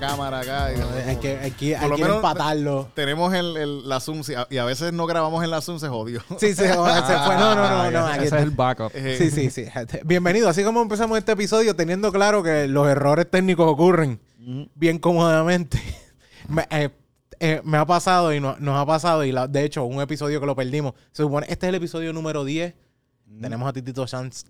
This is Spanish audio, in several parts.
la cámara acá. y- Hay que, hay que, Por hay lo que menos- empatarlo. Tenemos el, el- la Zoom y a veces no grabamos en la Zoom, se jodió. Sí, sí, se fue. No, no, no, no. aquí Ese es el backup. Eh, Sí, sí, sí. Bienvenido. Así como empezamos este episodio teniendo claro que los errores técnicos ocurren bien cómodamente. Me, eh, eh, me ha pasado y no- nos ha pasado y la- de hecho un episodio que lo perdimos. Se supone, este es el episodio número 10. Tenemos a Titito Sánchez,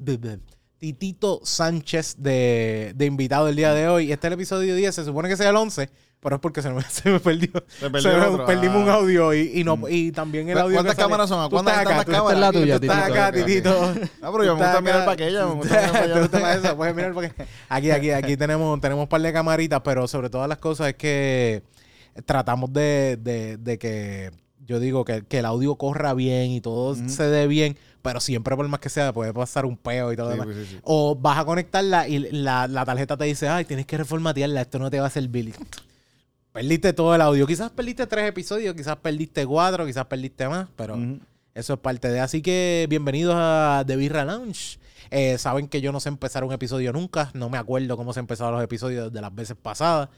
Titito Sánchez de, de invitado el día de hoy. Este es el episodio 10. Se supone que sea el 11. Pero es porque se me, se me perdió. Se perdió me- otro, perdimos ah. un audio y, y, no, y también el ¿Cu- audio. cuántas que cámaras son? ¿A Tú cuántas estás están las tú- cámaras? La tú tuya, estás Titito. acá. Titito. Ah, pero yo me gusta mirar para aquella. Me gusta mirar para aquí, aquí, aquí tenemos, tenemos un par de camaritas, pero sobre todas las cosas es que tratamos de, de- de que yo digo que, que el audio corra bien y todo se dé bien, pero siempre por más que sea puede pasar un peo y todo Sí, demás. pues, sí. O vas a conectarla y la, la tarjeta te dice, ay, tienes que reformatearla, esto no te va a servir. Perdiste todo el audio. Quizás perdiste tres episodios, quizás perdiste cuatro, quizás perdiste más, pero eso es parte de. Así que bienvenidos a The Birra Lounge. Eh, saben que yo no sé empezar un episodio nunca. No me acuerdo cómo se empezaron los episodios de las veces pasadas.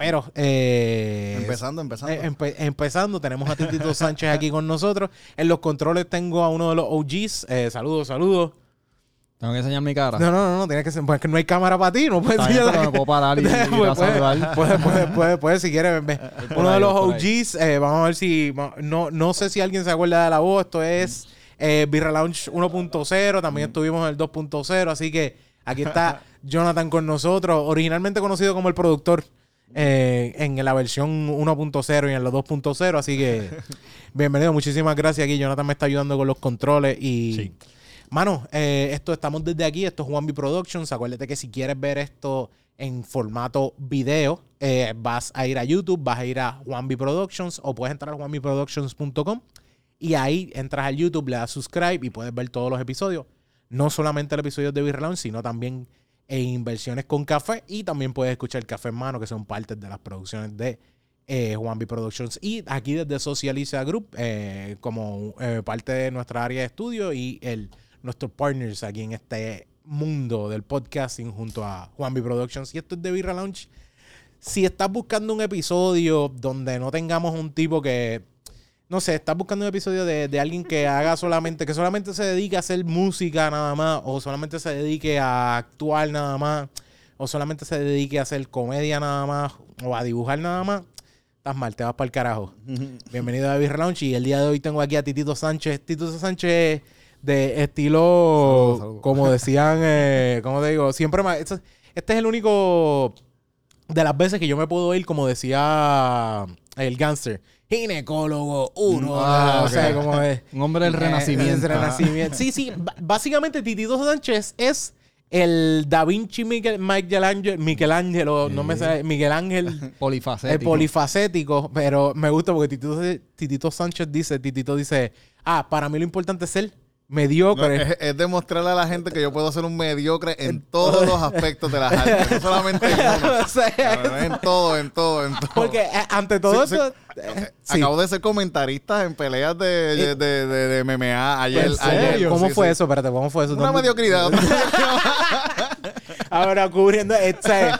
Pero. eh, Empezando, empezando. eh, empe- empezando, tenemos a Titito Sánchez aquí con nosotros. En los controles tengo a uno de los OGs. Eh, saludos, saludos. Tengo que enseñar mi cara. No, no, no, no, tienes que ser. Pues es que no hay cámara para ti, no puedes enseñar pero me puedo parar y, y ir a Puedes, saludar. puedes, puedes, puedes, puedes, si quieres. ve. por Uno de los. OGs, eh, vamos a ver si. No, no sé si alguien se acuerda de la voz. Esto es eh, Birra Lounge 1.0. También estuvimos en el 2.0. Así que aquí está Jonathan con nosotros. Originalmente conocido como el productor eh, en la versión 1.0 y en los 2.0. Así que bienvenido. Muchísimas gracias aquí. Jonathan me está ayudando con los controles y. Sí. Mano, eh, esto estamos desde aquí, esto es Juanvi Productions. Acuérdate que si quieres ver esto en formato video, eh, vas a ir a YouTube, vas a ir a Juanvi Productions o puedes entrar a juanviproductions.com y ahí entras al YouTube, le das subscribe y puedes ver todos los episodios. No solamente el episodio de Lounge, sino también en inversiones con café y también puedes escuchar Café en Mano, que son partes de las producciones de eh, Productions. Y aquí desde Socializa Group, eh, como eh, parte de nuestra área de estudio y el, nuestros partners aquí en este mundo del podcasting junto a Juanvi Productions. Y esto es de Birra Lounge. Si estás buscando un episodio donde no tengamos un tipo que, no sé, estás buscando un episodio de, de alguien que haga solamente, que solamente se dedique a hacer música nada más, o solamente se dedique a actuar nada más, o solamente se dedique a hacer comedia nada más, o a dibujar nada más, estás mal, te vas para el carajo. Bienvenido a Beer Lounge y el día de hoy tengo aquí a Titito Sánchez. Titito Sánchez de estilo, como decían, eh, ¿cómo te digo? Siempre me- este, este es el único de las veces que yo me puedo ir, como decía el gangster, ginecólogo, uno, Ah, o sea, como es. Un hombre del renacimiento. el renacimiento. Sí, sí. Básicamente, Titito Sánchez es el Da Vinci Miguel, Michelangelo, Michelangelo, no me sale, Miguel Ángel Polifacético. es polifacético, pero me gusta porque Titito, Titito Sánchez dice, Titito dice, ah, para mí lo importante es ser No, mediocre. es, es demostrarle a la gente que yo puedo ser un mediocre en todos los aspectos de las artes. No solamente en uno. O sea, En todo, en todo, en todo. porque eh, ante todo Sí, esto... eh, sí. Acabo de ser comentarista en peleas de, de, de, MMA ayer. Ayer ¿Cómo fue eso? Espérate, ¿cómo fue eso? Una ¿Dónde- mediocridad. Ahora cubriendo. Este,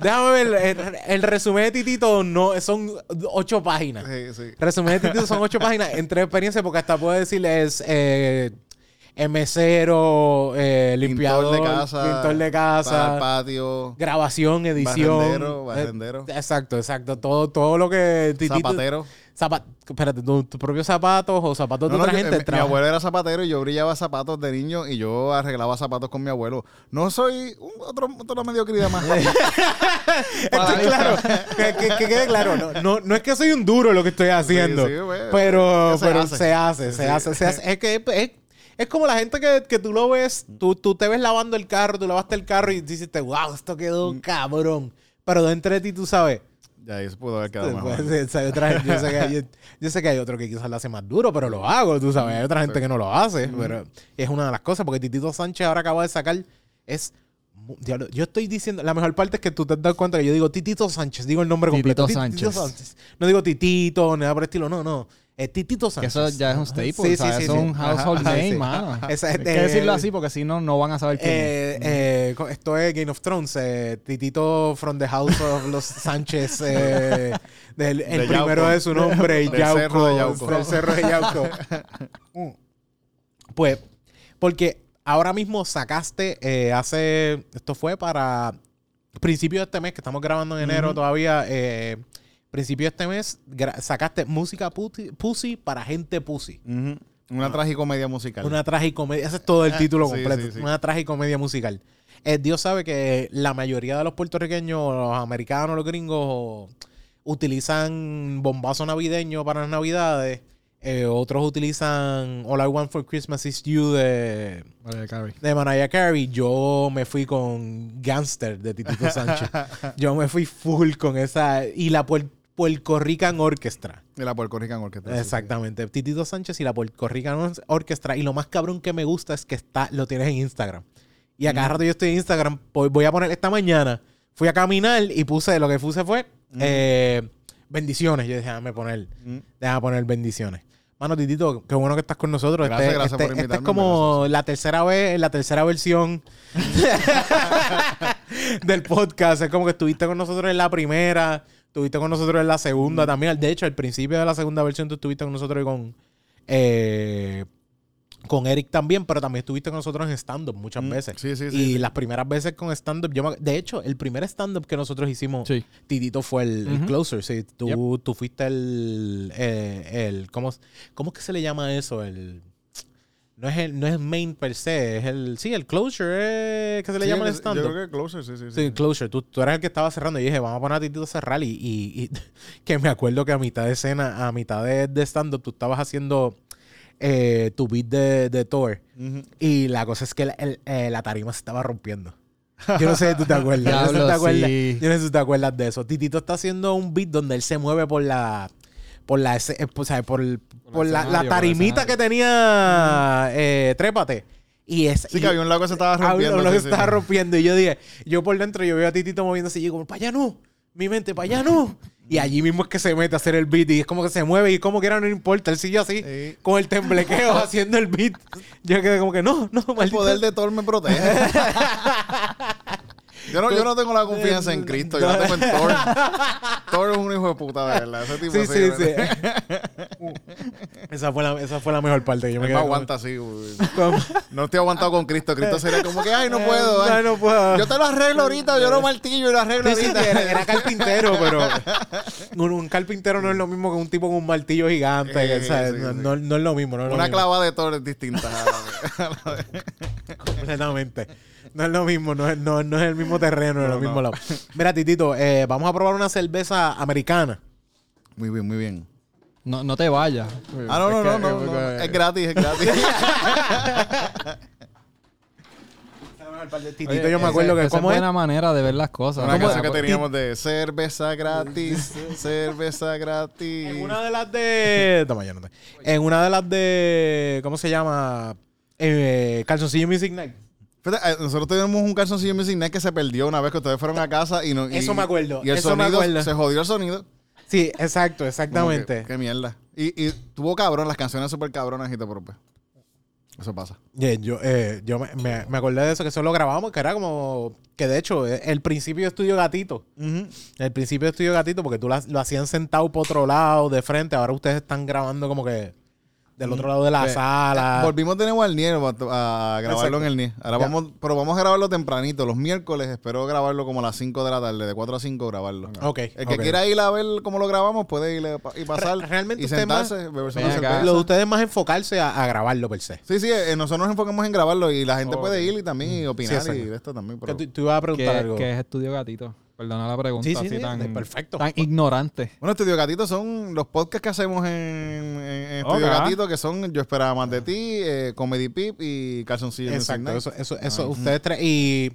déjame ver. El, el resumen de Titito no, son ocho páginas. sí, sí. Resumen de Titito son ocho páginas. Entre experiencias, porque hasta puedo decirle es eh, mesero, eh, limpiador, Pintor de casa. pintor de el casa, patio. grabación, edición. Barrendero, Eh, barrendero. exacto, exacto. Todo, todo lo que. Zapatero. Zapa- espérate, ¿tus tus propios zapatos o zapatos No, de otra yo- gente? eh, mi abuelo era zapatero y yo brillaba zapatos de niño y yo arreglaba zapatos con mi abuelo. No soy un, otro, otra mediocridad más. Esto es claro, que, que- que quede claro. No, no, no es que soy un duro lo que estoy haciendo, sí, güey. pero, se pero hace. se hace, se Sí. hace, se hace. Es que es, es como la gente que, que tú lo ves, tú, tú te ves lavando el carro, tú lavaste el carro y dices, wow, esto quedó Mm. cabrón. Pero dentro de ti tú sabes, ya, eso pudo haber quedado Pues, mejor. gente- yo, sé que hay, yo sé que hay otro que quizás lo hace más duro, pero lo hago, tú sabes. Hay otra gente que no lo hace, pero es una de las cosas, porque Titito Sánchez ahora acaba de sacar, es... Yo estoy diciendo, la mejor parte es que tú te das cuenta que yo digo Titito Sánchez, digo el nombre completo. Titito Ti- Sánchez. No digo Titito, nada por el estilo, no, no. Eh, Titito Que Sánchez. eso ya es un staple. Sí, o sea, sí, sí, eso es un household Ajá, name, sí. mano. Esa- Hay que decirlo así porque si no, no van a saber quién es. Eh, eh, esto es Game of Thrones. eh, Titito from the House of los Sánchez. eh, del, el De primero Yauco. de su nombre, Del Yauco, Cerro de Yauco. Del Cerro de Yauco. Mm. pues, porque ahora mismo sacaste eh, hace. Esto fue para principio de este mes, que estamos grabando en enero todavía. Principio de este mes, sacaste música pussy, pussy para gente pussy. Ujú. Una tragicomedia musical. Una tragicomedia. Ese es todo el Ah, título sí, completo. sí, sí. Una tragicomedia musical. Eh, Dios sabe que la mayoría de los puertorriqueños, los americanos, los gringos, utilizan bombazo navideño para las navidades. Eh, otros utilizan All I Want for Christmas Is You de, Mariah Carey. de Mariah Carey. Yo me fui con Gangster de Titito Sánchez. Yo me fui full con esa. Y la Puerto Rican Orchestra. De la Puerto Rican Orchestra. sí, sí. Exactamente. Titito Sánchez y la Puerto Rican Orchestra. Y lo más cabrón que me gusta es que está, lo tienes en Instagram. Y a cada rato yo estoy en Instagram. Voy a poner esta mañana. Fui a caminar y puse, lo que puse fue eh, bendiciones. Yo dije, déjame poner, Mm. déjame poner bendiciones. Mano, Titito, qué bueno que estás con nosotros. Gracias, este, gracias este- por este invitarme, es como la tercera vez, la tercera versión del podcast. Es como que estuviste con nosotros en la primera, estuviste con nosotros en la segunda Mm. también. De hecho, al principio de la segunda versión tú estuviste con nosotros y con, eh, con Eric también, pero también estuviste con nosotros en stand-up muchas Mm, veces. Sí, sí, sí. y sí. las primeras veces con stand-up, yo me- de hecho, el primer stand-up que nosotros hicimos, Sí. Titito fue el, el closer. Sí, tú, tú fuiste el, eh, el ¿cómo, ¿cómo es que se le llama eso? El no es el no es main per se, es el sí, el closure, eh, que se le Sí, llama el Yo stand-up. creo que Closer, sí, sí. Sí, el closure. Tú, tú eras el que estaba cerrando. Y dije, vamos a poner a Titito a cerrar. Y, y- y que me acuerdo que a mitad de escena, a mitad de, de stand-up, tú estabas haciendo eh, tu beat de, de Thor. Y la cosa es que la, el- eh, la tarima se estaba rompiendo. Yo no sé si tú te acuerdas. Yo no sé si te acuerdas. sí. Yo no sé si tú te acuerdas de eso. Titito está haciendo un beat donde él se mueve por la. Por la, eh, o sea, por, el- por el la, la por el tarimita que tenía eh, Trépate. Y es, Sí, y- que había un lado que se estaba rompiendo. lo sí, que sí, estaba rompiendo. Y yo dije, yo por dentro, yo veo a Titito moviéndose y yo como, para allá no. Mi mente, para allá no. Y allí mismo es que se mete a hacer el beat y es como que se mueve y como quiera no importa. Él sigue así, Sí. con el temblequeo haciendo el beat. Yo quedé como que no, no, El maldito. poder de Thor me protege. yo, no, yo no tengo la confianza en Cristo, yo la tengo en Thor. Thor es un hijo de puta, de verdad. Ese tipo Sí, así, sí, sí. esa, fue la, esa fue la mejor parte. Yo me como- aguanta así, No estoy aguantado con Cristo. Cristo sería como que, ay, no puedo. Ay, no puedo. Yo te lo arreglo ahorita, yo lo martillo y lo arreglo Sí, sí, ahorita. era, era carpintero, pero un, un carpintero no es lo mismo que un tipo con un martillo gigante. Sí, no, no- no es lo mismo. No es lo Una mismo. clava de Thor es distinta. Completamente. No es lo mismo, no es, no, no es el mismo terreno, no, es el mismo no. lado. Mira, Titito, eh, vamos a probar una cerveza americana. Muy bien, muy bien. No, no te vayas. Ah, no, no, no, no, Es gratis, es gratis. Titito, Oye, yo me acuerdo que esa es buena manera de ver las cosas. Una ¿Cómo- canción que teníamos de cerveza gratis, cerveza gratis. En una de las de. Toma, ya no te- En una de las de. ¿Cómo se llama? Eh, Calzoncillo Music Night. Eh, nosotros tuvimos un calzoncillo Music Net que se perdió una vez que ustedes fueron a casa y no. y- Eso me acuerdo, Y el eso me sonido acuerdo. se jodió el sonido. Sí, exacto, exactamente. que, qué mierda. Y, y tuvo cabrón, las canciones súper cabronas y todo, pero pues. Eso pasa. Yeah, yo eh, yo me, me- me acordé de eso, que eso lo grabamos, que era como. Que de hecho, eh, el principio de Estudio Gatito. El principio de Estudio Gatito, porque tú lo, lo hacían sentado por otro lado, de frente. Ahora ustedes están grabando como que del otro lado de la Pues, sala. Volvimos de nuevo al NIE a, a grabarlo Exacto. en el NIE. Ahora Ya. vamos, pero vamos a grabarlo tempranito, los miércoles. Espero grabarlo como a las 5 de la tarde, de 4 a 5 grabarlo. Ok. El que quiera ir a ver cómo lo grabamos puede ir a- y pasar Re- realmente y sentarse, acá. cerveza. Lo de ustedes es más enfocarse a, a grabarlo per se. Sí, sí, eh, nosotros nos enfocamos en grabarlo y la gente puede ir y también y opinar y de esto también. Pero... tú, tú ibas a preguntar ¿Qué, algo. qué es Estudio Gatito? Perdona la pregunta Sí, sí, así sí, tan, perfecto. tan ignorante. Bueno, Estudio Gatito son los podcasts que hacemos en, Estudio. Gatito, que son Yo Esperaba Más de Ti, eh, Comedy Pip y Calzoncillo Exacto, eso, eso, eso ustedes tres. Y.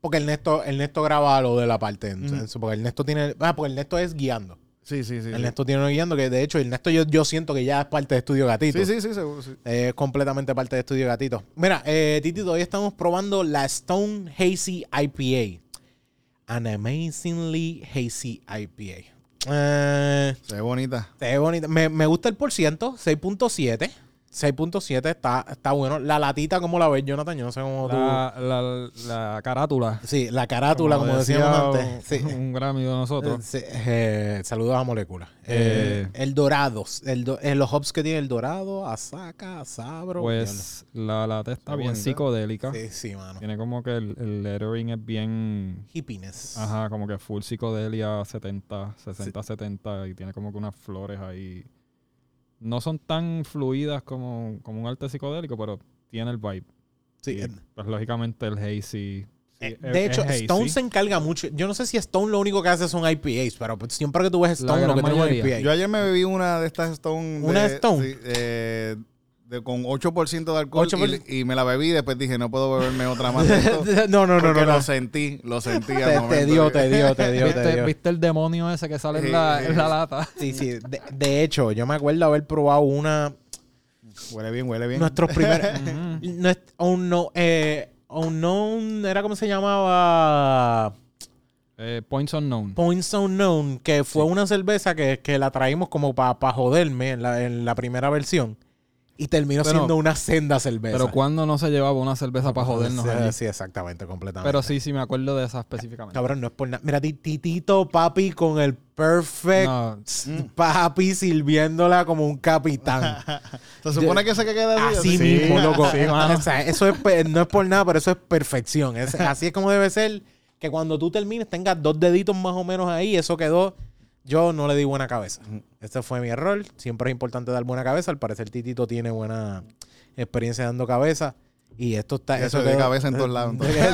Porque Ernesto, Ernesto graba lo de la parte. entonces, Porque Ernesto tiene. Ah, porque Ernesto es guiando. Sí, sí, sí. sí. Ernesto tiene uno guiando que de hecho Ernesto yo, yo siento que ya es parte de Estudio Gatito. Sí, sí, sí, seguro, sí. Es completamente parte de Estudio Gatito. Mira, eh, Titito, hoy estamos probando la Stone Hazy IPA. An amazingly hazy IPA. Eh, Se ve bonita. bonita. Se ve bonita. Me, me gusta el por ciento, 6.7. 6.7 está, está bueno. La latita, ¿cómo la ves, Jonathan? Yo no sé cómo tú... La, la, la carátula. Sí, la carátula, como, decíamos decía antes. Sí. Un gran amigo de nosotros. Sí, eh, saludos a Molécula. Eh, Eh, el Dorado. El do- los hops que tiene el Dorado, Asaka, Sabro. Pues la lata está Está bien bonita. psicodélica. Sí, sí, mano. Tiene como que el, el lettering es bien. Hippiness. Ajá, como que full psicodelia 70, 60, 70 y tiene como que unas flores ahí. No son tan fluidas como, como un arte psicodélico, pero tiene el vibe. Sí, Y, eh, pues lógicamente el hazy. sí, eh, de es hecho. Stone se encarga mucho. Yo no sé si Stone lo único que hace son IPAs, pero pues siempre que tú ves Stone, lo que tiene es un mayoría. IPA. Yo ayer me bebí una de estas Stone. ¿Una de- Stone? sí, eh, de, con 8% de alcohol 8%. Y, y me la bebí y después dije, no puedo beberme otra más de esto. no, no, no, no. no. lo sentí, lo sentí al Te, te momento. dio, te dio, te dio, te ¿Viste, dio. viste el demonio ese que sale Sí, en, la, sí. en la lata? Sí, sí. De, de hecho, yo me acuerdo haber probado una. Huele bien, huele bien. Nuestros primeros. Unknown, eh, unknown, era como se llamaba. Eh, Points Unknown. Points Unknown, que fue una cerveza que, que la traímos como para joderme en la, en la primera versión. Y terminó Pero- siendo una senda cerveza. Pero cuando no se llevaba una cerveza para jodernos sí, allí? sí, exactamente, completamente. Pero sí, sí me acuerdo de esa específicamente. Cabrón, no es por nada. Mira, ti- Titito, papi, con el perfect No, papi sirviéndola como un capitán. Se supone que se que queda así. Así así. mismo, loco. sí, mano. O sea, eso es, no es por nada, pero eso es perfección. Es- así es como debe ser. Que cuando tú termines tengas dos deditos más o menos ahí. Eso quedó. Yo no le di buena cabeza. Este fue mi error. Siempre es importante dar buena cabeza. Al parecer Titito tiene buena experiencia dando cabeza. Y esto está... Eso de quedó- cabeza en todos lados, entonces.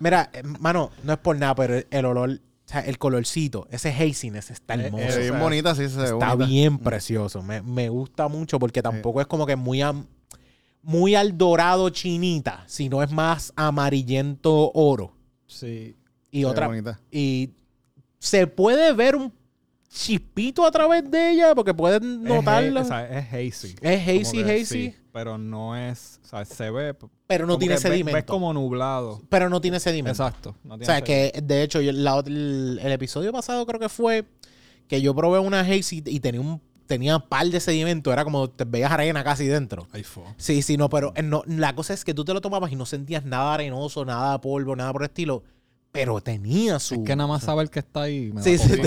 Mira, eh, mano, no es por nada, pero el, olor, o sea, el colorcito, ese haziness está Eh, hermoso. eh, Es o bien sea, bonita, sí, se ve Está bonita. bien precioso. Me, me gusta mucho porque tampoco es como que muy, am- muy al dorado chinita, sino es más amarillento oro. sí. Y Se ve otra. bonita. Y se puede ver un chispito a través de ella porque Es, o sea, es hazy. Es hazy, hazy. sí, pero no es... O sea, se ve... pero no tiene sedimento. Ves como nublado. Pero no tiene sedimento. Exacto. no O sea, sedimento. que de hecho, yo- la ot- el, el episodio pasado creo que fue que yo probé una hazy y tenía un tenía par de sedimento. Era como te veías arena casi dentro. Ay. Sí, sí, no, pero eh, no, la cosa es que tú te lo tomabas y no sentías nada arenoso, nada de polvo, nada por el estilo. Pero tenía su. Es que nada más saber que está ahí. me Sí, sí,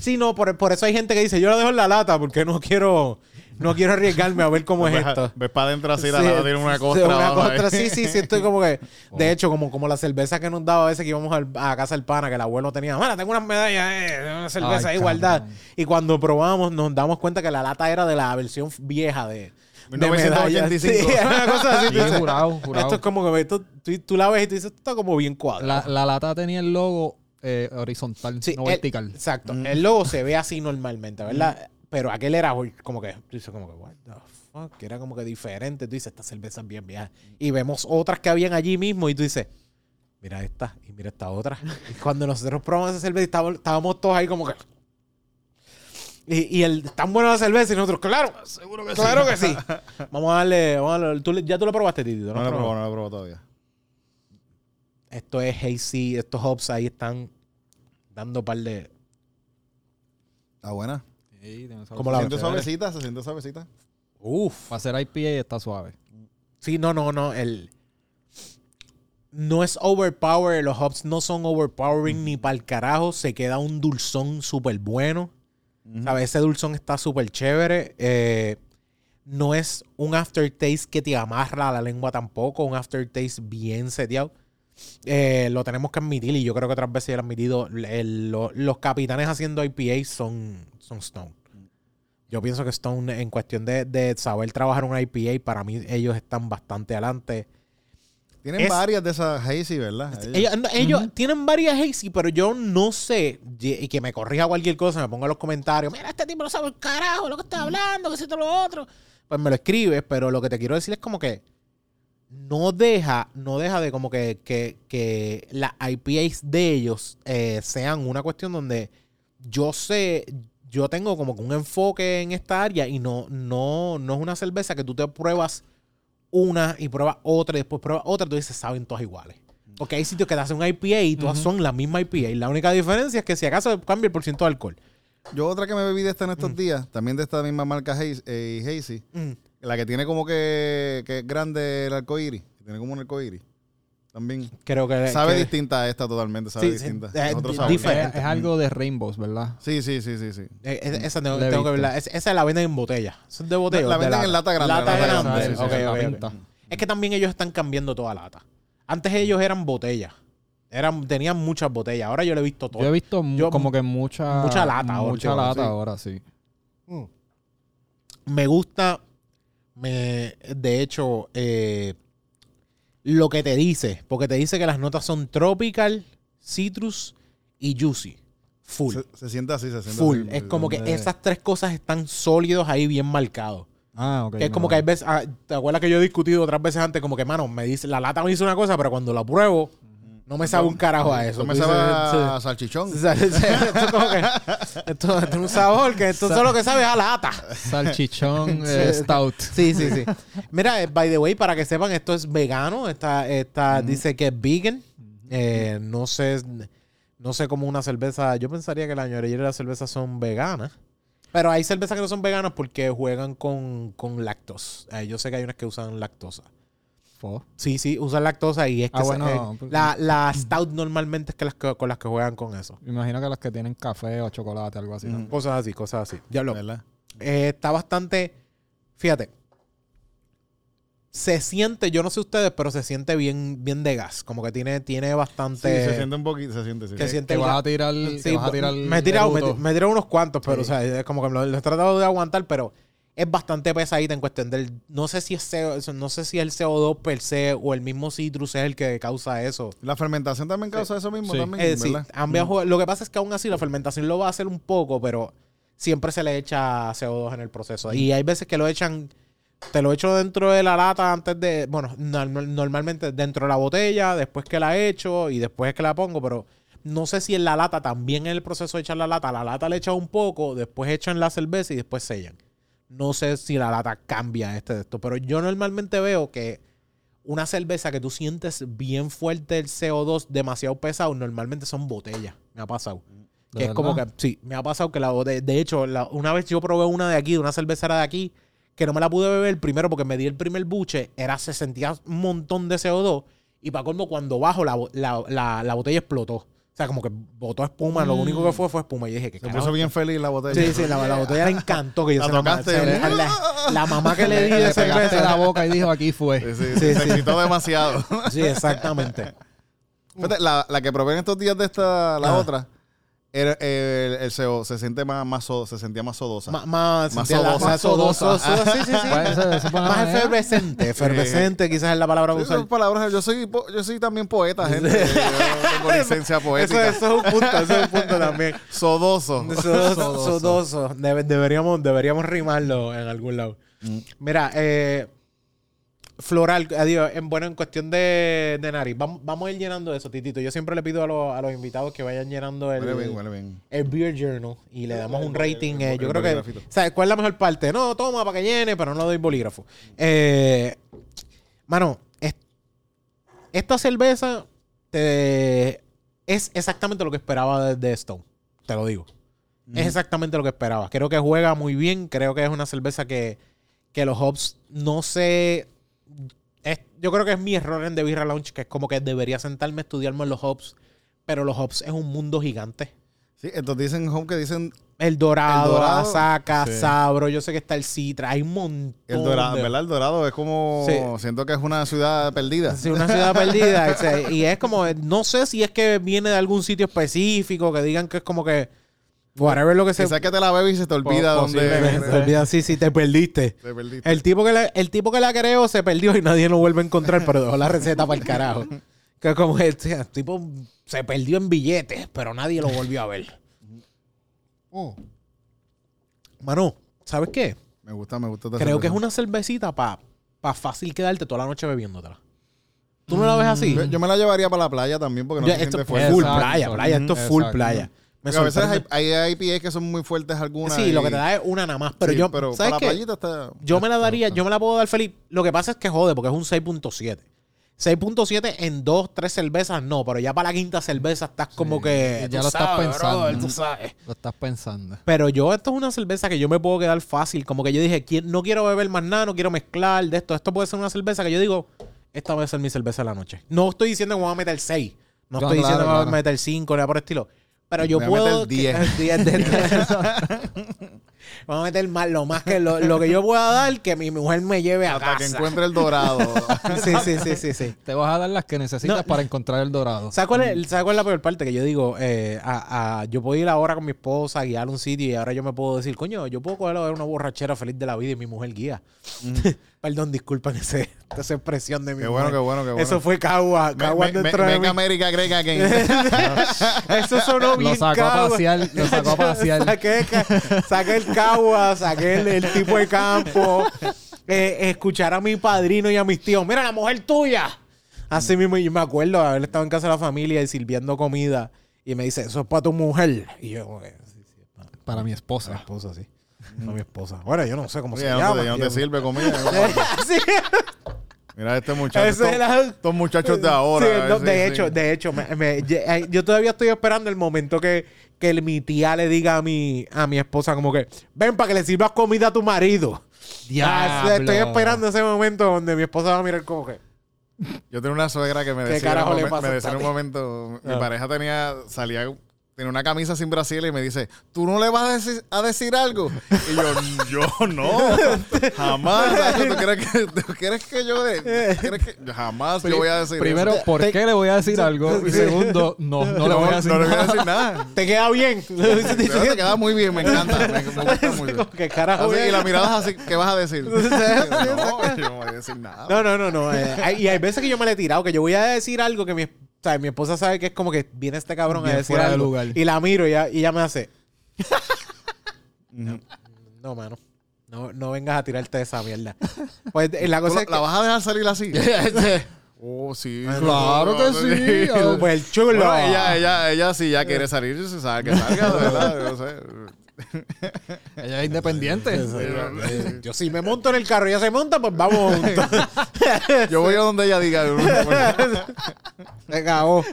sí, no, por, por eso hay gente que dice, yo la dejo en la lata porque no quiero, no quiero arriesgarme a ver cómo es Ves- esto. Ves para adentro así, la Sí, lata tiene una costra. una costra, sí, sí, sí, estoy como que. De hecho, como, como la cerveza que nos daba a veces que íbamos al- a casa del pana, que el abuelo tenía, bueno, tengo unas medallas, eh, una cerveza de igualdad. Y cuando probamos, nos damos cuenta que la lata era de la versión vieja de. De 1985. medallas. Sí, una cosa así. Sí, tú dices, jurado, jurado. Esto es como que tú, tú, tú la ves y tú dices, esto está como bien cuadrado. La, la lata tenía el logo eh, horizontal, Sí, no el- vertical. Exacto. Mm. El logo se ve así normalmente, ¿verdad? Pero aquel era como que, tú dices como que, what the fuck, que era como que diferente. Tú dices, esta cerveza es bien vieja. Y vemos otras que habían allí mismo y tú dices, mira esta y mira esta otra. y cuando nosotros probamos esa cerveza, estábamos, estábamos todos ahí como que... Y, y el tan buena la cerveza y nosotros, claro, Seguro que claro que sí. Vamos a darle, vamos a darle- tú le- ya tú lo probaste, Tito. No lo he probado, no lo he probado todavía. Esto es hazy, estos hops ahí están dando par de... Está buena. Sí, tiene ¿Cómo Se la siente suavecita, se siente suavecita. Uf. Para hacer IPA está suave. Sí, no, no, no. El, no es overpower. Los hops no son overpowering ni para el carajo. Se queda un dulzón súper bueno. ¿Sabes? Ese dulzón está súper chévere. Eh, no es un aftertaste que te amarra a la lengua tampoco. Un aftertaste bien seteado. Eh, lo tenemos que admitir y yo creo que otras veces ya lo he admitido. los capitanes haciendo IPA son, son Stone. Yo pienso que Stone, en cuestión de, de saber trabajar un IPA, para mí ellos están bastante adelante. Tienen Es- varias de esas hazy, ¿verdad? Ellos, no, ellos tienen varias hazy, pero yo no sé, y que me corrija cualquier cosa, me ponga en los comentarios, mira, este tipo no sabe el carajo lo que está hablando, que si esto lo otro. Pues me lo escribes, pero lo que te quiero decir es como que no deja, no deja de como que, que, que las IPAs de ellos eh, sean una cuestión donde yo sé, yo tengo como que un enfoque en esta área y no, no, no es una cerveza que tú te pruebas una y pruebas otra y después pruebas otra y tú dices, saben todas iguales. Porque hay sitios que te hacen un IPA y todas son la misma IPA. Y la única diferencia es que si acaso cambia el porcentaje de alcohol. Yo otra que me bebí de esta en estos Mm. días, también de esta misma marca Hazy, eh, Hazy, la que tiene como que, que es grande el arcoíris, tiene como un arcoíris. También Creo que. sabe que- distinta a esta totalmente, sabe Sí, distinta. eh, Es algo de Rainbows, ¿verdad? Sí, sí, sí, sí, sí. eh, es- esa tengo, que verla. Es- esa la venden en botella. ¿Eso es de botella? La venden en lata grande, Lata lata grande. sí. Es que también ellos están cambiando toda lata. Antes ellos eran botellas. Eran, tenían muchas botellas. Ahora yo lo he visto todo. Yo he visto Yo- como que mucha... mucha lata ahora, Mucha lata sí. ahora, sí. Mm. Me gusta. Me, de hecho, eh, lo que te dice. Porque te dice que las notas son tropical, citrus y juicy. Full. Se, se siente así, se siente full. así. Es como que de- esas tres cosas están sólidos ahí bien marcados. Ah, ok. Que es no. como que hay veces, ah, ¿te acuerdas que yo he discutido otras veces antes? Como que, mano, me dice, la lata me dice una cosa, pero cuando la pruebo, no me sabe un carajo a eso. Eso me sabe dices, a salchichón. esto, es como que- esto- esto es un sabor que esto solo que sabe es a lata. Salchichón eh, stout. Sí, sí, sí. Mira, eh, by the way, para que sepan, esto es vegano. Esta, esta dice que es vegan. Eh, no sé, no sé cómo una cerveza. Yo pensaría que la mayoría de las cervezas son veganas. Pero hay cervezas que no son veganas porque juegan con, con lactos. Eh, yo sé que hay unas que usan lactosa. Fo. Sí, sí, usan lactosa y es que Ah, se- bueno, eh, la, la stout normalmente es que las que- con las que juegan con eso. Me imagino que las que tienen café o chocolate, algo así. ¿no? Cosas así, cosas así. Ya lo, eh, está bastante. Fíjate. Se siente, yo no sé ustedes, pero se siente bien, bien de gas. Como que tiene, tiene Sí, bastante. se siente un poquito, se siente, sí. que siente Que vas a tirar, Sí, que vas a tirar me he tirado, me, me he tirado unos cuantos, pero Sí. o sea, es como que lo, lo he tratado de aguantar, pero es bastante pesadita en cuestión del. No sé si es CO, no sé si el CO2 per se o el mismo citrus es el que causa eso. La fermentación también causa eso mismo, Sí. también, Eh, sí, lo que pasa es que aún así la fermentación lo va a hacer un poco, pero siempre se le echa CO2 en el proceso. Y hay veces que lo echan, te lo echo dentro de la lata antes de, bueno, normal- normalmente dentro de la botella, después que la echo y después que la pongo, pero no sé si en la lata también en el proceso de echar la lata, la lata le echa un poco, después echan la cerveza y después sellan. No sé si la lata cambia este de esto, pero yo normalmente veo que una cerveza que tú sientes bien fuerte el CO2 demasiado pesado, normalmente son botellas. Me ha pasado. ¿De Que es como que, sí, me ha pasado que la botella. De hecho, la- una vez yo probé una de aquí, de una cervecera de aquí, que no me la pude beber primero porque me di el primer buche, era, se sentía un montón de CO2. Y para colmo, cuando bajo, la, la- la botella explotó. O sea, como que botó espuma, lo único que fue fue espuma. Y dije que Se puso bien feliz la botella. Sí, sí, la, la botella le encantó que yo La se tocaste. la, la mamá que le di de Le pegaste cerveza. la boca y dijo, aquí fue. Sí, sí, Sí, se sí. excitó demasiado. Sí, exactamente. Fíjate, la, la que probé en estos días de esta, la otra, eh, el, el CO se siente más, más so- se sentía más sodosa. Má- más, Más sentía la- sodosa. más sodoso, Más sodoso, sí, sí, sí. Pues, eso- eso Más manera. efervescente, efervescente quizás es la palabra que Sí, usar. palabras, yo soy, yo soy también poeta, gente. Yo tengo licencia Eso, poética. eso es un punto, eso es un punto también. Sodoso. Sodoso. Sodoso. sodoso. Debe- deberíamos, deberíamos rimarlo en algún lado. Mm. Mira, eh, floral, adiós, en, bueno, en cuestión de, de nariz, vamos, vamos a ir llenando eso, Titito. Yo siempre le pido a, los- a los invitados que vayan llenando el, bien, bien. el Beer Journal y le damos un rating. eh, el yo creo que. ¿Sabes cuál es la mejor parte? No, toma para que llene, pero no doy bolígrafo. Eh, mano, es- esta cerveza te- es exactamente lo que esperaba de, de Stone. Te lo digo. Es exactamente lo que esperaba. Creo que juega muy bien. Creo que es una cerveza que, que los hops no sé. Es- yo creo que es mi error en The Birra Lounge, que es como que debería sentarme a estudiarme los hops. Pero los hops es un mundo gigante. Sí, entonces dicen home que dicen El dorado, El dorado, Asaca, sí. Sabro, yo sé que está el Citra, hay un montón. el dorado, de- ¿verdad? El dorado es como Sí. siento que es una ciudad perdida. Sí, una ciudad perdida. y es como, no sé si es que viene de algún sitio específico, que digan que es como que, whatever lo que se... Quizás que te la bebes y se te olvida dónde. Te olvidas, sí, sí, te perdiste. te perdiste. El tipo, que la, el tipo que la creó se perdió y nadie lo vuelve a encontrar, pero dejó la receta para el carajo. Que es como el, el tipo se perdió en billetes, pero nadie lo volvió a ver. Mano, ¿sabes qué? Me gusta, me gusta. Creo que es una cervecita para pa fácil quedarte toda la noche bebiéndotela. ¿Tú no la ves así? Yo, me la llevaría para la playa también porque no Yo- se esto full playa, playa. Esto es full playa. Me a veces hay, hay IPAs que son muy fuertes algunas. Sí, lo que te da es una nada más. Pero sí, yo, pero ¿sabes para la está... Yo me la daría, yo me la puedo dar feliz. Lo que pasa es que jode, porque es un 6.7. 6.7 en dos, tres cervezas, no, pero ya para la quinta cerveza estás como que. ya lo estás sabes, pensando. brother, tú sabes. Lo estás pensando. Pero yo, esto es una cerveza que yo me puedo quedar fácil. Como que yo dije, "Qui- no quiero beber más nada, no quiero mezclar de esto. Esto puede ser una cerveza que yo digo, esta va a ser mi cerveza de la noche. No estoy diciendo que me voy a meter 6. No No, estoy claro, diciendo que me voy a claro. meter 5, nada por el estilo. Pero yo puedo. meter 10. 10 de Vamos a meter más, lo más que lo, lo que yo pueda dar, que mi mujer me lleve a Hasta que casa. encuentre el dorado. Sí, sí, sí, sí, sí. Te vas a dar las que necesitas No. para encontrar el dorado. ¿Sabes cuál, es, ¿Sabes cuál es la peor parte? Que yo digo, eh, a- a- yo puedo ir ahora con mi esposa, guiar a un sitio y ahora yo me puedo decir, coño, yo puedo coger a ver una borrachera feliz de la vida y mi mujer guía. Perdón, disculpen ese, esa expresión de mi qué bueno, mujer. qué bueno, qué bueno. Eso fue cagua, cagua dentro de mí. America Great Again. Eso sonó bien Lo sacó a pasear, lo sacó a pasear. saqué, el cagua, saqué el, el tipo de campo. eh, escuchar a mi padrino y a mis tíos. Mira, la mujer tuya. Así mismo, yo me acuerdo haber estado en casa de la familia y sirviendo comida. Y me dice, eso es para tu mujer. Y yo, como que, sí, sí, es para Para mi mi esposa. esposa, sí. Para mi esposa. Bueno, yo no sé cómo Oye, se ya llama. no te, ya no sirve comida. Sí. Mira este muchacho. Estos, era- estos muchachos de ahora. Sí, no, sí, de sí. hecho, de hecho, me- me- yo todavía estoy esperando el momento que, que el- mi tía le diga a mi, a mi esposa como que, ven para que le sirvas comida a tu marido. Diablo. estoy esperando ese momento donde mi esposa va a mirar como que, Yo tenía una suegra que me ¿Qué decía, carajo en le pasa me a decía en un momento, mi Ah. pareja tenía, salía, tenía una camisa sin brasiles y me dice, ¿tú no le vas a decir, a decir algo? Y yo, yo no, jamás. ¿Tú crees que, tú crees que yo, de- ¿crees que, jamás yo voy a decir Primero, eso? ¿por qué le voy a decir algo? Y segundo, no, no le voy a decir no le voy a nada. decir nada. te queda bien. Te queda muy bien, me encanta, me, me gusta mucho. Que carajo. Así, es? y la mirada es así, ¿qué vas a decir? no, yo no voy a decir nada. No, no, no, no. eh, hay- y hay veces que yo me le he tirado, que yo voy a decir algo que mi, o sea, mi esposa sabe que es como que viene este cabrón Bien a decir fuera de algo. lugar. Y la miro y ella, y ella me hace, no, mano. No, no vengas a tirarte esa mierda. Pues eh, la ¿Tú cosa la, es que... la vas a dejar salir así? Oh, sí. Claro que sí. Súper chulo. Bueno, ella, ella, ella, si ya quiere salir, se sabe que salga, de verdad. Yo sé. Ella es independiente. Eh, Yo si me monto en el carro y ella se monta, pues vamos juntos. Yo voy a donde ella diga. Se cagó.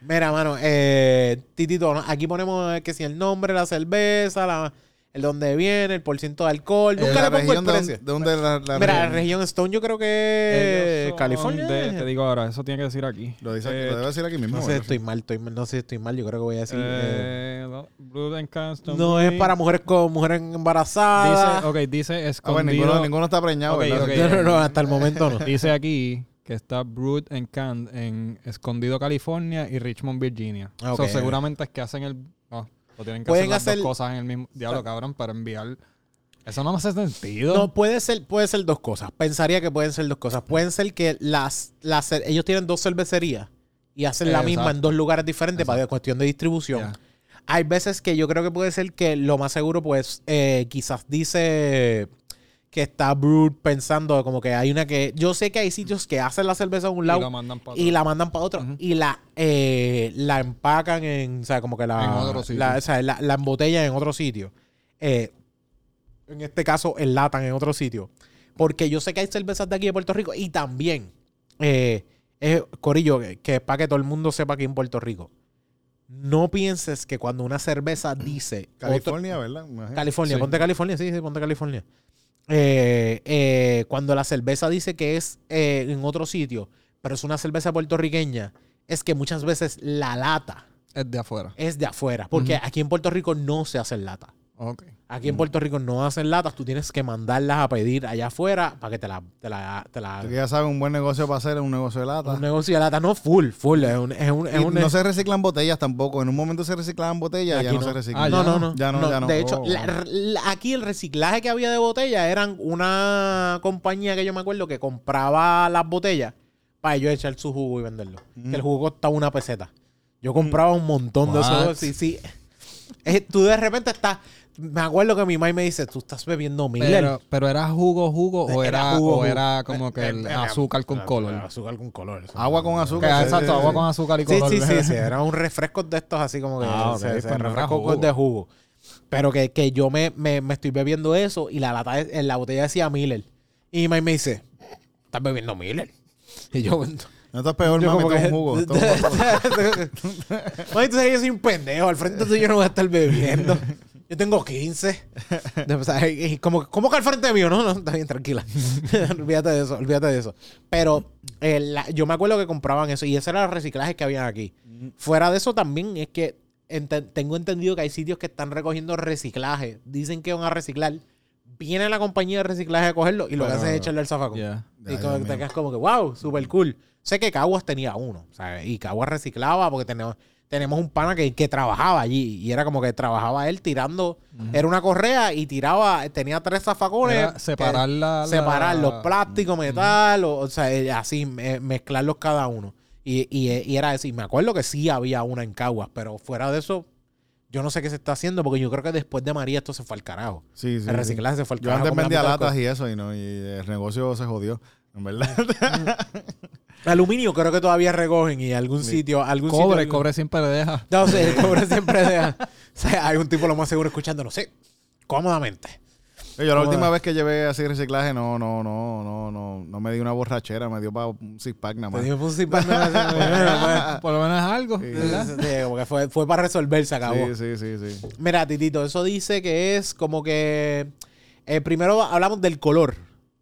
Mira, mano, eh, Titito, ¿no? aquí ponemos eh, que si el nombre, la cerveza, la, el dónde viene, el porciento de alcohol. Nunca la le pongo el de precio. dónde- ¿De dónde la, la Mira, la región? Stone yo creo que California. de- te digo ahora, eso tiene que decir aquí. Lo, dice, Eh, lo debe decir aquí mismo. no sé, ¿verdad? estoy mal, estoy mal, no sé si estoy mal, yo creo que voy a decir. eh, eh, no, Blood and Custom no es para mujeres con mujeres embarazadas. Dice, ok, dice Ah, bueno, escondido. ninguno, ninguno está preñado, Ok, ¿verdad? ok. No, no, no, hasta el momento no. Dice aquí que está Brewed and Canned en Escondido, California y Richmond, Virginia. Ok. So, seguramente es que hacen el... No, lo tienen que Pueden hacer las hacer- dos cosas en el mismo... Diablo, cabrón, para enviar... Eso no me hace sentido. No, puede ser, puede ser dos cosas. Pensaría que pueden ser dos cosas. Pueden ser que las, las ellos tienen dos cervecerías y hacen la Exacto. misma en dos lugares diferentes para cuestión de distribución. Hay veces que yo creo que puede ser que lo más seguro, pues, eh, quizás dice que está Brood pensando como que hay una que... Yo sé que hay sitios que hacen la cerveza a un Y lado lo mandan para y la mandan para otro y la eh, la empacan en o sea como que la En otro sitio. la, o sea, la, la embotellan en otro sitio Eh, en este caso enlatan en otro sitio porque yo sé que hay cervezas de aquí de Puerto Rico y también eh, es corillo que, que es para que todo el mundo sepa aquí en Puerto Rico no pienses que cuando una cerveza dice otro- California, ¿verdad? California, Sí. ponte California, sí, sí, ponte California. Eh, eh, cuando la cerveza dice que es eh, en otro sitio, pero es una cerveza puertorriqueña, es que muchas veces la lata Es de afuera. es de afuera. Porque aquí en Puerto Rico no se hacen lata. Ok. Aquí en Puerto Rico no hacen latas, tú tienes que mandarlas a pedir allá afuera para que te la, te la, te la Tú que ya sabes, un buen negocio para hacer es un negocio de lata. un negocio de lata, no full, full, es un, es un, es Y un- no se reciclan botellas tampoco. En un momento se reciclaban botellas, ya Aquí no, no. se reciclan. Ah, no, ya no, no. Ya no, ya no. De hecho, Oh, la- la- aquí el reciclaje que había de botella eran una compañía que yo me acuerdo que compraba las botellas para ellos echar su jugo y venderlo. Que el jugo costaba una peseta. Yo compraba un montón de esos. Sí, sí. Eh, tú de repente estás. Me acuerdo que mi mamá me dice: Tú estás bebiendo Miller. Pero, pero era jugo, jugo o Era era, jugo, o era como que el Eh, eh, azúcar con eh, color. Azúcar con color. Agua con Que, azúcar. exacto, agua con azúcar y color. sí, sí, sí. Era un refresco de estos así como que. Ah, ok, sí, pues sí, no era refresco jugo. de jugo. Pero que, que yo me, me, me estoy bebiendo eso y la lata, en la botella decía Miller. Y mi mamá me dice, ¿estás bebiendo Miller? Y yo, No estás peor, yo mami, como que... un jugo. Mami, tú sabes que yo soy un pendejo. Al frente tuyo yo no voy a estar bebiendo. Yo tengo 15. O sea, y como, ¿Cómo que al frente mío? No, no, está bien, tranquila. olvídate de eso, olvídate de eso. Pero eh, la- yo me acuerdo que compraban eso y ese era el reciclaje que habían aquí. Fuera de eso también es que tengo entendido que hay sitios que están recogiendo reciclaje. Dicen que van a reciclar. Viene la compañía de reciclaje a cogerlo y lo que hace es echarle el zafacón. Yeah. Y como te quedas como que, wow, súper cool. Sé que Caguas tenía uno, ¿sabes? Y Caguas reciclaba porque tenemos, tenemos un pana que, que trabajaba allí. Y era como que trabajaba él tirando. Era una correa y tiraba, tenía tres zafacones. Era separar la- Separar la- los plásticos, metal, o, o sea, eh, así, me- mezclarlos cada uno. Y, y, y era decir, me acuerdo que sí había una en Caguas, pero fuera de eso, yo no sé qué se está haciendo porque yo creo que después de María esto se fue al carajo. Sí, sí. el sí. reciclaje se fue al Yo carajo. antes como la vendía latas y eso y no, y el negocio se jodió. En verdad. Aluminio creo que todavía recogen y algún sitio, algún Cobre, sitio, cobre siempre deja. No sé, el cobre siempre deja. O sea, hay un tipo lo más seguro escuchando, no sé, cómodamente. Yo la ¿Cómo última vez que llevé así reciclaje, no, no, no, no, no, no me di una borrachera, me dio para un six pack nada más. digo, pues, sí, pa- no, Por lo menos algo, Sí. ¿verdad? no, sí, como que fue, fue para resolver, se acabó. Sí, sí, sí, sí. Mira, Titito, eso dice que es como que. eh, primero hablamos del color.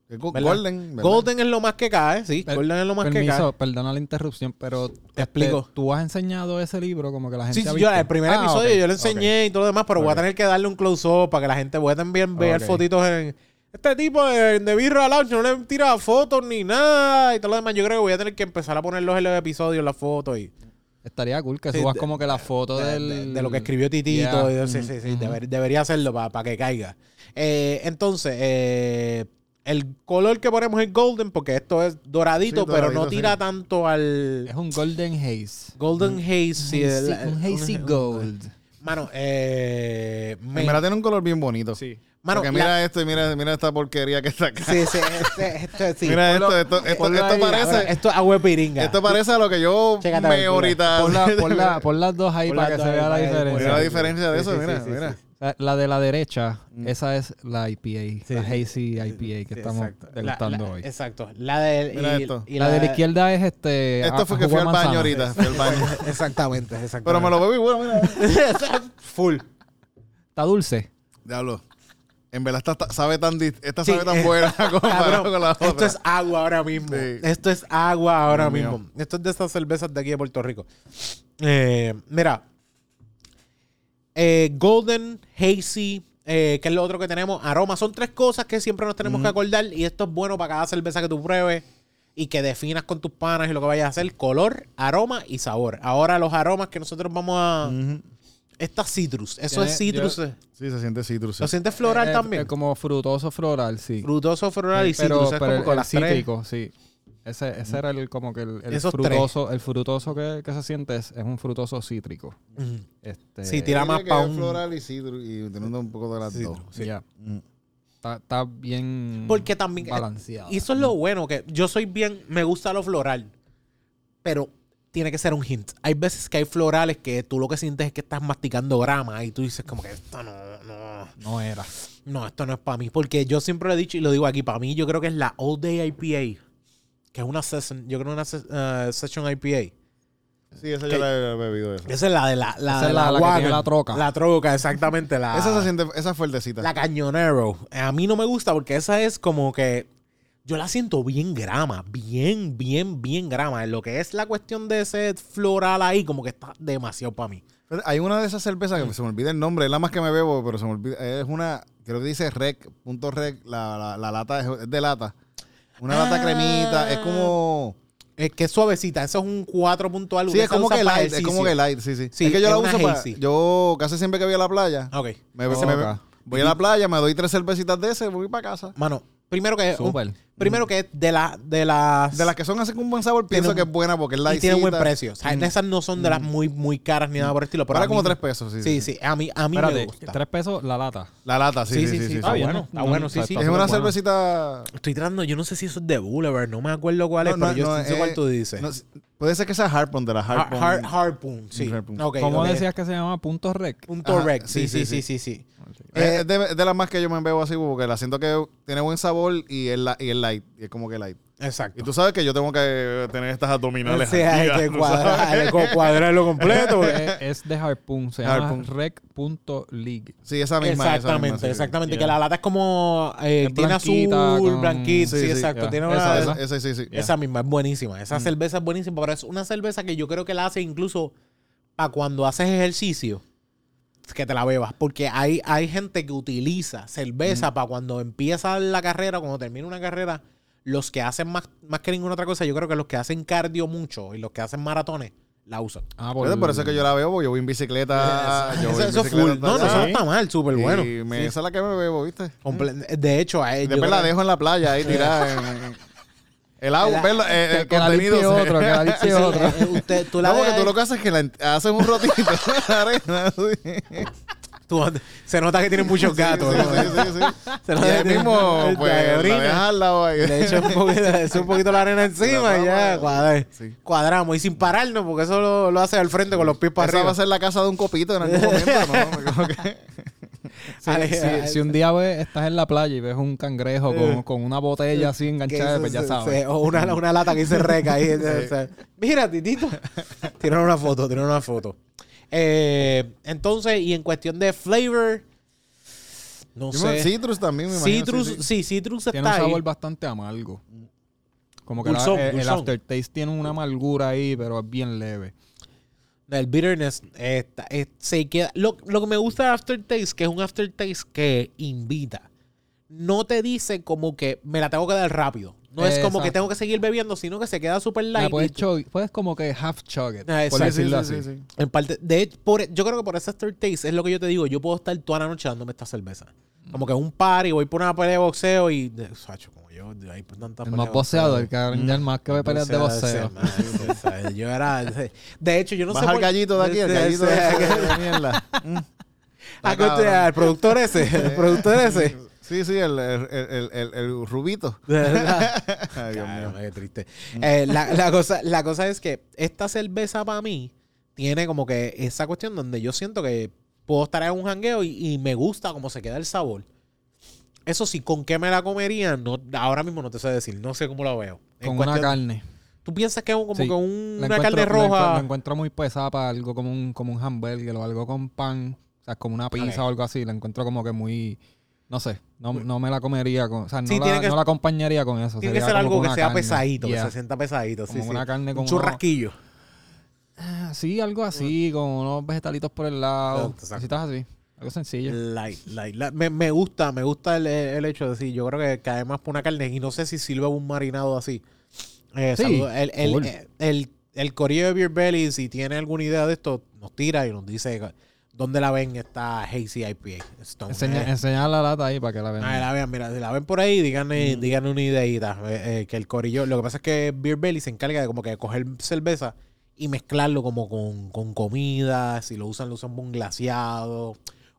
Golden, ¿verdad? Golden es lo más que cae, sí. Per- Golden es lo más que cae. perdona la interrupción, pero te explico. ¿Tú has enseñado ese libro como que la gente Sí, ha sí, visto? yo el primer Ah, episodio yo le enseñé y todo lo demás, pero voy a tener que darle un close-up para que la gente pueda también ver fotitos en... Este tipo de, de Birra Lounge no le tira fotos ni nada y todo lo demás. Yo creo que voy a tener que empezar a ponerlos en los episodios, las fotos y... Estaría cool que Sí, subas de- como que la foto de, del... de- de lo que escribió Titito. Yeah. y- sí, sí, sí, deber- debería hacerlo para que caiga. Eh, entonces, eh, el color que ponemos es golden porque esto es doradito, Sí, pero no tira sí. tanto al Es un golden haze. golden haze. sí, un hazy gold. Mano, eh, me- En verdad tiene un color bien bonito. Sí. mano, Porque la- mira esto y mira, mira esta porquería que está acá. Sí, sí, este, este, sí. mira esto, Ponlo- esto, esto, esto parece, esto es agua piringa. esto parece a lo que yo Chécate, me ahorita. Pon, la- pon la- pon las dos ahí Pon para que se vea la diferencia. Mira la diferencia de eso, mira, mira. La de la derecha, esa es la IPA, Sí, la hazy IPA que Sí, estamos degustando hoy. Exacto. La de, y, la de la izquierda es este. Esto a- fue que fui al baño ahorita, fui al baño. Exactamente, exactamente. Pero me lo bebí, bueno, mira. Full. Está dulce. Diablo. En verdad esta, esta sabe tan esta Sí, sabe tan eh, buena comparado Cabrón, con la otra. esto es agua ahora mismo. Sí. Esto es agua ahora mío. mismo. Esto es de estas cervezas de aquí de Puerto Rico. Eh, mira. Eh, Golden, Hazy, eh, que es lo otro que tenemos. Aroma. Son tres cosas que siempre nos tenemos que acordar. Y esto es bueno para cada cerveza que tú pruebes. Y que definas con tus panas y lo que vayas a hacer. Color, aroma y sabor. Ahora los aromas que nosotros vamos a... Ujú. Esta citrus. Eso Tiene- es citrus. yo- Sí, se siente citrus. ¿Lo sientes floral Eh, también? eh, como frutoso floral, sí. Frutoso, floral y pero, citrus. Es pero como el, con el las tres. cítrico, sí. Ese, ese era el como que el, el Esos frutoso, el frutoso que, que se siente es, es un frutoso cítrico. Ujú. Este, Sí, tira más que pa' es un- floral y citrus y teniendo un poco de las Citrus, dos. ya. Mm. Está, está bien Porque también. balanceado. Y eso es lo bueno, que yo soy bien. Me gusta lo floral. Pero tiene que ser un hint. Hay veces que hay florales que tú lo que sientes es que estás masticando grama y tú dices, como que esto no, no. No era. No, esto no es para mí. Porque yo siempre lo he dicho y lo digo aquí. Para mí, yo creo que es la All Day IPA. Que es una session. Yo creo una eh, session IPA. Sí, esa yo la he bebido esa. Esa es la de la. La, Esa de la- la que Wagon. tiene la troca. La troca, exactamente. La, Esa se siente, esa es fuertecita. La cañonero. A mí no me gusta porque esa es como que. Yo la siento bien grama. Bien, bien, bien grama. En lo que es la cuestión de ese floral ahí, como que está demasiado para mí. Hay una de esas cervezas que se me olvida el nombre, es la más que me bebo, pero se me olvida. Es una, creo que dice rec, punto rec, la, la, la lata es, es de lata. Una lata Ah. cremita, es como. Es que es suavecita. Eso es un 4 punto algo. Sí, es como que light, es como que light, sí, sí. Sí, es que yo la uso para. Yo casi siempre que voy a la playa, Ok. me, voy a la playa, me doy tres cervecitas de ese, voy para casa. Mano, primero que. Súper. Primero que de, la, de las. De las que son así con un buen sabor, pienso un- que es buena porque es y light. tiene buen precio. O sea, Mm. esas no son de las muy, muy caras ni nada por el estilo. Pero Para como mí- tres pesos, sí. Sí, sí. A mí, a mí me gusta. tres pesos la lata. La lata, sí, sí, sí. sí, Está sí. bueno, está bueno, sí, sí. Está Es una bueno. cervecita. Estoy tratando, yo no sé si eso es de Boulevard, no me acuerdo cuál es, No, pero no, yo no, sé eh, cuál tú dices. no, puede ser que sea Harpoon de la Har- Harpoon. Har- Harpoon, sí. ¿Cómo decías que se llama? Punto rec. Punto rec. Sí, sí, sí, sí, sí. Eh, Eh, es de, de las más que yo me veo así porque la siento que tiene buen sabor y es, la, y es light. Y es como que light. Exacto. Y tú sabes que yo tengo que tener estas abdominales Sí, hay que ¿tú cuadrar- hay que cuadrarlo completo. es, es de Harpoon, se llama Harpoon. rec.league. Sí, esa misma. esa exactamente, misma, sí, sí. exactamente. Yeah. Que la lata es como. eh, Es tiene azul, con- blanquita. Sí, Sí, sí, exacto. Tiene Esa, una. esa. Esa, esa, sí, sí. Esa misma es buenísima. Esa cerveza es buenísima, pero es una cerveza que yo creo que la hace incluso para cuando haces ejercicio, que te la bebas. Porque hay, hay gente que utiliza cerveza para cuando empieza la carrera, cuando termina una carrera, los que hacen más, más que ninguna otra cosa, yo creo que los que hacen cardio mucho y los que hacen maratones, la usan. Ah, Por, por eso es que yo la bebo, yo voy en bicicleta. yo voy eso, en eso es bicicleta full. No, no, eso no allá. está mal, súper Y bueno. me- Sí. Esa es la que me bebo, ¿viste? Comple- De hecho, a Y después la dejo en la playa ahí tirada en... El agua, La- eh, Que- el que la contenido. limpie se- otro, que la limpie otro. eh, usted, tú la No, porque tú lo que haces es que la haces un rotito en la arena. Sí, tú- se nota que tiene muchos gatos. sí, ¿no? sí, sí, sí. Se Y nota que ahí tiene- mismo, pues, la dejas al lado ahí. Le echo un poquito, le echo un poquito la arena encima y ya cuadra- sí. cuadramos. Y sin pararnos, porque eso lo, lo hace al frente con los pies para Esa va arriba. a ser la casa de un copito en algún momento, ¿no? Como que- Si, Ale- si- ale- si un día ves, estás en la playa y ves un cangrejo con, con una botella así enganchada, pues ya sabes. o una, una lata que se reca ahí. o sea, Mira, titito. Tiraron una foto, tiraron una foto. Eh, entonces, y en cuestión de flavor, no Yo sé. Citrus también, me imagino. Citrus, sí, sí. sí, Citrus Tiene está un ahí. sabor bastante amargo. Como que la- Dulzón, el, el aftertaste tiene una amargura ahí, pero es bien leve. El bitterness está- eh, se queda. Lo, lo que me gusta del aftertaste, que es un aftertaste que invita. No te dice como que me la tengo que dar rápido. No es como que tengo que seguir bebiendo, sino que se queda súper light. puedes, y- chug- puedes como que half chug it, Ah, por exacto. decirlo Sí, sí, así. sí, sí. En parte, de hecho, por- yo creo que por ese aftertaste es lo que yo te digo. Yo puedo estar toda la noche dándome esta cerveza. Como que un par y voy por una pelea de boxeo y. de- Sacho, como yo, de ahí por tanta El más de boxeador, boxeo. cabrón, ya el más que ve peleas de man, Yo era. De hecho, yo no Vas sé. al por- gallito de aquí, el gallito de, ese de mierda. Mm. Ah, al productor ese. El productor ese. Sí, sí, el, el, el, el, el rubito. De verdad. Ay, Dios mío. Qué triste. Eh, la, la cosa, la cosa es que esta cerveza para mí tiene como que esa cuestión donde yo siento que puedo estar en un jangueo y, y me gusta cómo se queda el sabor. Eso sí, ¿con qué me la comería? No, ahora mismo no te sé decir. No sé cómo la veo. En Con una carne. ¿Tú piensas que es un- como Sí. que un- una encuentro- carne encuentro- roja? La encuentro muy pesada para algo como un, como un hamburger o algo con pan. O sea, como una pizza o algo así. La encuentro como que muy... No sé, no, no me la comería con... O sea, no, Sí, la, tiene que- no la acompañaría con eso. Tiene que ser algo que sea carne. pesadito, Yeah. que se sienta pesadito. Como sí, una sí. carne Un con churrasquillo. Ah, Sí, algo así, con unos vegetalitos por el lado. Exacto. Cositas así. Algo sencillo. Light, light, light. Me, me gusta, me gusta el, el hecho de decir, yo creo que cae más por una carne y no sé si sirve un marinado así. Eh, Sí, saludo. el, el, full. el, el, corillo de Beer Belly, si tiene alguna idea de esto, nos tira y nos dice dónde la ven esta Hazy IPA. Enseña, Eh, la lata ahí para que la vean. ah, la vean, mira, si la ven por ahí, díganle, Mm. díganle una ideita. eh, eh, que el corillo, lo que pasa es que Beer Belly se encarga de como que coger cerveza y mezclarlo como con, con comida. Si lo usan, lo usan un glaseado.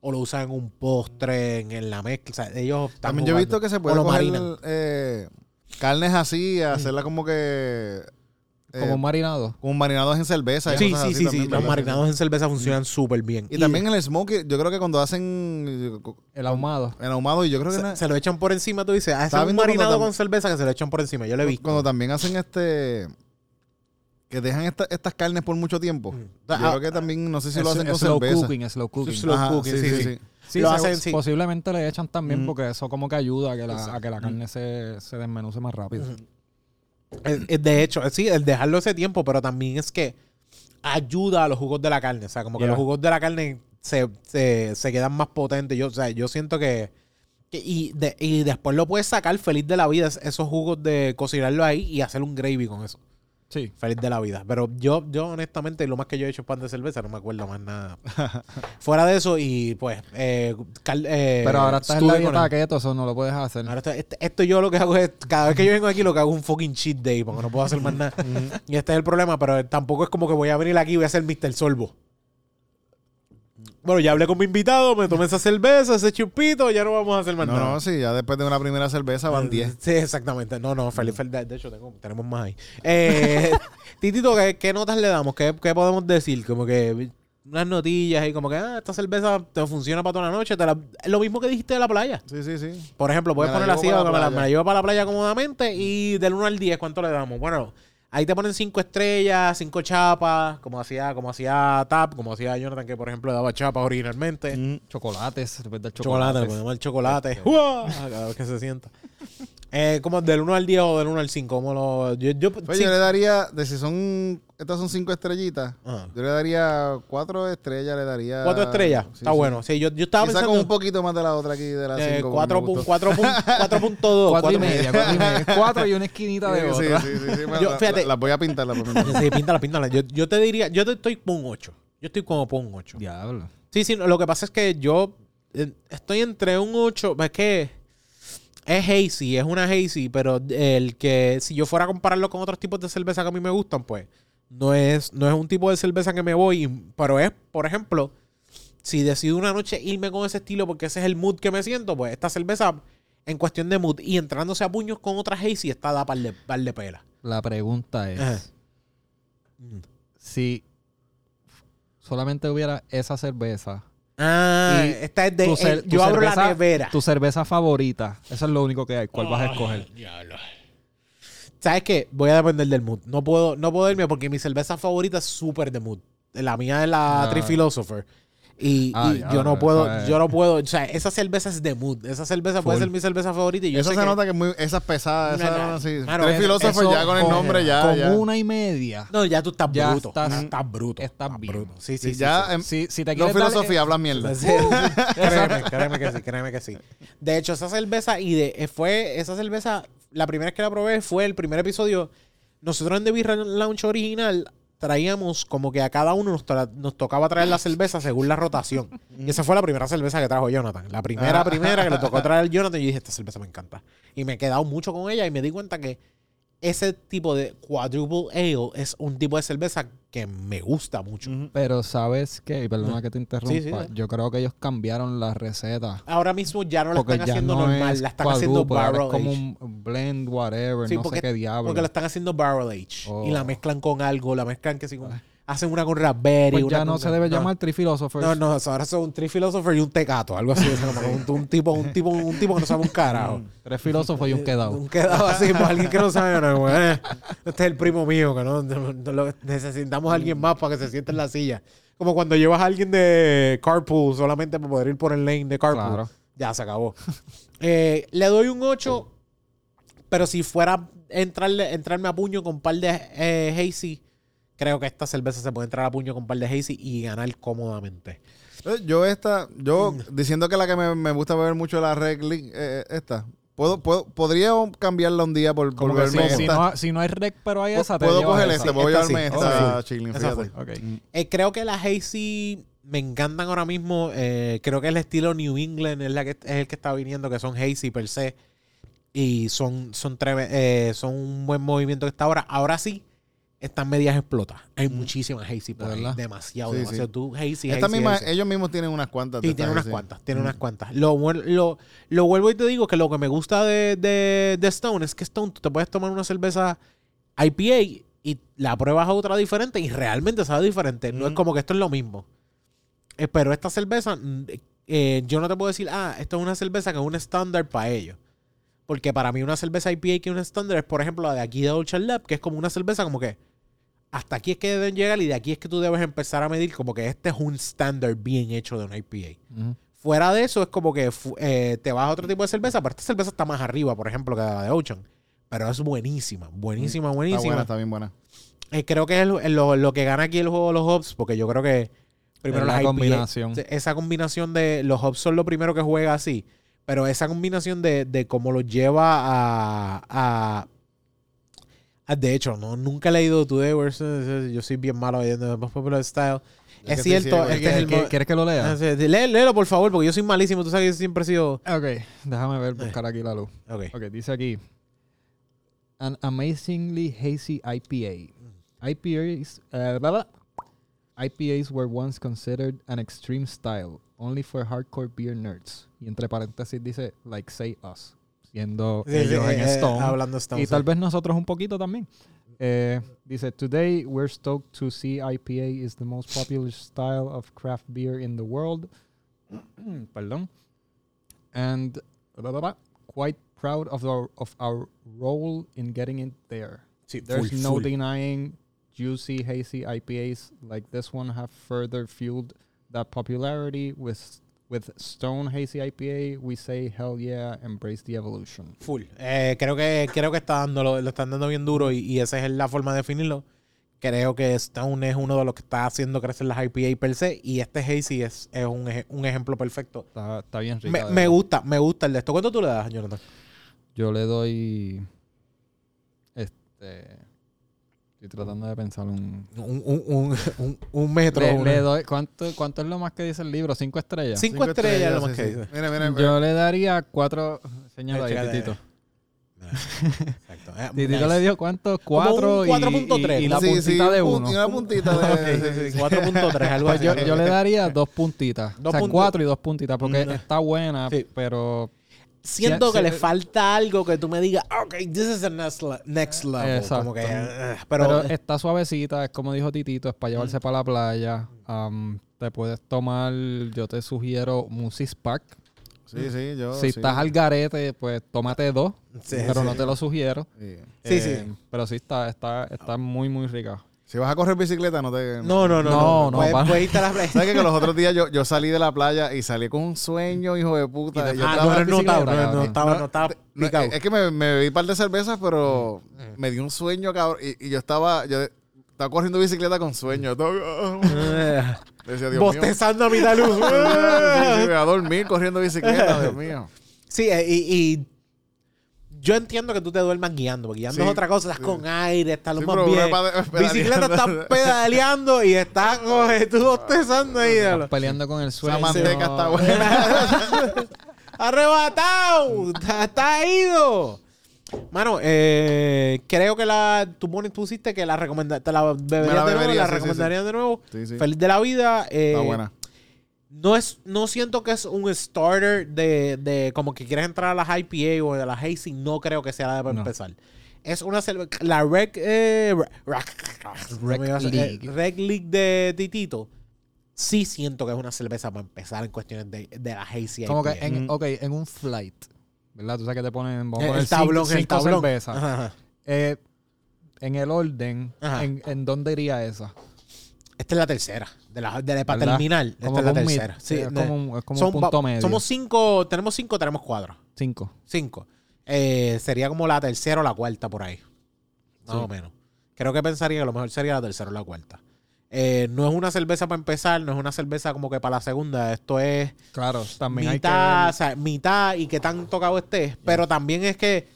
O lo usan en un postre, en, en la mezcla. O sea, ellos están También yo he visto que se puede coger eh, carnes así, hacerla como que... eh, Como un marinado. como marinados en cerveza. y Sí, sí, así sí, sí. Los marinados en cerveza funcionan súper bien. Y, también el smoke, yo creo que cuando hacen El ahumado. el ahumado, y yo creo que se, se lo echan por encima, tú dices, ah, es un marinado tam- con cerveza que se lo echan por encima. Yo lo he visto. cuando también hacen este... Que dejan esta- estas carnes por mucho tiempo. Mm. Yo Ah, creo que también, no sé si Es- lo hacen con slow cerveza. cooking, slow cooking. Slow Ajá, cooking, sí, sí. Sí, Lo hacen, sí. posiblemente le echan también Mm. porque eso como que ayuda a que la, a que la carne se, se desmenuce más rápido. De hecho, sí, el dejarlo ese tiempo, pero también es que ayuda a los jugos de la carne. O sea, como que Yeah. los jugos de la carne se, se, se quedan más potentes. Yo, o sea, yo siento que. que- y, de- y después lo puedes sacar feliz de la vida, es- esos jugos de cocinarlo ahí y hacer un gravy con eso. Sí. Feliz de la vida. Pero yo, yo honestamente, lo más que yo he hecho es pan de cerveza, no me acuerdo más nada. Fuera de eso, y pues. Eh, cal- eh, Pero ahora estás en la dieta keto, eso no lo puedes hacer. Ahora esto, este- esto yo lo que hago es, cada vez que yo vengo aquí, lo que hago es un fucking cheat day, porque no puedo hacer más nada. y este es el problema, pero tampoco es como que voy a venir aquí y voy a hacer Mr. Solvo. Bueno, ya hablé con mi invitado, me tomé esa cerveza, ese chupito, ya no vamos a hacer más No, nada. no, sí, ya después de una primera cerveza van 10. Sí, exactamente. No, no, feliz, feliz. De hecho, tengo- tenemos más ahí. Eh, Titito, ¿qué, qué notas le damos? ¿Qué, qué podemos decir? Como que unas notillas y como que, ah, esta cerveza te funciona para toda la noche. te la- Lo mismo que dijiste de la playa. Sí, sí, sí. Por ejemplo, puedes poner así, me la, me la llevo para la playa cómodamente y del 1 al 10, ¿cuánto le damos? Bueno, ahí te ponen 5 estrellas, 5 chapas, como hacía, como hacía Tap, como hacía Jonathan, que por ejemplo daba chapas originalmente. Mm, Chocolates, después del Chocolate, chocolate. le ponemos el chocolate. ¡Uah! Cada vez que se sienta. Eh, como del 1 al 10 o del 1 al 5, como lo. Yo, yo, Pues sí. yo le daría, de si son, estas son cinco estrellitas, Ajá. yo le daría cuatro estrellas, le daría... Cuatro estrellas. Sí, Está sí. bueno. Sí, yo, yo estaba Quizá pensando. con un poquito más de la otra aquí, de la eh, cinco. cuatro me pun- gustó. cuatro pun- 4.2. Cuatro y cuatro- media, cuatro y media. Cuatro y una esquinita de Sí, sí, otra. sí, sí, sí, me- Yo, la- fíjate- la- Las voy a pintar, las voy a pintar. Sí, píntala, píntala. Yo, yo te diría, yo te estoy por un 8. Yo estoy como por un 8. Diablo. Sí, sí, lo que pasa es que yo eh, estoy entre un 8, es que es hazy, es una hazy, pero el que si yo fuera a compararlo con otros tipos de cerveza que a mí me gustan, pues no es, no es un tipo de cerveza que me voy, pero es, por ejemplo, si decido una noche irme con ese estilo porque ese es el mood que me siento, pues esta cerveza en cuestión de mood y entrándose a puños con otra hazy está da par de, par de pela. La pregunta es: Ajá. si solamente hubiera esa cerveza, Ah, Y esta es de, tu cer- tu yo abro la cerveza- nevera. tu cerveza favorita, eso es lo único que hay, ¿cuál vas a escoger? ¿Sabes qué? Voy a depender del mood. No puedo, no puedo irme porque mi cerveza favorita es súper de mood. La mía es la Ah. Tree Philosopher. Y, Ah, y ya, yo no puedo, es- yo no puedo, o sea, esa cerveza es de mood. Esa cerveza puede Full. ser mi cerveza favorita y yo Eso sé se que- nota que es muy, esas pesadas, No, esas, no. así. Mano, Tres eso- filósofos ya con el nombre, ya, Con ya. una y media. No, ya tú estás Ya bruto. estás- Estás, estás bruto. estás bien. bruto. Sí, Sí, sí, ya, sí, sí. em, Si, si te no quieres dar- filosofía, hablan mierda. Sí, créeme, créeme que sí, créeme que sí. De hecho, esa cerveza, y de, eh, fue esa cerveza, la primera vez que la probé fue el primer episodio. Nosotros en The Beer Lounge original traíamos como que a cada uno nos, tra- nos tocaba traer la cerveza según la rotación. Y esa fue la primera cerveza que trajo Jonathan. La primera, Ah. primera que le tocó traer Jonathan. Y yo dije, esta cerveza me encanta. Y me he quedado mucho con ella y me di cuenta que ese tipo de quadruple ale es un tipo de cerveza que me gusta mucho. Pero sabes qué, y perdona que te interrumpa, Sí, sí, yo creo que ellos cambiaron la receta. Ahora mismo ya no la Porque están haciendo no normal, es la están haciendo barrel es como age. un blend, whatever, Sí, no porque- sé qué diablo. Porque la están haciendo barrel age. Oh. Y la mezclan con algo, la mezclan que si con- hacen una con raspberry. Pues una ya no con- se debe llamar Three Philosophers. No, no, ahora son un Tree Philosopher y un tecato, algo así. un, un tipo, un tipo, un tipo que no sabe un carajo. Tres filósofos y un quedado. Un quedado así, pues alguien que no sabe, no, como, eh, este es el primo mío, que no, no- no lo- necesitamos a alguien más para que se siente en la silla. Como cuando llevas a alguien de carpool solamente para poder ir por el lane de carpool. Claro. Ya se acabó. Eh, le doy un 8, pero si fuera entrarle, entrarme a puño con un par de eh, Hazy, creo que esta cerveza se puede entrar a puño con un par de Hazy y ganar cómodamente. Eh, Yo esta, yo Mm. diciendo que la que me, me gusta beber mucho la Red League, eh, esta. Puedo, puedo, podría cambiarla un día por, por ¿Cómo que beberme sí? si, esta. no, si no hay rec, pero hay esa, te puedo coger esa. esta, puedo Esta sí, llevarme esta sí. chilling, Esa fíjate. Ok. Eh, creo que las Hazy me encantan ahora mismo. eh, creo que el estilo New England es, la que, es el que está viniendo, que son Hazy per se. Y son, son, eh, son un buen movimiento que está ahora. Ahora sí, están medias explotas. Hay muchísimas Hazy por ¿De ahí. Demasiado, Sí, demasiado. sí. Tú, Hazy, Esta Hazy, misma, Hazy. ellos mismos tienen unas cuantas. Sí, estas, tiene unas cuantas, tiene unas cuantas. Lo, lo, lo vuelvo y te digo que lo que me gusta de, de, de Stone es que Stone tú te puedes tomar una cerveza IPA y la pruebas a otra diferente y realmente sabe diferente. No es Mm. como que esto es lo mismo. Eh, pero esta cerveza, mm, eh, yo no te puedo decir, ah, esto es una cerveza que es un estándar para ellos. Porque para mí una cerveza IPA que es un estándar es, por ejemplo, la de aquí de Old Lab, que es como una cerveza como que hasta aquí es que deben llegar y de aquí es que tú debes empezar a medir como que este es un estándar bien hecho de una IPA. Fuera de eso, es como que eh, te vas a otro tipo de cerveza, pero esta cerveza está más arriba, por ejemplo, que la de Ocean. Pero es buenísima, buenísima, Está buenísima. buena, está bien buena. Eh, creo que es lo, lo- que gana aquí el juego de los hops, porque yo creo que primero la IPA, combinación. esa combinación de los hops son lo primero que juega así, pero esa combinación de, de cómo los lleva a, a- a- de hecho, no nunca he leído Today versus yo soy bien malo leyendo Most Popular Style. Es Es, que sí, cierto, sí, este es el ¿Quieres que lo lea? Ah, sí, lé- léelo por favor, porque yo soy malísimo, tú sabes que yo siempre he sido Ok, déjame ver, buscar aquí la luz. Ok. Ok, dice aquí. An amazingly hazy IPA. IPAs, eh, blah, blah. IPAs were once considered an extreme style, only for hardcore beer nerds. Y entre paréntesis dice, like say us, siendo Sí, sí, ellos en eh, Stone. hablando Stone. y sí. tal vez nosotros un poquito también. Eh, dice, Today we're stoked to see IPA is the most popular style of craft beer in the world. Perdón. And blah, blah, blah, quite proud of our, of our role in getting it there. Sí, There's full, no full. denying juicy, hazy IPAs like this one have further fueled that popularity with with Stone Hazy IPA. We say hell yeah, embrace the evolution. Full. Eh, creo que creo que está dándolo, lo están dando bien duro y, y esa es la forma de definirlo. Creo que Stone es uno de los que está haciendo crecer las IPA per se y este Hazy es, es un, un ejemplo perfecto. Está, está bien rica. Me, me gusta, me gusta el de esto. ¿Cuánto tú le das, Jonathan? Yo le doy. Este. Estoy tratando de pensar un. Un, un, un, un, un metro. Le, una- le doy, ¿cuánto, ¿Cuánto es lo más que dice el libro? ¿Cinco estrellas? Cinco, estrellas, lo más sí, que sí. dice. Mira, mira, mira. Yo le daría cuatro. Señala ahí. Titito. Exacto. Eh, Titito nice. le dio cuánto? Cuatro y, 4.3. y, y la Sí, sí, puntita de un uno. y una puntita de... Sí, sí, sí, 4.3, algo Pues así. yo, yo le daría dos puntitas. Dos o sea, cuatro y dos puntitas, porque Mm. está buena, Sí. pero Siento Sí, que sí. le falta algo que tú me digas, ok, this is the next, le- next level. Exacto. Como que, eh, pero, pero, está suavecita, es como dijo Titito, es para llevarse para la playa. Am, te puedes tomar, yo te sugiero Musis Pack. Sí, sí, yo... si sí. estás al garete, pues tómate dos, Sí, pero sí. no te lo sugiero. Sí. Sí, sí. Eh, Pero sí está, está, está muy, muy rica. Si vas a correr bicicleta, no te... no, no, no, no. No, no, Puedes- pa. puedes irte a la playa. ¿Sabes que los otros días yo, yo salí de la playa y salí con un sueño, hijo de puta? Y de- Yo Ah, estaba no en eres notado, no, no, estaba, No, no estaba No, picado. es que me, me bebí un par de cervezas, pero me dio un sueño, cabrón. Y, y yo estaba... Yo estaba corriendo bicicleta con sueño. Decía, Dios mío. Bostezando a mitad luz. Sí, a dormir corriendo bicicleta, Dios mío. Sí, eh, y, y yo entiendo que tú te duermas guiando, porque guiando Sí, es otra cosa, estás sí. con aire, estás lo Sí, más pero bien. Bicicleta estás pedaleando. y estás coge, tú bostezando ahí. Estás peleando con el sueño. Esa manteca está buena. ¡Arrebatado! ¡Está, ido! Mano, eh, creo que la tú pones- pusiste que la recomenda, te la beberías la de nuevo, bebería, la sí, sí, recomendarías de nuevo. Sí, sí. Feliz de la vida. eh, Está buena. No es, no siento que es un starter de, de como que quieres entrar a las IPA o de las Hazy, no creo que sea la de para No. empezar. Es una cerveza, la Rec, eh, Rec, Rec sa- League. eh, Rec League de Titito. Sí siento que es una cerveza para empezar en cuestiones de, de la Hazy Como que en, ok, en un flight, ¿verdad? Tú sabes que te ponen, vamos Eh, poner el tablón, cinco, el tablón. cervezas. Ajá. Eh, en el orden, en, ¿en dónde iría esa? Esta es la tercera. De la, de la para ¿Verdad? terminar. Esta Como es la mid. tercera. Sí, es como, un- es como son un punto medio. Somos cinco, tenemos cinco, tenemos cuatro. cinco. Cinco. Eh, sería como la tercera o la cuarta por ahí. Más Sí. o menos. Creo que pensaría que lo mejor sería la tercera o la cuarta. Eh, no es una cerveza para empezar, no es una cerveza como que para la segunda. Esto es Claro, también hay que mitad, o sea, mitad y que tan tocado esté. Pero también es que,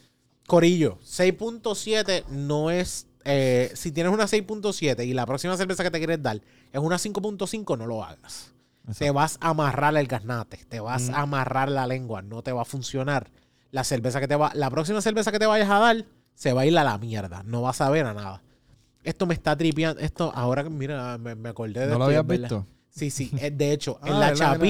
Corillo, 6.7 no es. Eh, si tienes una 6.7 y la próxima cerveza que te quieres dar es una 5.5, no lo hagas. Te vas a amarrar el garnate, te vas a amarrar la lengua, no te va a funcionar. La cerveza que te va, la próxima cerveza que te vayas a dar, se va a ir a la mierda, no vas a ver a nada. Esto me está tripeando, esto, ahora que mira, me, me acordé de ¿No esto lo habías verdad. visto? Sí, sí. eh, De hecho, en Ah, la verdad, verdad.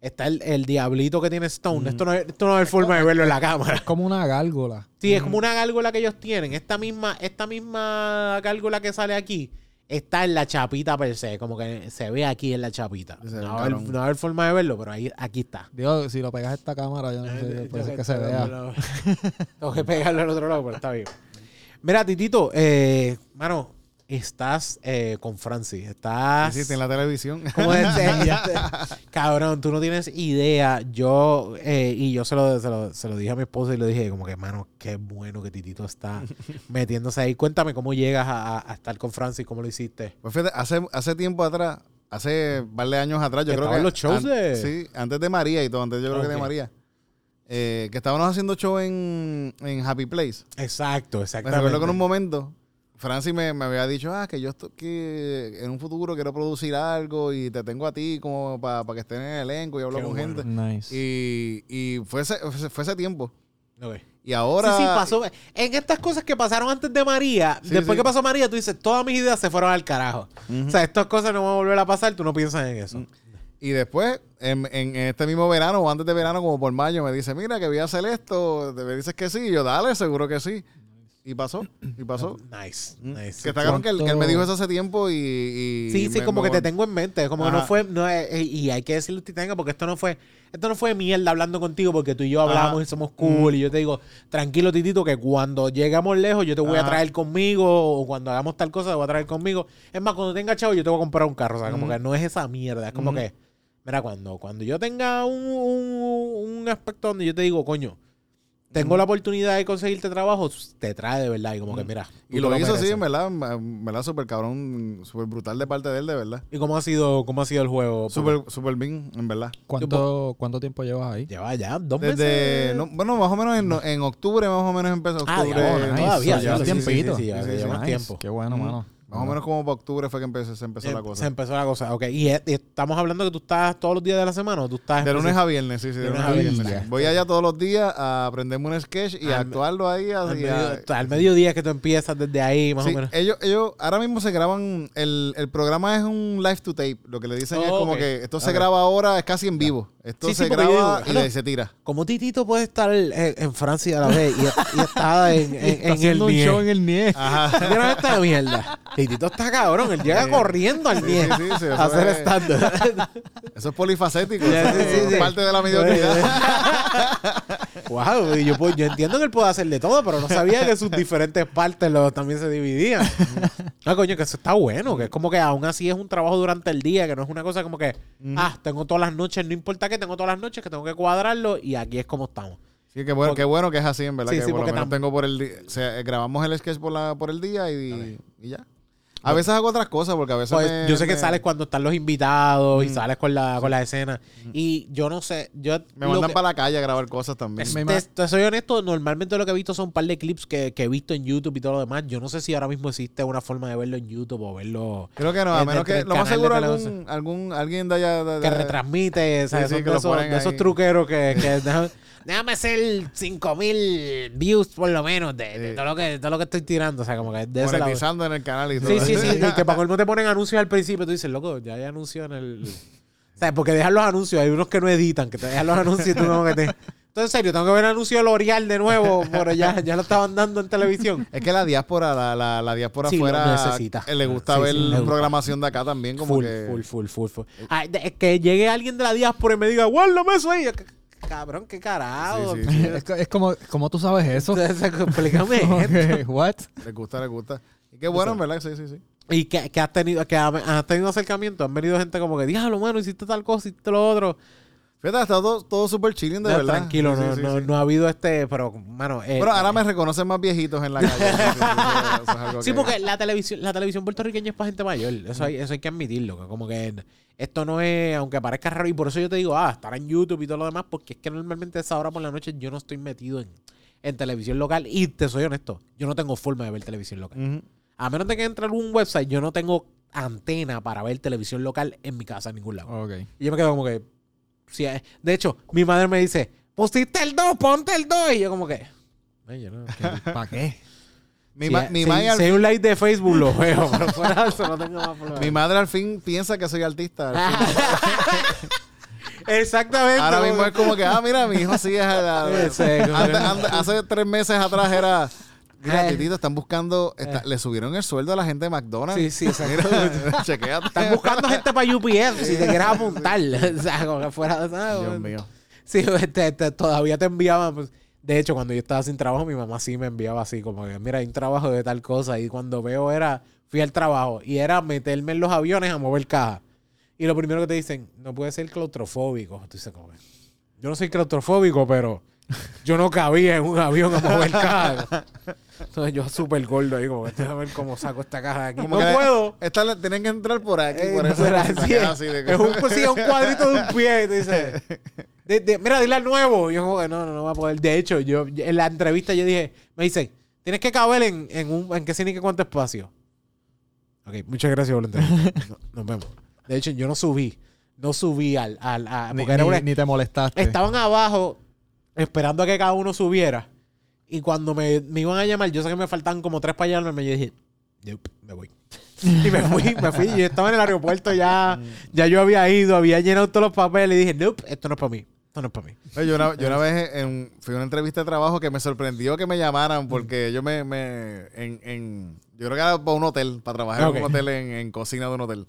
Está el, el diablito que tiene Stone. Esto, no, es- esto no es forma de verlo en la cámara. Es como una gárgola. Sí, es como una gárgola que ellos tienen. Esta misma, esta misma gárgola que sale aquí está en la chapita per se. Como que se ve aquí en la chapita. No va a haber, no va a haber forma de verlo, pero ahí, aquí está. Digo, si lo pegas a esta cámara, yo no sé, puede ser que se vea. Tengo que pegarlo al otro lado, pero está bien. Mira, Titito, eh, mano, estás eh, con Francis. Estás. Sí, sí, en la televisión. ¿Cómo es? Cabrón, tú no tienes idea. Yo, eh, y yo se lo, se, lo, se lo dije a mi esposa y le dije, como que, mano, qué bueno que Titito está metiéndose ahí. Cuéntame cómo llegas a, a- a estar con Francis, cómo lo hiciste. Pues fíjate, hace, hace tiempo atrás, hace varios años atrás, yo creo que. los shows de- Sí, antes de María y todo, antes yo creo que de. María. eh, que estábamos haciendo show en, en Happy Place. Exacto, Me exactamente. recuerdo que en un momento, Francis me, me había dicho, ah, que yo estoy que en un futuro quiero producir algo y te tengo a ti como para que estés en el elenco y hablo Qué con bueno. gente. Nice. Y, y fue, ese, fue ese tiempo. Y ahora. Sí, sí, pasó. En estas cosas que pasaron antes de María, Sí, después sí. que pasó María, tú dices, todas mis ideas se fueron al carajo. O sea, estas cosas no van a volver a pasar, tú no piensas en eso. Y después, en, en este mismo verano o antes de verano, como por mayo, me dice, mira, que voy a hacer esto. Me dices que sí. Y yo, dale, seguro que sí. Y pasó, y pasó. Nice, nice. Que está cabrón que él, que él me ¿Cuánto- dijo eso hace tiempo y... y- Sí, sí, me- como me que te tengo en mente. Como que no fue. No, eh, eh, y hay que decirlo que tenga, porque esto no fue. Esto no fue mierda hablando contigo, porque tú y yo hablamos Ajá. y somos cool. Y yo te digo, tranquilo, Titito, que cuando lleguemos lejos, yo te voy a traer conmigo. O cuando hagamos tal cosa, te voy a traer conmigo. Es más, cuando tenga chavo, yo te voy a comprar un carro. O sea, como que no es esa mierda. Es como que. Mira, cuando, cuando yo tenga un, un, un aspecto donde yo te digo, coño, tengo la oportunidad de conseguirte trabajo, te trae de verdad. Y como que, mira. Y te lo hizo así, en verdad, en verdad, súper cabrón, súper brutal de parte de él, de verdad. ¿Y cómo ha sido, cómo ha sido el juego? Súper, súper bien, en verdad. ¿Cuánto, ¿Cuánto tiempo llevas ahí? Lleva ya dos Desde, meses. no, bueno, más o menos en, en octubre, más o menos empezó. Ah, Octubre, nice. todavía. Ya, lleva sí, sí, tiempito. sí, sí, ya Sí, sí, lleva sí. tiempo. Qué bueno, mano. Más o menos como para octubre fue que empezó, se empezó la Eh, cosa. Se empezó la cosa. Ok. ¿Y, es- y estamos hablando que tú estás todos los días de la semana o tú estás... De lunes a viernes, sí, sí, de lunes a viernes. Voy allá todos los días a aprenderme un sketch y a actuarlo ahí. al, medio- al mediodía que tú empiezas desde ahí, más Sí, o menos. ellos, ellos ahora mismo se graban, el, el programa es un live to tape, lo que le dicen es Oh, como que esto se graba ahora, es casi en vivo. Esto Sí, se graba digo, y se tira. Como Titito puede estar en, en Francia a la vez y, y está en, en, Está en el un show en el NIE. Ajá. Mira esta mierda. Titito está cabrón. Él llega Sí. corriendo al Sí, NIE sí, sí, eso a hacer es- stand Eso es polifacético. Eso sí, sí, es sí. parte de la mediocridad. wow, y yo, puedo- yo entiendo que él puede hacer de todo, pero no sabía que sus diferentes partes lo, también se dividían. No, coño, que eso está bueno, que es como que aún así es un trabajo durante el día, que no es una cosa como que, ah, tengo todas las noches, no importa tengo todas las noches, que tengo que cuadrarlo y aquí es como estamos. Sí, qué bueno, Porque- qué bueno que es así, en verdad. Sí, que sí, por lo menos tengo por el día. O sea, grabamos el sketch por, la, por el día y, y ya. A veces hago otras cosas porque a veces. Pues, me- yo sé que sales cuando están los invitados y Mm. sales con la, con la escena. Y yo no sé, yo... Me mandan que- para la calle a grabar cosas también. Te, soy honesto, normalmente lo que he visto son un par de clips que, que he visto en YouTube y todo lo demás. Yo no sé si ahora mismo existe una forma de verlo en YouTube o verlo Creo que no, a en- menos que. Lo más seguro, algún, algún. Alguien de allá. de- que retransmite, Sí, sí, de, esos, de truqueros que, que déjame, hacer 5000 views por lo menos de, de Sí. todo, lo que, de todo lo que estoy tirando. O sea, como que de monetizando en el canal y todo. Sí, sí, sí. y que para colmo te ponen anuncios al principio. Tú dices, loco, ya hay anuncios en el. O sea, porque dejan los anuncios. Hay unos que no editan, que te dejan los anuncios y tú como que te. Entonces, en serio, tengo que ver el anuncio de L'Oreal de nuevo, pero ya, ya lo estaban dando en televisión. Es que la diáspora, la, la, la diáspora Sí, lo afuera necesita. eh, le gusta Sí, ver sí, gusta. programación de acá también, como full, que. full, full, full, full. Ay, de- que llegue alguien de la diáspora y me diga, guárdame eso ahí. Cabrón, qué carajo. Sí, sí, sí. es, co- es como, ¿cómo tú sabes eso? Explícame Como esto. What? Les gusta, les gusta. Y qué bueno, en verdad, sí, sí, sí. Y que, que has tenido, que ha- has tenido acercamiento, han venido gente como que, diablo, mano, hiciste tal cosa, hiciste lo otro. Fíjate, está todo, todo súper chilling, de No, verdad. Tranquilo, Sí, no, sí, no, sí. no ha habido este, pero, mano. eh, Pero ahora eh, me reconocen más viejitos en la calle. Sí, es porque la televisión, la televisión puertorriqueña es para gente mayor. Eso hay, eso hay que admitirlo. como que esto no es, aunque parezca raro, y por eso yo te digo, ah, estar en YouTube y todo lo demás, porque es que normalmente a esa hora por la noche yo no estoy metido en, en televisión local. Y te soy honesto, yo no tengo forma de ver televisión local. A menos de que entre a algún website, yo no tengo antena para ver televisión local en mi casa en ningún lado. Ok. Y yo me quedo como que. Sí, eh, de hecho, mi madre me dice, pusiste el 2, ponte el 2. Y yo como que. "Ay, yo no- ¿Para qué? Mi, si, ma- mi, si- ma- al si hay un like de Facebook, lo veo. Pero fuera de eso no tengo más problema. mi madre al fin piensa que soy artista. Exactamente. Ahora mismo es como que, ah, mira, mi hijo sí es. Sí, como antes- que- antes- hace tres meses atrás era. Mira, Eh. están buscando. está- le subieron el sueldo a la gente de McDonald's. Sí, sí, exacto. Chequéate. Están buscando gente para UPS si te quieres apuntar. o sea, como que fuera de ¿sabes? Dios mío. Sí, te- te- todavía te enviaban. pues, de hecho, cuando yo estaba sin trabajo, mi mamá sí me enviaba así, como que, mira, hay un trabajo de tal cosa. Y cuando veo era, fui al trabajo y era meterme en los aviones a mover caja. Y lo primero que te dicen, no puede ser claustrofóbico. Tú dices, como yo no soy claustrofóbico, pero yo no cabía en un avión a mover caja. Entonces yo súper gordo ahí, como que, a ver cómo saco esta caja de aquí. Como no que puedo. Esta tienen que entrar por aquí, Eh, por eso. así es. así de que- Es un, pues sí, es un cuadrito de un pie. Y te dice, de- de- mira, dile al nuevo. Y yo, como que no, no, no va a poder. De hecho, yo en la entrevista yo dije, me dice, tienes que caber en, en un, en qué cine que cuánto espacio. Ok, muchas gracias por la entrevista. No- nos vemos. De hecho, yo no subí. No subí al. al a- Ni, porque era una- ni te molestaste. Estaban abajo esperando a que cada uno subiera. Y cuando me, me iban a llamar, yo sé que me faltaban como tres para llamarme. Yo dije, "Nope, me voy. Y me fui, me fui. Yo estaba en el aeropuerto ya. Ya yo había ido, había llenado todos los papeles y dije, nope, esto no es para mí. esto no es para mí. Oye, Yo una, yo una vez en- fui a una entrevista de trabajo que me sorprendió que me llamaran porque yo me, me en, en- yo creo que era para un hotel, para trabajar en un hotel, en, en cocina de un hotel.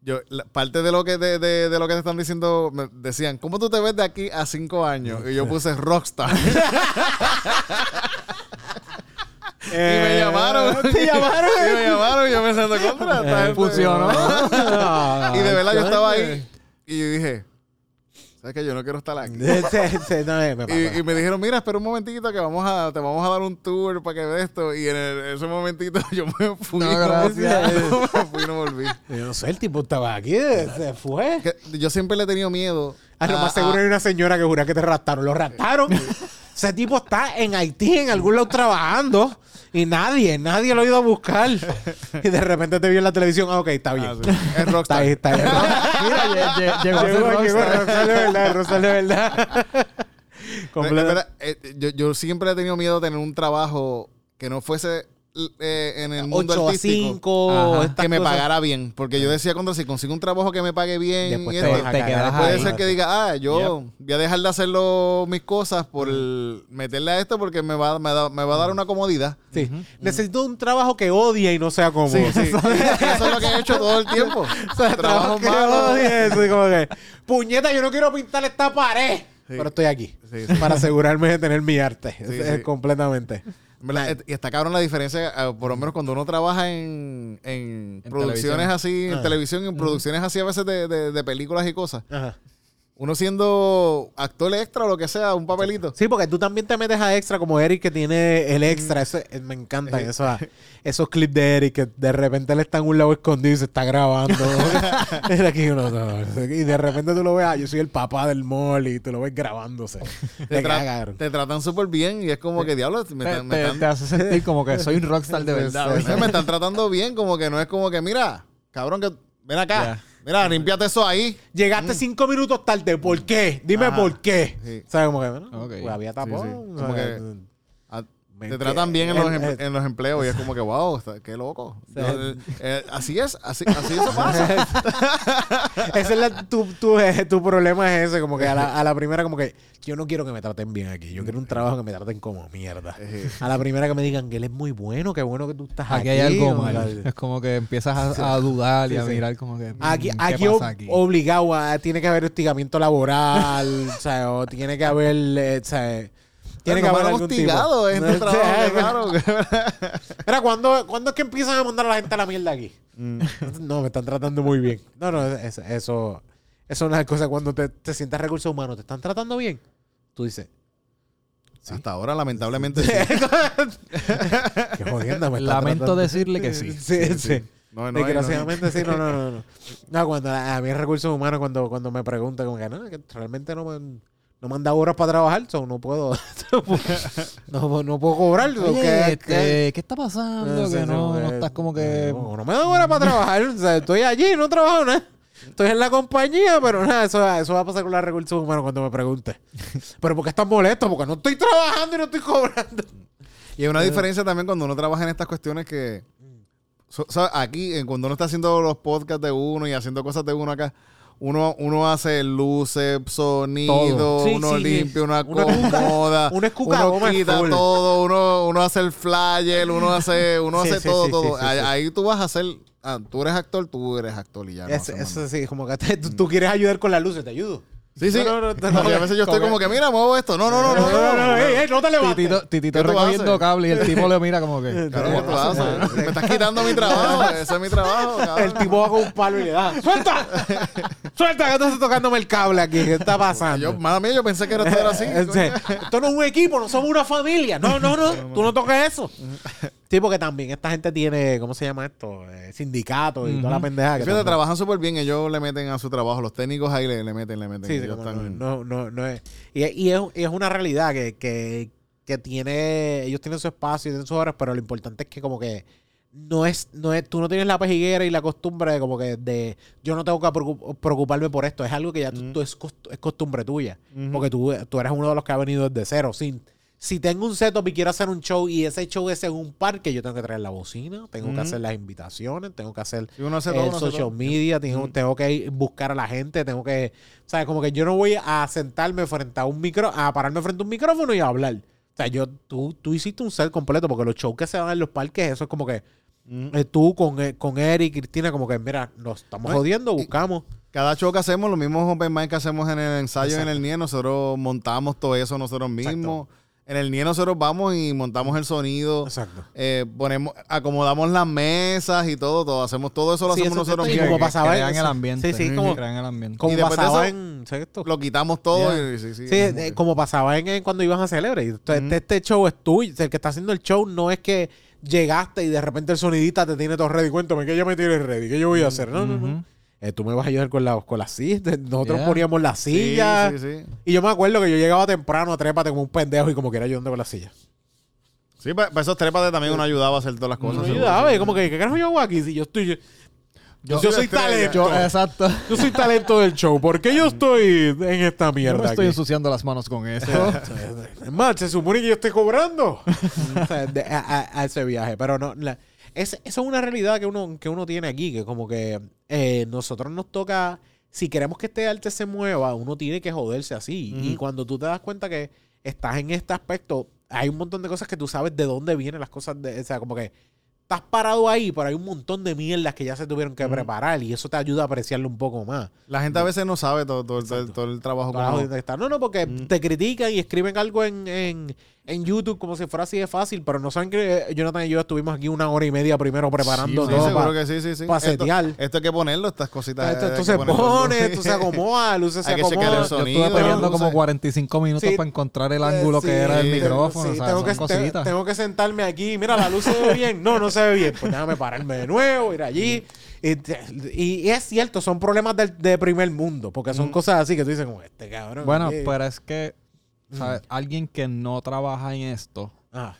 Yo, la- parte de lo que de, de- de lo que te están diciendo, me decían, ¿cómo tú te ves de aquí a cinco años? Y yo puse rockstar. y me llamaron. Eh, ¿Te llamaron? y me llamaron y yo pensando contra. esta Eh, funcionó. Y de verdad yo estaba ahí y yo dije, ¿sabes qué? Yo no quiero estar aquí. Sí, sí, no, me pasa. Y, y me dijeron, mira, espera un momentito que vamos a, te vamos a dar un tour para que veas esto. Y en el- ese momentito yo me fui. No, gracias. me fui y no volví. Yo no sé, el tipo estaba aquí, se fue. Que yo siempre le he tenido miedo. Ah, lo a- más seguro hay una señora que jura que te raptaron. Lo raptaron. Ese tipo está en Haití, en algún lado trabajando. Y nadie, nadie lo ha ido a buscar. Y de repente te vio en la televisión. Ah, ok, está bien. Ah, sí. Es Está rockstar. ahí, está bien. Mira, lle- lle- llegó a ser Llegó, rockstar. De verdad, Rosal de verdad. Eh, yo, yo siempre he tenido miedo de tener un trabajo que no fuese eh, en el mundo 8 a artístico. 5. Ajá. estas que me cosas. pagara bien. Porque yo decía, contra si consigo un trabajo que me pague bien, Después y te esto, vas a te cagar. quedas puede ahí. ser que diga, ah, yo voy a dejar de hacerlo mis cosas por el- meterle a esto porque me va, me, da- me va a dar una comodidad. Sí. Necesito un trabajo que odie y no sea cómodo. Sí, sí. Eso es lo que he hecho todo el tiempo. O sea, Trabajo que odie, eso, y como que, puñeta, yo no quiero pintar esta pared. Pero estoy aquí. Para asegurarme de tener mi arte. Es- es completamente. ¿Verdad? Y está cabrón la diferencia, eh, por lo menos cuando uno trabaja en, en, En producciones televisión. así, en televisión, en producciones así a veces de, de- de películas y cosas. Ajá. Uno siendo actor extra o lo que sea, un papelito. Sí, porque tú también te metes a extra como Eric que tiene el extra. Eso, eh, me encantan esos, esos clips de Eric que de repente él está en un lado escondido y se está grabando. Es aquí uno, no, y de repente tú lo ves, ah, yo soy el papá del mall y tú lo ves grabándose. Te, tra- te tratan súper bien y es como que, diablo, me, Te, me te- están, te hace sentir como que soy un rockstar de verdad. Me están tratando bien, como que no es como que, mira, cabrón, que ven acá. Mira, límpiate eso ahí. Llegaste cinco minutos tarde. ¿Por qué? Dime Ajá. por qué. Sí. ¿Sabes? Como que, bueno, Ok. pues había tapón. Sí, sí. Como ¿sabes? que- Ah, Me- Te tratan bien en los, em- en los empleos y es como que, wow, está- qué loco. Yo, eh, eh, así es, así, así eso pasa. Ese es la- tu, tu, eh, tu problema es ese, como que a la, a la primera como que yo no quiero que me traten bien aquí, yo quiero un trabajo que me traten como mierda. A la primera que me digan que él es muy bueno, qué bueno que tú estás aquí. Aquí hay algo mal. Es como que empiezas a, a dudar y Sí, a sí. mirar como que. Aquí, mm, ¿qué aquí, pasa ob- aquí? obligado a- tiene que haber hostigamiento laboral, o sea, o tiene que haber, eh, o sea, tiene que haber algún hostigado tipo. en este O sea, trabajo, raro. Mira, ¿cuándo, ¿cuándo es que empiezan a mandar a la gente a la mierda aquí? Mm. No, me están tratando muy bien. No, no, es- eso, eso es una cosa cuando te, te sientas recursos humanos, ¿te están tratando bien? Tú dices, Hasta ahora, lamentablemente, sí. qué jodienda me están Lamento tratando". decirle que sí. Sí, sí. No, no, Desgraciadamente sí, no, no, no, no. No, cuando a a mí recursos humanos, cuando, cuando me preguntan, como que no, que realmente no me, no me han dado horas para trabajar, so no puedo, no, no puedo cobrar. Oye, que- este, ¿qué está pasando? Sí, que sí, no, no estás como que. No, no me da hora para trabajar. O sea, estoy allí, no trabajo nada. Estoy en la compañía, pero nada, eso, eso va a pasar con los recursos humanos cuando me pregunte. Pero ¿por qué estás molesto? Porque no estoy trabajando y no estoy cobrando. Y hay una diferencia también cuando uno trabaja en estas cuestiones que. so- so- aquí, en cuando uno está haciendo los podcasts de uno y haciendo cosas de uno acá, uno, uno hace luces, sonido. Sí, uno sí, sí. limpia, uno Uno acomoda, uno cucagoma quita full. todo, uno, uno hace el flyer, uno hace, uno Sí, hace sí, todo, sí, todo. sí, sí, ahí, sí. ahí tú vas a hacer. ah, tú eres actor, tú eres actor y ya. no Es- eso sí, como que te- tú, tú quieres ayudar con las luces, te ayudo. Sí, sí. No, no, no, No, no, y a veces yo estoy como que, mira, muevo esto. No, no, no, no. no, no, ey, ey, no te levantes. Titito, titito ¿Qué tú recogiendo cable y el tipo le mira como que. Claro, ¿qué ¿qué tú haces? Me estás quitando mi trabajo. Ese es mi trabajo, cabrón. El tipo va con un palo y le da. ¡Suelta! ¡Suelta! Que estás tocándome el cable aquí. ¿Qué está pasando? Yo, mía, yo pensé que era todo era así. Esto no es un equipo, no somos una familia. No, no, no. Tú no toques eso. Sí, porque también esta gente tiene, ¿cómo se llama esto? Eh, sindicatos y toda la pendeja. que Fíjate, trabajan súper bien. Ellos le meten a su trabajo. Los técnicos ahí le, le meten, le meten. Sí, sí, están- no, no, no, es. Y, y es, es una realidad que, que, que tiene. Ellos tienen su espacio y tienen sus horas, pero lo importante es que, como que. No es, no es, tú no tienes la pejiguera y la costumbre de como que de yo no tengo que preocup- preocuparme por esto. Es algo que ya tú, tú es, cost- es costumbre tuya. Porque tú, tú eres uno de los que ha venido desde cero, sin, si tengo un setup y quiero hacer un show y ese show es en un parque, yo tengo que traer la bocina, tengo que hacer las invitaciones, tengo que hacer Si uno hace todo, el uno social todo. media, tengo, Ujú. tengo que ir buscar a la gente, tengo que, o sea, como que yo no voy a sentarme frente a un micro, a pararme frente a un micrófono y a hablar. O sea, yo, tú, tú hiciste un set completo porque los shows que se dan en los parques, eso es como que eh, tú con, eh, con Eric y Cristina, como que, mira, nos estamos jodiendo, buscamos. Cada show que hacemos, los mismos open mic que hacemos en el ensayo en el NIE, nosotros montamos todo eso nosotros mismos. En el NIE nosotros vamos y montamos el sonido. Exacto. eh, ponemos, acomodamos las mesas y todo, todo. Hacemos todo eso, lo Sí, hacemos eso nosotros mismos. como que pasaba en- crean el ambiente. Sí, sí, como- crean el ambiente. Como Y después de pasaba eso. Lo quitamos todo. Yeah. y- sí, sí. Sí, eh, como pasaba en, en cuando ibas a Celebre. Entonces, Ujú. este, este show es tuyo. El que está haciendo el show no es que llegaste y de repente el sonidista te tiene todo ready. Cuéntame, ¿qué ya me tienes ready? ¿Qué yo voy a hacer? No, no, no. Eh, tú me vas a ayudar con, la, con las sillas. Nosotros Yeah. poníamos las Sí, sillas. sí, sí. Y yo me acuerdo que yo llegaba temprano a trépate como un pendejo y como que era ayudando con las sillas. Sí, para, esos trépates también uno ayudaba a hacer todas las cosas. me seguro. ayudaba. Y como que, ¿qué carajo yo hago aquí? Si yo estoy... Yo, yo soy talento. Yo, Yo, exacto. soy talento del show. ¿Por qué yo estoy en esta Yo mierda me estoy aquí? ensuciando las manos con eso. Es más, se supone que yo estoy cobrando a, a- a ese viaje. Pero no, la- es, eso es una realidad que uno, que uno tiene aquí, que como que eh, nosotros nos toca, si queremos que este arte se mueva, uno tiene que joderse así. Y cuando tú te das cuenta que estás en este aspecto, hay un montón de cosas que tú sabes de dónde vienen las cosas. De, o sea, como que estás parado ahí, pero hay un montón de mierdas que ya se tuvieron que preparar y eso te ayuda a apreciarlo un poco más. La gente a veces no sabe todo, todo, el- todo el, todo el trabajo que Carajo, uno- ¿dónde está? No, no, porque te critican y escriben algo en, en, en YouTube como si fuera así de fácil, pero no saben que eh, Jonathan y yo estuvimos aquí una hora y media primero preparando Sí, todo seguro pa- que sí, sí, sí. Esto- setear. Esto, hay que ponerlo, estas cositas. esto, esto se pone, esto se acomoda, luces se Hay que chequear el acomodan. Yo sonido, estuve peleando como luces. 45 minutos Sí. para encontrar el ángulo que Sí, era el sí, micrófono. sí, o sea, tengo, son que, te- cositas. tengo que sentarme aquí. Mira, la luz se ve bien. No, no se ve bien. Pues déjame pararme de nuevo, ir allí. Y, es cierto, son problemas del, de primer mundo, porque son Mm. cosas así que tú dices, como este cabrón. Bueno, ¿qué?". pero es que, ¿sabes? Alguien que no trabaja en esto Ah,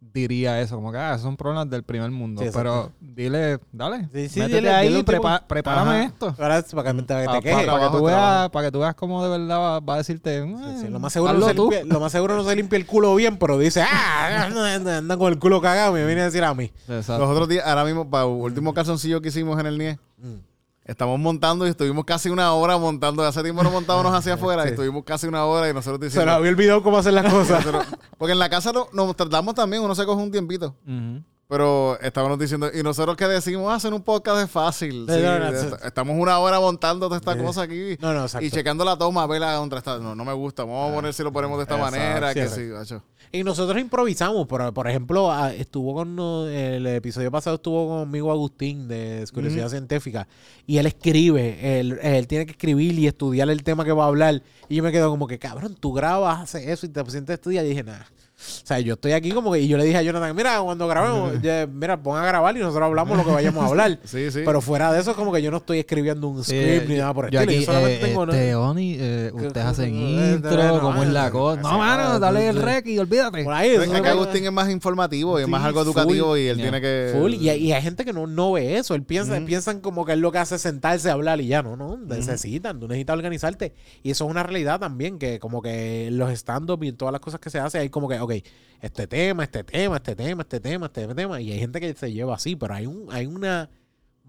diría eso, como que ah, son problemas del primer mundo. Sí, pero dile, dale, Sí, sí, métete dile- ahí, dile prepa- prepárame Ajá. esto. ahora es para que te, te Para quejes. que tú veas, para que tú veas cómo de verdad va, va a decirte. Sí, sí, "Eh, lo, más seguro no hazlo se tú". limpia, lo más seguro no se limpia el culo bien, pero dice, ah, anda, con el culo cagado y me viene a decir a mí. Exacto. Los otros días, ahora mismo, para el último calzoncillo que hicimos en el NIE, Mm. Estamos montando y estuvimos casi una hora montando. Hace tiempo no montábamos hacia afuera y estuvimos casi una hora y nosotros Se diciendo... nos había olvidado cómo hacer las cosas. porque en la casa no- nos tratamos también, uno se coge un tiempito. Pero estábamos diciendo, y nosotros que decimos, ah, hacer un podcast es fácil. Sí, no, no, estamos una hora montando toda esta cosa aquí. Y checando la toma, a ver la contra. No, no me gusta. Vamos a poner si lo ponemos de esta Exacto, manera. que sí, gacho. Y nosotros improvisamos, pero por ejemplo, estuvo con el episodio pasado estuvo conmigo Agustín de Curiosidad Científica y él escribe, él, él tiene que escribir y estudiar el tema que va a hablar y yo me quedo como que, cabrón, tú grabas, haces eso y te sientes a estudiar y dije, nada. O sea, yo estoy aquí como que, y yo le dije a Jonathan, mira, cuando grabemos, ya, mira, pon a grabar y nosotros hablamos lo que vayamos a hablar. Sí, sí. Pero fuera de eso, es como que yo no estoy escribiendo un script ni yo- nada por el estilo. aquí, Yo solamente eh, tengo... ¿no? este, Oni, eh, ustedes hacen eh, intro, no, cómo es la eh, cosa. No, mano, dale el rec y olvídate. Por ahí, Es que Agustín es más informativo y es más algo full. educativo y él tiene que. Full. Y, hay- gente que no, no ve eso. Él piensa, piensan como que es lo que hace sentarse a hablar y ya, no, no. Necesitan, tú necesitas organizarte. Y eso es una realidad también, que como que los stand-up y todas las cosas que se hacen, hay como que, ok, este tema, este tema, este tema, este tema, este tema. Y hay gente que se lleva así, pero hay un, hay una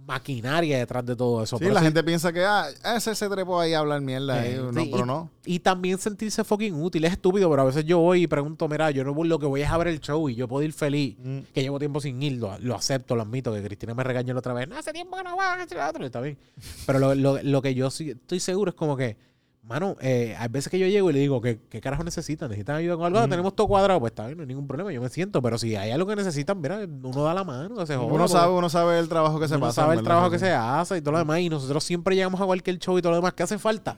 maquinaria detrás de todo eso. Sí, la gente piensa que, ah, ese se trepó ahí a hablar mierda. Sí, ahí. sí, no, y- pero no. Y también sentirse fucking útil. Es estúpido, pero a veces yo voy y pregunto, mira, yo no lo que voy es a ver el show y yo puedo ir feliz. Mm. Que llevo tiempo sin ir, lo, lo acepto, lo admito, que Cristina me regañó la otra vez. No, hace tiempo que no va, y lo otro", está bien. Pero lo, lo- lo que yo sí estoy seguro es como que, mano, eh, hay veces que yo llego y le digo, ¿qué, qué carajo necesitan? ¿Necesitan ayuda con algo? Mm. Tenemos todo cuadrado, pues está bien, no hay ningún problema, yo me siento. Pero si hay algo que necesitan, mira, uno da la mano, se joda, Uno sabe, uno sabe el trabajo que se uno pasa. sabe el trabajo que se hace y todo lo demás. Y nosotros siempre llegamos a cualquier show y todo lo demás que hace falta.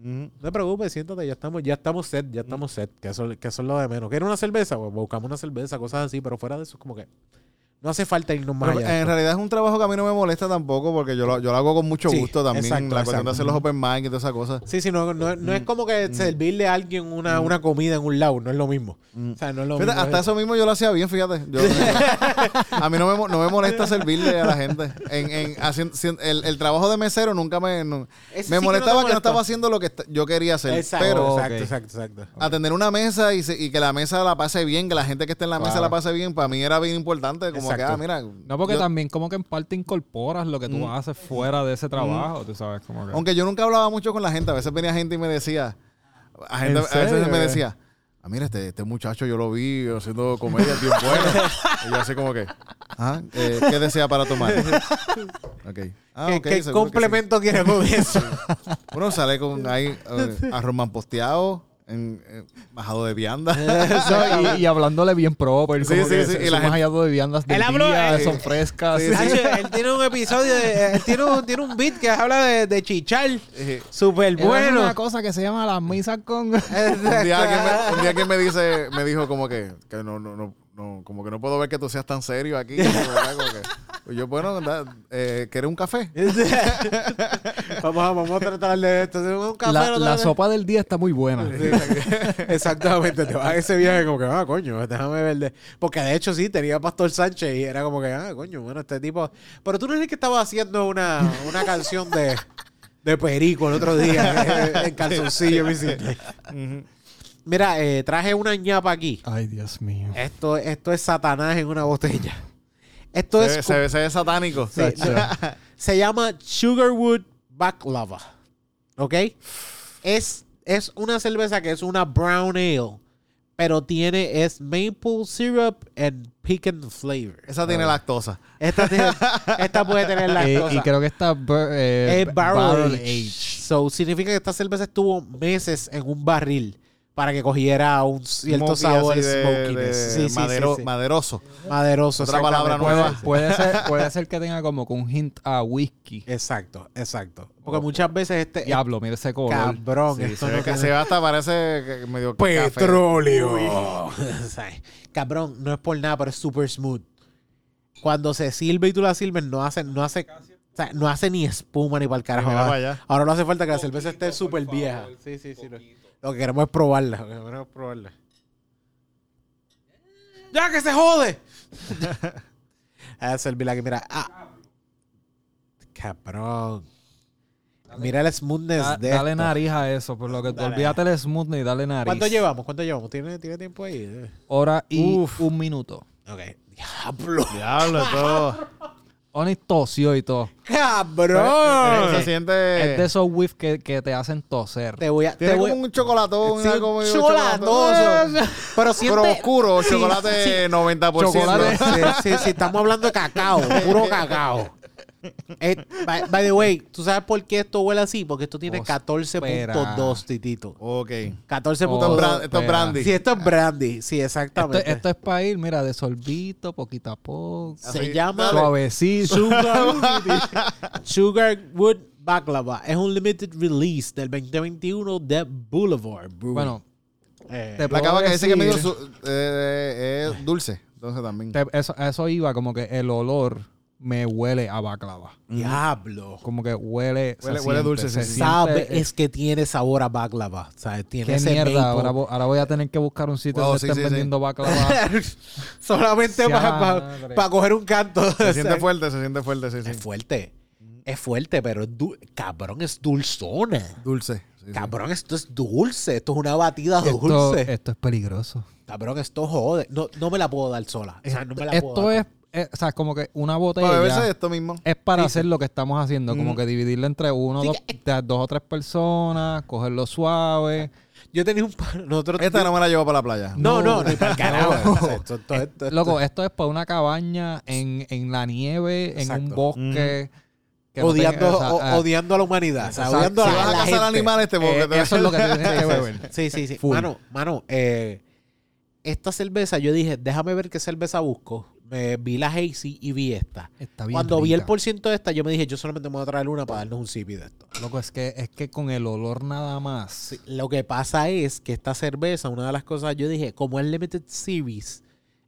No te preocupes, siéntate, ya estamos, ya estamos set, ya estamos set, que eso, que eso es lo de menos. ¿Quieres una cerveza? Pues buscamos una cerveza, cosas así, pero fuera de eso es como que No hace falta irnos más Pero allá. en realidad es un trabajo que a mí no me molesta tampoco porque yo lo, yo lo hago con mucho Sí, gusto también. exacto, la cuestión de hacer los open mic y todas esas cosas. Sí, sí, no, no, no es como Mm. que servirle a alguien una, una comida en un lado, no es lo mismo. O sea, no es lo Fíjate, mismo. hasta eso mismo yo lo hacía bien, fíjate. Yo- a mí no me, no me molesta servirle a la gente. En, en haciendo- el, el trabajo de mesero nunca me... no- Ese sí me que no te molestaba que no estaba haciendo lo que yo quería hacer. Exacto, pero exacto, exacto, exacto. atender una mesa y, se- y que la mesa la pase bien, que la gente que esté en la mesa la pase bien, para mí era bien importante. Como Exacto. ah, mira... No, porque yo- también como que en parte incorporas lo que tú haces fuera de ese trabajo, tú sabes, como que... Aunque yo nunca hablaba mucho con la gente, a veces venía gente y me decía, a, gente, ¿En a veces me decía, ah, mira, este, este muchacho yo lo vi haciendo comedia bien buena. y yo así como que, ah, eh, ¿qué desea para tomar? ok. Ah, ¿Qué, complemento quieres con eso? sí. Uno sale con ahí eh, arroz manposteado, en, eh, bajado de vianda. No, y, y hablándole bien proper, Sí, como sí, que sí, y la son gente- hallado de viandas día, eh, son frescas. sí, él tiene un episodio, de- él tiene un, tiene un beat que habla de, de chichar. Súper bueno. una cosa que se llama las misas con... un, día alguien me, un día alguien me dice, me dijo como que, que no, no, no, no, como que no puedo ver que tú seas tan serio aquí. que, pues yo, bueno, eh, ¿quieres un café? vamos, a, vamos a tratar de esto. Un café, La, no la te- sopa del día está muy buena. Exactamente, te vas a ese viaje como que, ah, coño, déjame ver. de- Porque de hecho sí, tenía Pastor Sánchez y era como que, ah, coño, bueno, este tipo. Pero tú no eres el que estaba haciendo una, una canción de, de Perico el otro día en, en calzoncillo, me hiciste. Mira, eh, traje una ñapa aquí. Ay, Dios mío. Esto, esto es Satanás en una botella. Esto Se, es. ve- se, ve- se ve satánico. Sí, se llama Sugarwood Baklava. ¿Ok? Es, es una cerveza que es una brown ale, pero tiene es maple syrup and pecan flavor. Esa tiene lactosa. Esta, tiene- esta puede tener la Eh, y creo que está bur- eh, es barrel, barrel aged. aged. So, significa que esta cerveza estuvo meses en un barril para que cogiera un cierto Smoky sabor de- smokiness. de Sí, sí, sí, madero- sí. Maderoso. Maderoso. Otra palabra nueva. Puede ser, puede ser que tenga como que un hint a whisky. Exacto, exacto. Porque muchas veces este Diablo, mira ese color. cabrón, Sí, esto se, no tiene- se ve hasta parece que medio petróleo. Cabrón, no es por nada, pero es super smooth. Cuando se sirve y tú la sirves, no hace, no hace, o sea, no hace ni espuma ni para el carajo. Ahora no hace falta que la cerveza esté súper vieja. Sí, sí, sí. Lo, que queremos es probarla. Lo que queremos es probarla. ¡Ya que se jode! a servirla que mira. Ah. Cabrón. Mira el smoothness Da- de dale esto. nariz a eso, por lo que Dale. olvídate el smoothie y dale nariz. ¿Cuánto llevamos? ¿Cuánto llevamos? ¿Tiene, tiene tiempo ahí? Hora y Uf. un minuto. Ok. Diablo. Diablo, todo. Oni tosió y todo. ¡Cabrón! se Es siente. de esos whiffs que, que te hacen toser. Te voy a. Te Tiene voy como un chocolatón. Sí, algo chocolatoso. Pero Pero oscuro, Sí, chocolate sí. 90%. Chocolate. Sí, sí, sí, estamos hablando de cacao, puro cacao. Eh, by, by the way, ¿tú sabes por qué esto huele así? Porque esto tiene Espera. 14.2, titito. Ok. 14.2. Esto es, brandy. Sí, esto es brandy. Sí, exactamente. esto es para ir, mira, de sorbito, poquito a poco. Se Así, llama. Suavecito. Sugar, Sugarwood Baklava. Es un limited release del 2021 de Boulevard Brewing. Bueno, Eh, te La puedo cava que dice que medio su- eh, es dulce. Entonces también. te- eso iba, como que el olor me huele a baklava. Diablo. Como que huele. se Huele- huele siente, dulce, se siente, Sabe, eh, es que tiene sabor a baklava. O sea, tiene Qué ese mierda. Ahora, vo- ahora voy a tener que buscar un sitio Wow, donde sí, estén sí, sí. vendiendo baklava. Solamente para coger un canto. Se siente fuerte, se siente fuerte, sí, sí. Es fuerte. Es fuerte, pero es du- cabrón, es dulzona. Dulce. sí, sí. Cabrón, esto es dulce. Esto es una batida esto, dulce. esto es peligroso. Cabrón, esto jode. No, no me la puedo dar sola. O sea, no me la puedo Esto dar. es, eh, o sea, como que una Para botella beberse esto mismo. es para hacer lo que estamos haciendo, como que dividirlo entre uno, Sí, dos, de- dos o tres personas, cogerlo suave. Yo tenía un par. Nosotros. Esta no me la llevo para la playa. No, no, No. ni para el carajo. Esto- esto- Eh, esto- Loco, esto es para una cabaña en, en la nieve, en Exacto. un bosque. que no odiando, tenga- o sea, o- ah, odiando a la humanidad. O sea, odiando Si a vas a la cazar gente. animales, te eh, te eso es lo que tienes que beber. Sí, sí, sí. Full. Mano, mano, eh, esta cerveza, yo dije, déjame ver qué cerveza busco. Me vi la Hazy y vi esta. Está bien Cuando vi el por ciento de esta, yo me dije, yo solamente me voy a traer una para darnos un sipi de esto. Loco, es que, es que con el olor nada más. Sí, Lo que pasa es que esta cerveza, una de las cosas, yo dije, como es Limited Series,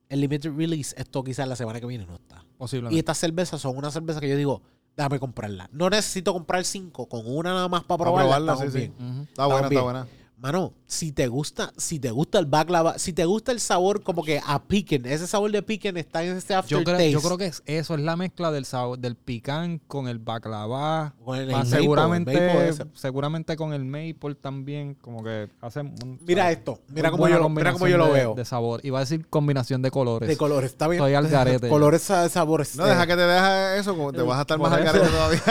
el limited release, esto quizás la semana que viene no está. Y Posiblemente. estas cervezas son una cerveza que yo digo, déjame comprarla. No necesito comprar cinco, con una nada más para Para probarla. probarla, estamos sí, sí. Está buena, bien. está buena. Mano, si te gusta, si te gusta el baklava, si te gusta el sabor como que a piquen, ese sabor de piquen está en ese Yo aftertaste. creo, yo creo que es- eso es la mezcla del sabor, del picán con el baklava. Con el- el Más maple, el seguramente, maple seguramente con el maple también, como que hacen un- Mira ¿sabes? esto, mira cómo, yo mira cómo yo lo combinación de- veo. De sabor. Iba a decir combinación de colores. De colores, está bien. Estoy al garete. colores, sa- sabores. No, deja que te deja eso, como te vas a estar más al garete todavía.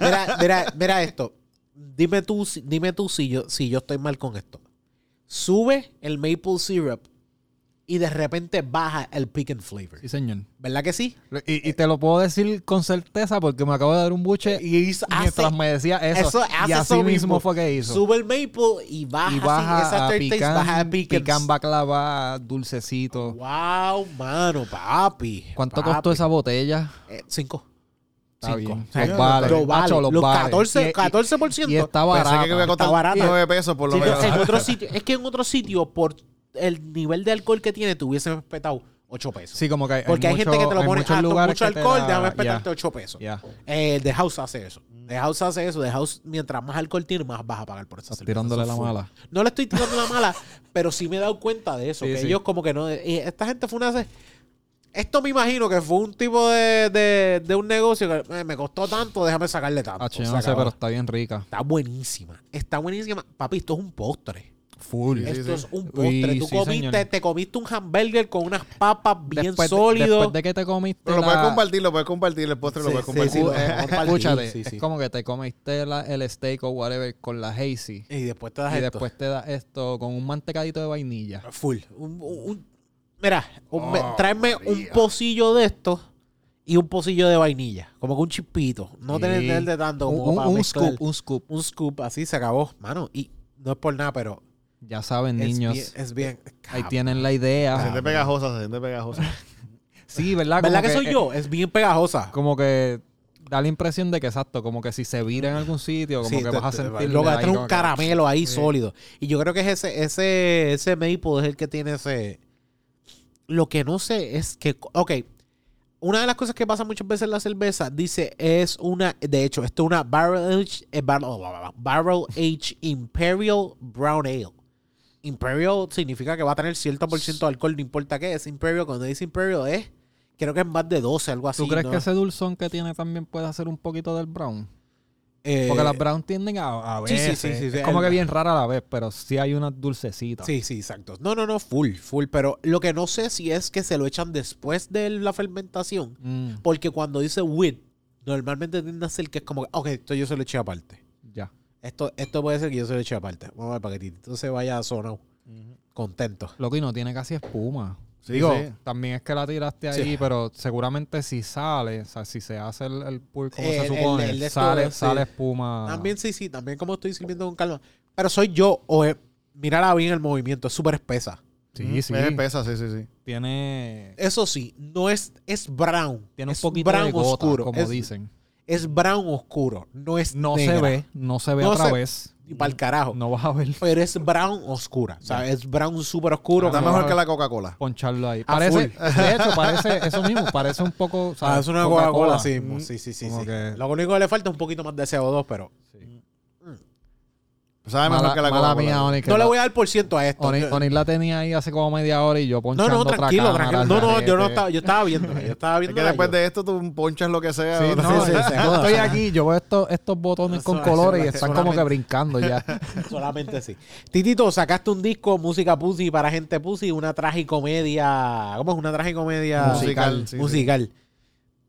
Mira, mira, mira esto. Dime tú, si- dime tú si yo, si yo estoy mal con esto. Sube el maple syrup y de repente baja el pecan flavor. Sí, señor. ¿Verdad que sí? Y, y te lo puedo decir con certeza porque me acabo de dar un buche Y hizo- mientras hace- me decía eso. eso y así eso mismo fue que hizo. Sube el maple y baja, y baja esa a pican, baja pican baklava, dulcecito. Wow, mano, papi. ¿Cuánto papi. costó esa botella? Eh, cinco. Está bien. Los vale. Lo vale. Los los vale. 14, Y- y- 14%. Y está Pensé barata. que iba a costar Está barata. 9 pesos por lo Sí, menos. en otro sitio, es que en otro sitio, por el nivel de alcohol que tiene, te hubiesen respetado 8 pesos. Sí, como que hay, Porque hay, gente mucho- que te lo pone lugares mucho que te alcohol, da- déjame respetarte 8 pesos. ya. Eh, The House hace eso. The House hace eso. The House, mientras más alcohol tiene, más vas a pagar por esa Estás tirándole la full. mala. No le estoy tirando la mala, pero sí me he dado cuenta de eso. Sí, que sí. ellos como que no... y esta gente fue una... Esto me imagino que fue un tipo de, de, de un negocio que eh, me costó tanto, déjame sacarle tanto. Ah, no sé, pero está bien rica. Está buenísima. Está buenísima. Papi, esto es un postre. Full. Sí, Esto sí. es un postre. Uy, Tú sí, comiste, señor. te comiste un hamburger con unas papas bien después, de- sólido. después de que te comiste Pero lo la- puedes compartir, lo puedes compartir, el postre lo puedes sí, compartir. sí, lo Eh, podemos compartir, Escúchate, sí, sí. es como que te comiste la- el steak o whatever con la hazy Y después te das y esto. después te da esto con un mantecadito de vainilla. Full. Un- un- un- mira, un- Oh, tráeme un pocillo de esto y un pocillo de vainilla. Como que un chispito. No Sí. tener de tanto como un, para un mezclar. scoop, un scoop. Un scoop, así se acabó. Mano, y no es por nada, pero Ya saben, es niños. bien. Es bien Ahí tienen la idea. Se siente pegajosa, se siente pegajosa. Sí, ¿verdad? ¿Verdad que, soy eh, yo? Es bien pegajosa. Como que da la impresión de que exacto, como que si se vira en algún sitio, como Sí, que te- vas a sentir Lo que un que- caramelo ahí sólido. Y yo creo que es ese, ese, ese maple es el que tiene ese. Lo que no sé es que. Ok. Una de las cosas que pasa muchas veces en la cerveza, dice, es una. De hecho, esto es una Barrel Age, eh, barrel, barrel Age Imperial Brown Ale. Imperial significa que va a tener cierto por ciento de alcohol, no importa qué. Es Imperial. Cuando dice Imperial es. Creo que es más de 12, algo así. ¿Tú crees ¿no? que ese dulzón que tiene también puede hacer un poquito del brown? Eh, Porque las brown tienden a, a sí, sí, veces. sí, sí, sí. Es como que bien rara a la vez, pero sí hay unas dulcecitas. Sí, sí, exacto. No, no, no, full, full. Pero lo que no sé si es que se lo echan después de la fermentación. Mm, Porque cuando dice with, normalmente tiende a ser que es como, ok, esto yo se lo eché aparte. ya. Esto, esto puede ser que yo se lo eché aparte. Vamos a ver para que Tito se vaya sonado, contento. Loco, y no tiene casi espuma. Sí, Digo, sí. también es que la tiraste ahí, Sí. pero seguramente si sale, o sea, si se hace el, el pour como El- se supone, el sale, sí. sale espuma. También sí, sí, también como estoy sirviendo con calma. Pero soy yo, o es, mírala bien el movimiento, es súper espesa. Sí, sí. Es espesa, sí, sí, sí. Tiene, Eso sí, no es, es brown. tiene un es poquito brown de gota, oscuro. como es, dicen. Es brown oscuro, no es No negra. se ve, no se ve No a través. Ni para el carajo. No vas a ver Pero es brown oscura. O sea, es brown súper oscuro. Está mejor que la Coca-Cola. poncharlo ahí. Parece, de hecho, parece eso mismo, parece un poco. o sea, Ah, es una Coca-Cola, sí. Mm, Sí, sí, sí. como sí. que- Lo único que le falta es un poquito más de CO2, pero... Sabe mejor Mala, que la mala Coca-Cola. mía, Oni, que No le voy a dar por ciento a esto. Oni, Yo- Oni la tenía ahí hace como media hora y yo no, ponchando no, otra tranquilo, cámara, tranquilo. No, no, yo no estaba, yo estaba viendo. Yo estaba Es que después de esto tú ponchas lo que sea. Sí, ¿no? no, sí, yo joda, estoy aquí, yo veo estos, estos botones con colores y están como que brincando ya. Solamente sí. Titito, sacaste un disco, música pussy para gente pussy, una tragicomedia. ¿Cómo es? Una tragicomedia Musical, sí, sí. musical.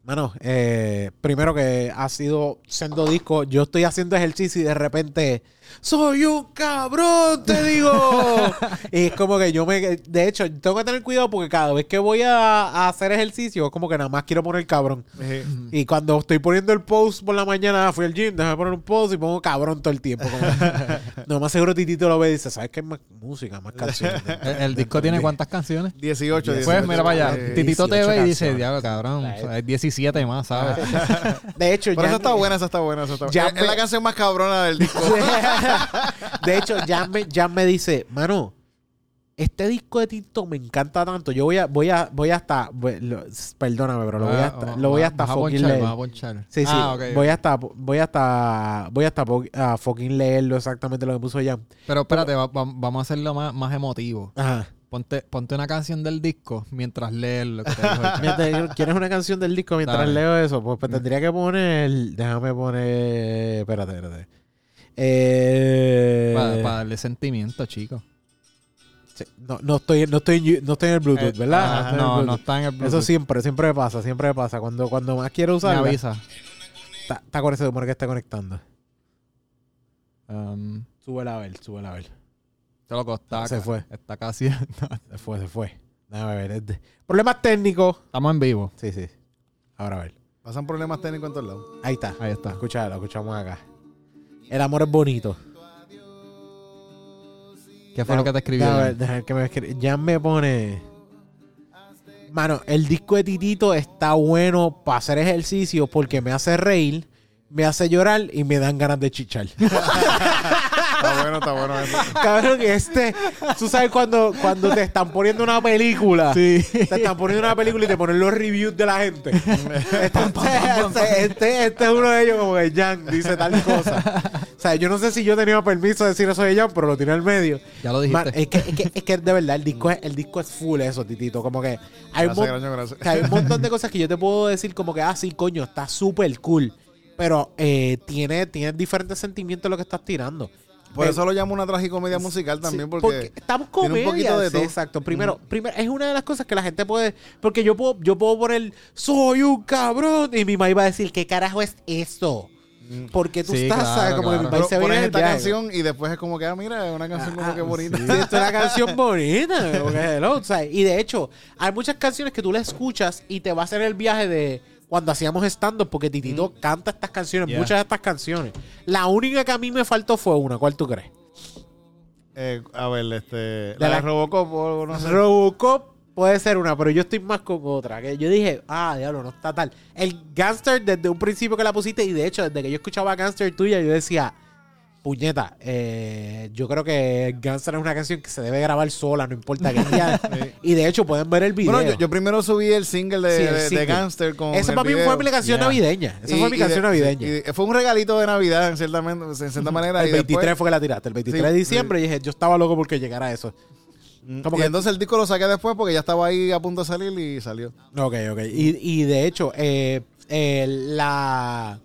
Mano, eh, primero que ha sido siendo disco, yo estoy haciendo ejercicio y de repente soy un cabrón, te digo. y es como que yo me, de hecho, tengo que tener cuidado porque cada vez que voy a, a hacer ejercicio es como que nada más quiero poner cabrón. Y cuando estoy poniendo el post por la mañana, fui al gym, déjame poner un post y pongo cabrón todo el tiempo. Como, no, más seguro Titito lo ve y dice, ¿sabes qué? Más música, más canciones. El, el disco tiene cuántas canciones? 18, 18. Pues mira para allá, Eh, Titito te 18 ve y dice, diablo, cabrón, o sea, hay 17 más, ¿sabes? De hecho, Pero ya esa está buena, esa está buena. Esa está Ya buena. Es, es me- la canción más cabrona del disco. de hecho, ya me, ya me dice, mano, Este disco de Tito me encanta tanto. Yo voy a, voy a, voy hasta, perdóname, pero lo voy a, hasta- lo voy hasta fucking leer. Sí, sí. Ah, voy hasta, voy hasta, voy hasta fucking leerlo exactamente lo que puso Jan. Pero espérate, va- va- vamos a hacerlo más, más emotivo. Ajá. Ponte, ponte una canción del disco mientras lees lo que te dijo ¿Quieres una canción del disco mientras Dale. leo eso? Pues, pues tendría que poner. Déjame poner. Espérate, espérate. Eh, para, para darle sentimiento, chicos. sí, no, no estoy, no, estoy no estoy en el Bluetooth, Eh, ¿verdad? ajá, en el no, no Bluetooth. está en el Bluetooth. Eso siempre, siempre me pasa, siempre me pasa. Cuando, cuando más quiero Me usarla, avisa. está, está con ese humor que está conectando. Um, Súbela a ver, súbela a ver. se lo costaba. Se fue. Está casi. Se fue, se fue. Déjame ver. este- Problemas técnicos. Estamos en vivo. Sí, sí. Ahora a ver. Pasan problemas técnicos en todos lados. Ahí está. Ahí está. Escucha, lo escuchamos acá. El amor es bonito. ¿Qué fue lo que te escribió? Jan? déjame ver que me escri- Ya me pone. Mano, el disco de Titito está bueno para hacer ejercicio porque me hace reír, me hace llorar y me dan ganas de chichar. Está bueno, está bueno eso. Cabrón, este. Tú sabes cuando, cuando te están poniendo una película. Sí. Te están poniendo una película y te ponen los reviews de la gente. Este, este, este- este es uno de ellos como que Jan dice tal cosa. O sea, yo no sé si yo tenía permiso de decir eso de Jan, pero lo tiré al medio. Ya lo Man, dijiste. es, que, es, que, es que de verdad el disco es, el disco es full eso, Titito. Como que hay un, Gracias, mon- gracias, gracias. o sea, hay un montón de cosas que yo te puedo decir como que, ah, sí, coño, está súper cool. Pero eh, tiene, tiene diferentes sentimientos lo que estás tirando. Por eso lo llamo una tragicomedia musical también, Sí, porque, estamos tiene comedia. un poquito de sí, todo. exacto. Primero, primero, es una de las cosas que la gente puede. Porque yo puedo, yo puedo poner soy un cabrón. Y mi mamá iba a decir, ¿qué carajo es eso? Porque tú Sí, estás, claro, ¿sabes? Como que claro. mi Pero país se viene esta viaje. canción y después es como que, ah, mira, es una canción como Ah, que bonita. Sí, esto es una canción bonita. como que. Y de hecho, hay muchas canciones que tú le escuchas y te va a hacer el viaje de cuando hacíamos stand-up, porque Titito canta estas canciones, Yeah. muchas de estas canciones. La única que a mí me faltó fue una. ¿Cuál tú crees? Eh, a ver, este. De La la- de Robocop o no sé. Robocop puede ser una, pero yo estoy más con otra. Que yo dije, ah, diablo, no está tal. El Gangster, desde un principio que la pusiste, y de hecho, desde que yo escuchaba Gangster tuya, yo decía, puñeta, eh, yo creo que Gangster es una canción que se debe grabar sola, no importa qué día. y de hecho, pueden ver el video. Bueno, yo, yo primero subí el single de, Sí, el de- de single. Gangster con. Esa para mí fue mi canción Yeah. navideña. Esa Y- fue mi canción de- navideña. y fue un regalito de Navidad, en cierta, en cierta manera. el y 23 después- fue que la tiraste. El 23 Sí, de diciembre, y dije, yo estaba loco porque llegara eso. Como y que- entonces el disco lo saqué después porque ya estaba ahí a punto de salir y salió. Ok, ok. Y, y de hecho, eh, eh, la,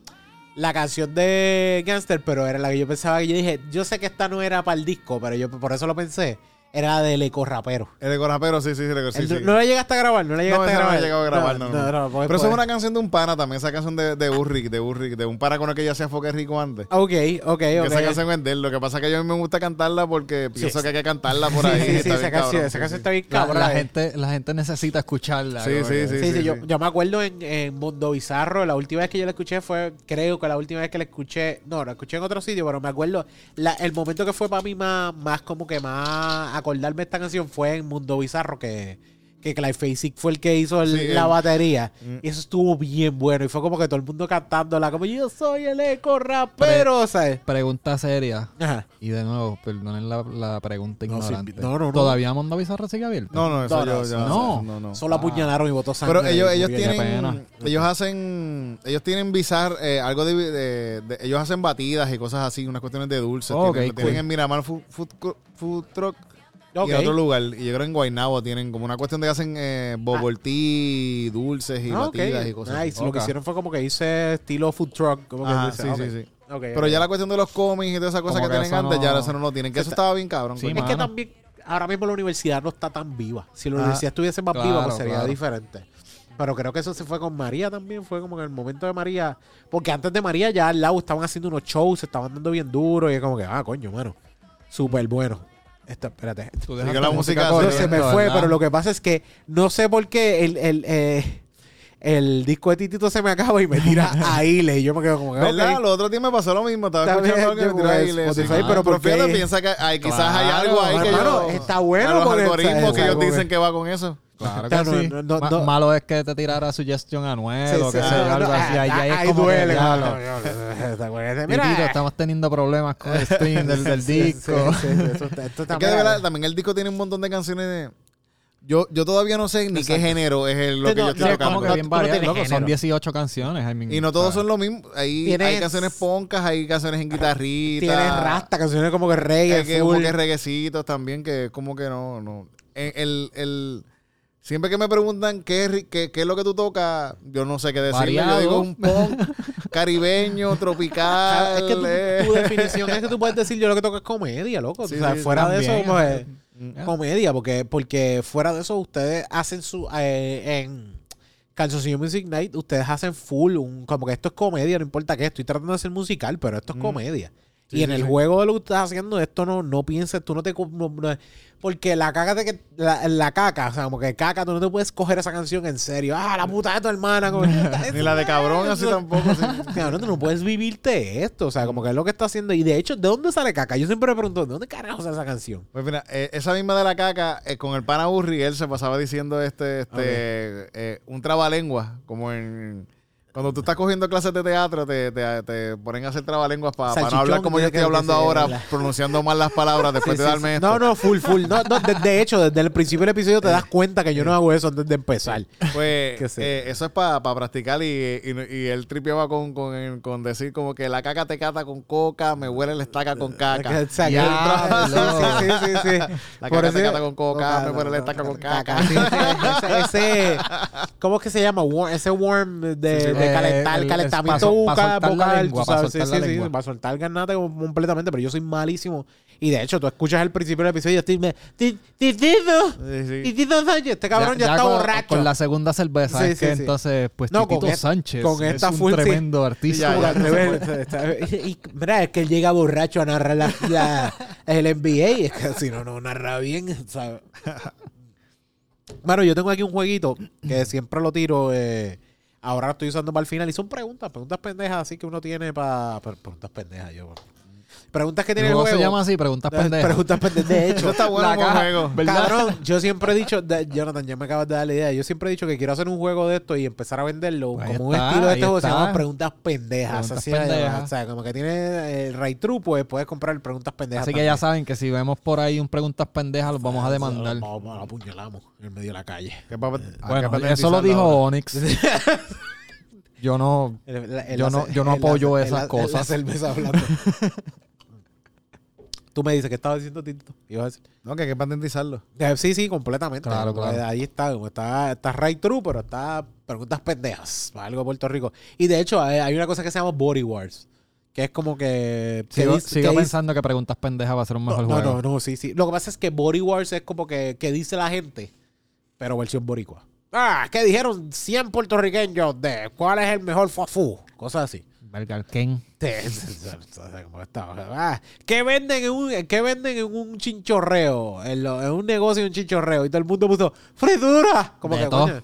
la canción de Gangster, pero era la que yo pensaba que yo dije, yo sé que esta no era para el disco, pero yo por eso lo pensé, era la del eco rapero. El de Corapero, sí, sí, sí. sí, El- sí. No la llegaste a grabar, no la llegaste No, a no grabar. la he llegado a grabar, no, no. Pero eso es una canción de un pana también, esa canción de, de Urric, de Urric, de un pana con el que ya se fue rico antes. Ok, ok, Que ok. esa canción es de él. Lo que pasa es que a mí me gusta cantarla porque pienso que hay que cantarla por ahí. Sí, sí, esa canción, esa canción sí. está bien La, cabrón. la gente, la gente necesita escucharla. Sí, sí, sí. Sí, sí, yo, yo me acuerdo en, en Mundo Bizarro, la última vez que yo la escuché fue, creo que la última vez que la escuché, no, la escuché en otro sitio, pero me acuerdo, la- el momento que fue para mí más, más como que más acordarme de esta canción fue en Mundo Bizarro, que, que Clive Basic fue el que hizo el- Sí, la batería, Mm. y eso estuvo bien bueno, y fue como que todo el mundo cantándola, como yo soy el eco rapero, ¿sabes? Pregunta seria. Ajá. Y de nuevo, perdonen la, la pregunta No, ignorante. no, no, no. ¿Todavía Mundo Bizarro sigue abierto? No, no, eso No, yo no, ya- no. no, no. Solo apuñalaron y botó sangre. Pero ellos, ellos tienen, ellos hacen, ellos tienen bizar, eh, algo de, de- de- ellos hacen batidas y cosas así, unas cuestiones de dulces. Oh, tienen, ok, tienen cool. en Miramar Food, Food, Food Truck Y en otro lugar. Y yo creo en Guaynabo tienen como una cuestión de que hacen eh, tea, dulces y Ah, batidas y cosas Nice. Lo que hicieron fue como que hice estilo food truck. Como que Ajá, dice, sí, ok. sí, sí. Ok, Pero ya la cuestión de los cómics y todas esas cosas que que tienen antes, no- ya eso no lo tienen. Que eso estaba bien cabrón. Sí. Es que también ahora mismo la universidad no está tan viva. Si la Ah, universidad estuviese más claro, viva, pues sería claro. diferente. Pero creo que eso se fue con María también. Fue como que en el momento de María. Porque antes de María ya al lado estaban haciendo unos shows, se estaban dando bien duro. Y es como que, ah, coño, mano. Súper bueno. Esto, espérate. Tú Sigue dejaste la música corriendo, se me fue, ¿verdad? pero lo que pasa es que no sé por qué el, el, eh, el disco de Titito se me acaba y me tira a Ile. Y yo me quedo como que. ¿Verdad? ok. Los otros días me pasó lo mismo. Estaba Está escuchando algo que me tiró pues, ahí, le- Spotify, sí. pero pero fíjate, piensa que hay, quizás hay Claro, algo ahí que hermano, yo- está bueno a los algoritmos que ellos dicen que va con eso. Claro O sea, que no- sí. no- no- Ma- no- Malo es que te tirara sugestión a Anuel o que Sí, sea, no, algo no, así. Ahí, ahí es como que, duele. diablo. Mira, Titito, estamos teniendo problemas con el stream del, del Sí, disco. sí, sí, esto Es que de verdad, también el disco tiene un montón de canciones de... Yo, yo todavía no sé ni qué género es el- lo Sí, que no, yo Sí, estoy tocando. que Son género. 18 canciones. I mean, Y no todos son lo mismo. Hay, hay canciones poncas, hay canciones en guitarrita. Tienes rasta, canciones como que reggae, Hay que, como que reguecitos también, que como que no, no. El, el, el- siempre que me preguntan qué, qué, qué es lo que tú tocas, yo no sé qué decirle. Yo digo un punk caribeño, tropical. es que tu, eh. tu definición es que tú puedes decir yo lo que toco es comedia, loco. Sí, o sea, sí, fuera de eso, también. como es Mm. comedia, porque, porque fuera de eso ustedes hacen su eh, en Calzoncillo Music Night, ustedes hacen full, un, como que esto es comedia, no importa qué, estoy tratando de hacer musical, pero esto es Mm. comedia. Sí, y en sí, el sí. juego de lo que estás haciendo, esto no, no pienses, tú no te... co- no- no- porque la caca de que... La, la caca, o sea, como que caca, tú no te puedes coger esa canción en serio. Ah, la puta de tu hermana. como- Ni la de cabrón así tampoco. Cabrón, tú no puedes vivirte esto. O sea, como que es lo que está haciendo. Y de hecho, ¿de dónde sale caca? Yo siempre me pregunto, ¿de dónde carajo sale esa canción? Pues mira, eh, esa misma de la caca, eh, con el pana Burri, él se pasaba diciendo este, este, eh, un trabalengua, como en... Cuando tú estás cogiendo clases de teatro, te, te, te ponen a hacer trabalenguas para no Salchichón, hablar como yo estoy hablando ahora, pronunciando mal las palabras después Sí, de darme sí. esto. No, no, full, full. No, no, de, de hecho, desde el principio del episodio te das cuenta que yo no hago eso antes de empezar. Pues eh, eso es para practicar y, y, y él tripeaba con, con, con decir como que la caca te cata con coca, me huele la estaca con caca. O sea, que- Diablo. sí, sí, sí, sí, sí. La caca te cata con coca, me huele la estaca con caca. Ese, ese- ¿Cómo es que se llama? Ese warm de. De Eh, calentar, el- calentamiento es bucal, vocal, lengua, tú sabes, sí, sí, sí, para soltar garnata completamente, pero yo soy malísimo. Y de hecho, tú escuchas el principio del episodio y estoy... me- Ti- Titito. Titito Sánchez, este cabrón ya, está borracho. Con la segunda cerveza es que entonces, pues Titito Sánchez con es esta un full, sí. tremendo artista. Al y, mira, es que él llega borracho a narrar la- el NBA. Es que si no, no narra bien, ¿sabes? Bueno, yo tengo aquí un jueguito que siempre lo tiro. eh, ahora lo estoy usando para el final. Y son preguntas, preguntas pendejas así que uno tiene para. Preguntas pendejas, yo. Preguntas que tiene el juego. se llama así, preguntas Eh, pendejas. Preguntas pendejas. De hecho, está bueno como juego. ¿verdad? Cabrón, yo siempre he dicho, Jonathan, ya me acabas de dar la idea. Yo siempre he dicho que quiero hacer un juego de esto y empezar a venderlo Pues como un estilo de este juego. Se llama Preguntas Pendejas. Preguntas así pendejas. O sea, como que tiene el Ray True, pues puedes comprar Preguntas Pendejas. Así que ya saben que si vemos por ahí un preguntas pendejas, los vamos a demandar. Vamos, vamos, apuñalamos en medio de la calle. Que Bueno, eso lo dijo. Onyx. Yo no. El- el- Yo no- yo no el- apoyo esas La cosas. cerveza. Tú me dices, ¿qué estaba diciendo, Tito? Ibas a decir. No, que hay que patentizarlo. Eh, Sí, sí, completamente. Claro, que claro. Ahí está, como está, está right true, pero está preguntas pendejas para algo de Puerto Rico. Y de hecho, hay, hay una cosa que se llama Body Wars, que es como que... que Sigo, dice- sigo que dice- pensando que preguntas pendejas va a ser un mejor no, juego. no, no, sí, sí. Lo que pasa es que Body Wars es como que, que dice la gente, pero versión boricua. Ah, que dijeron 100 puertorriqueños de cuál es el mejor fafú. Cosas así. Como está, ah, ¿Qué venden en un, qué venden en un chinchorreo? En, lo- en un negocio de un chinchorreo. Y todo el mundo puso ¡Fritura! Como De que, todo. coño,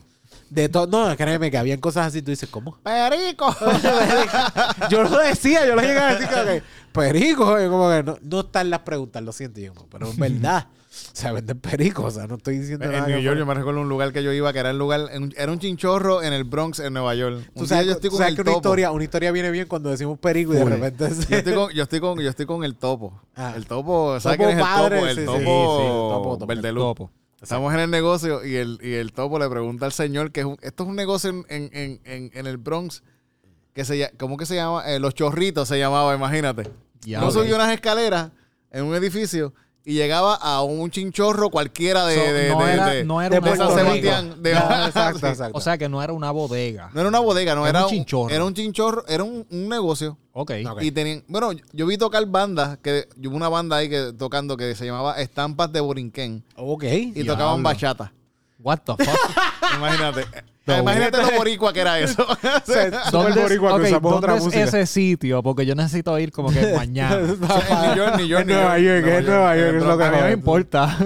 De todo. No, créeme que habían cosas así. Tú dices, ¿cómo? ¡Perico! yo lo decía, yo lo llegué a decir como que, perico, como que no, no están las preguntas, lo siento, yo, pero es verdad. Sea, venden perico, o sea, no estoy diciendo nada. En New York yo me recuerdo un lugar que yo iba que era el lugar, era un chinchorro en el Bronx, en Nueva York. Tú sabes, yo estoy con sabes el que una topo. historia, una historia viene bien cuando decimos perico y de repente... Yo estoy con, yo estoy con, yo estoy con el topo. Ah. El topo, ¿sabes quién es el topo? El topo, el topo. Estamos en el negocio y el, y el topo le pregunta al señor que es un- esto es un negocio en, en, en, en- el Bronx que se ¿cómo que se llama? Eh, Los Chorritos se llamaba, imagínate. Ya, no ok. subió unas escaleras en un edificio y llegaba a un chinchorro cualquiera de, So, de, no, de- era, de- no era una. Sebastián. De, No, exacto. O sea que no era una bodega. No era una bodega, no Era era, un chinchorro. Era un chinchorro, era un, un negocio. Ok. Ok. Y tenían, bueno, yo vi tocar bandas, que yo hubo una banda ahí que tocando que se llamaba Estampas de Borinquén Ok. y tocaban bachata. What the fuck? Imagínate. No. Imagínate lo boricua que era eso. ¿Dónde, boricua que ok, usamos otra ¿dónde es música. ese sitio? Porque yo necesito ir como que mañana. New York, New York, En Nueva York, en Nueva York, es lo que a mí me importa.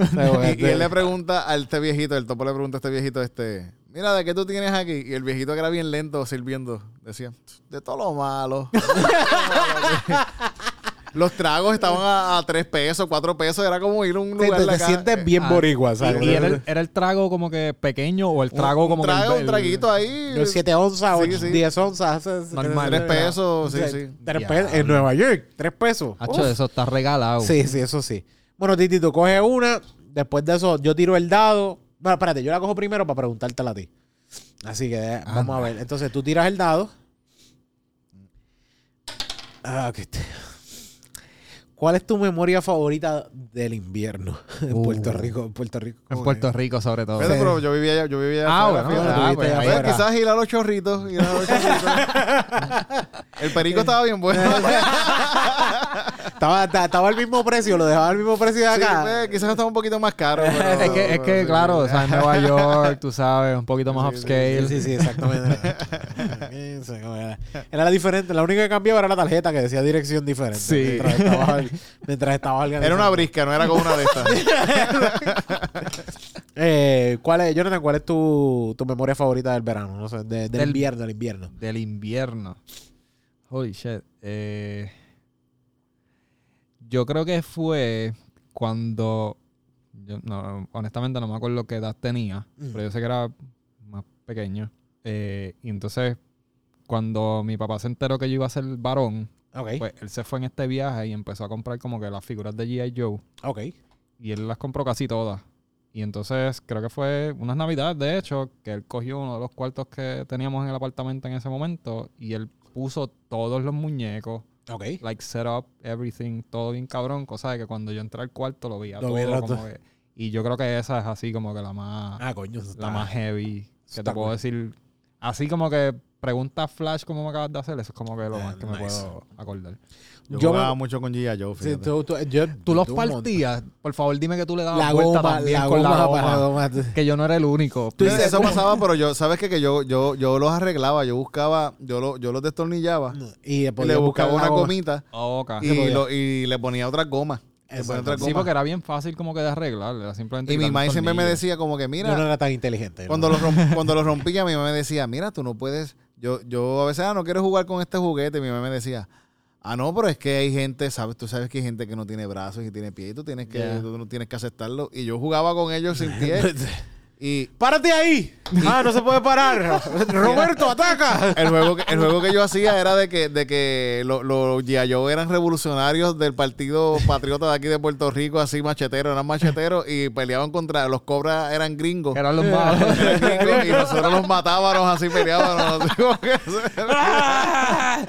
Y, y él le pregunta a este viejito, el topo le pregunta a este viejito, este, mira, ¿de qué tú tienes aquí? Y el viejito que era bien lento sirviendo, decía, de todo lo malo. Los tragos estaban a, a 3 pesos, 4 pesos. Era como ir a un lugar te- de te sientes bien ah, boricua, ¿sabes? ¿Y era el, era el trago como que pequeño o el trago un, como un que el- trago, un traguito ahí. Los 7 onzas, Sí, ocho- sí. 10 onzas. Normal. Tres pesos, sí, O sea, sí. tres Diablo. pesos. En Nueva York, 3 pesos. Hacho, eso está regalado. Sí, sí, eso sí. Bueno, Titito, coge una. Después de eso, yo tiro el dado. Bueno, espérate, yo la cojo primero para preguntártela a ti. Así que eh, vamos a ver. Entonces, tú tiras el dado. Ah, que te- ¿Cuál es tu memoria favorita del invierno en Uh. Puerto Rico? En Puerto Rico. En Puerto Rico, sobre todo. Pero yo vivía allá, yo vivía allá Ah, afuera, bueno, fíjate. ah, Pues, pues, quizás ir a los chorritos. ir a los chorritos. El perico estaba bien bueno. Estaba, ta- estaba al mismo precio, lo dejaba al mismo precio de Sí, acá. pues, quizás estaba un poquito más caro. pero- Es que, es que sí. claro, o sea, en Nueva York, tú sabes, un poquito más Sí, upscale. Sí, sí, sí, exactamente. Era. Era la diferente. La única que cambiaba era la tarjeta que decía dirección diferente. Sí. Mientras estaba, mientras estaba. Era una brisca, no era como una de estas. Eh, ¿cuál es, Jonathan, cuál es tu, tu memoria favorita del verano? No sé, de- del, Del- invierno, del invierno. Del invierno. Holy shit. Eh, yo creo que fue cuando. Yo, no, honestamente no me acuerdo qué edad tenía, Mm. pero yo sé que era más pequeño. Eh, y entonces, cuando mi papá se enteró que yo iba a ser varón, pues él se fue en este viaje y empezó a comprar como que las figuras de G.I. Joe. ok. Y él las compró casi todas. Y entonces creo que fue unas navidades, de hecho, que él cogió uno de los cuartos que teníamos en el apartamento en ese momento y él puso todos los muñecos, Ok. like set up, everything, todo bien cabrón, cosa de que cuando yo entré al cuarto lo veía Lo todo veía como que- Y yo creo que esa es así como que la más, Ah, coño. eso la más heavy que te puedo cool. decir. Así como que pregunta flash como me acabas de hacer, eso es como que lo más que me puedo acordar. Yo, Yo jugaba me- mucho con G.I. Joe, Sí, tú, tú- yo- Tú los partías, por favor dime que tú le dabas La vuelta goma, también la con la goma goma. para goma. Que yo no era el único. Tú Eso- dices- eso pasaba, pero yo, ¿sabes qué? Que yo, yo, yo los arreglaba, yo buscaba, yo, lo, yo los destornillaba, Y le buscaba una la goma. gomita Oh, ok. y, lo- le ponía Exacto. otras Sí, porque era bien fácil como que de arreglar. Simplemente Y mi mamá siempre me decía como que, mira, Yo no era tan inteligente. cuando, ¿no? los rom- cuando los rompía, mi mamá me decía, mira, tú no puedes, yo, yo a veces, ah, no quiero jugar con este juguete. Y mi mamá me decía, ah, no, pero es que hay gente, sabes, tú sabes que hay gente que no tiene brazos y tiene pies y tú tienes que, Yeah. tú no tienes que aceptarlo. Y yo jugaba con ellos sin pie. Y ¡Párate ahí! ¡Ah, no se puede parar! ¡Roberto, ataca! el juego, que, el juego que yo hacía era de que, de que los. Joe eran revolucionarios del Partido Patriota de aquí de Puerto Rico, así macheteros, eran macheteros y peleaban contra, los cobras eran gringos. Eran los malos. Eran gringos y nosotros los matábamos así peleábamos. así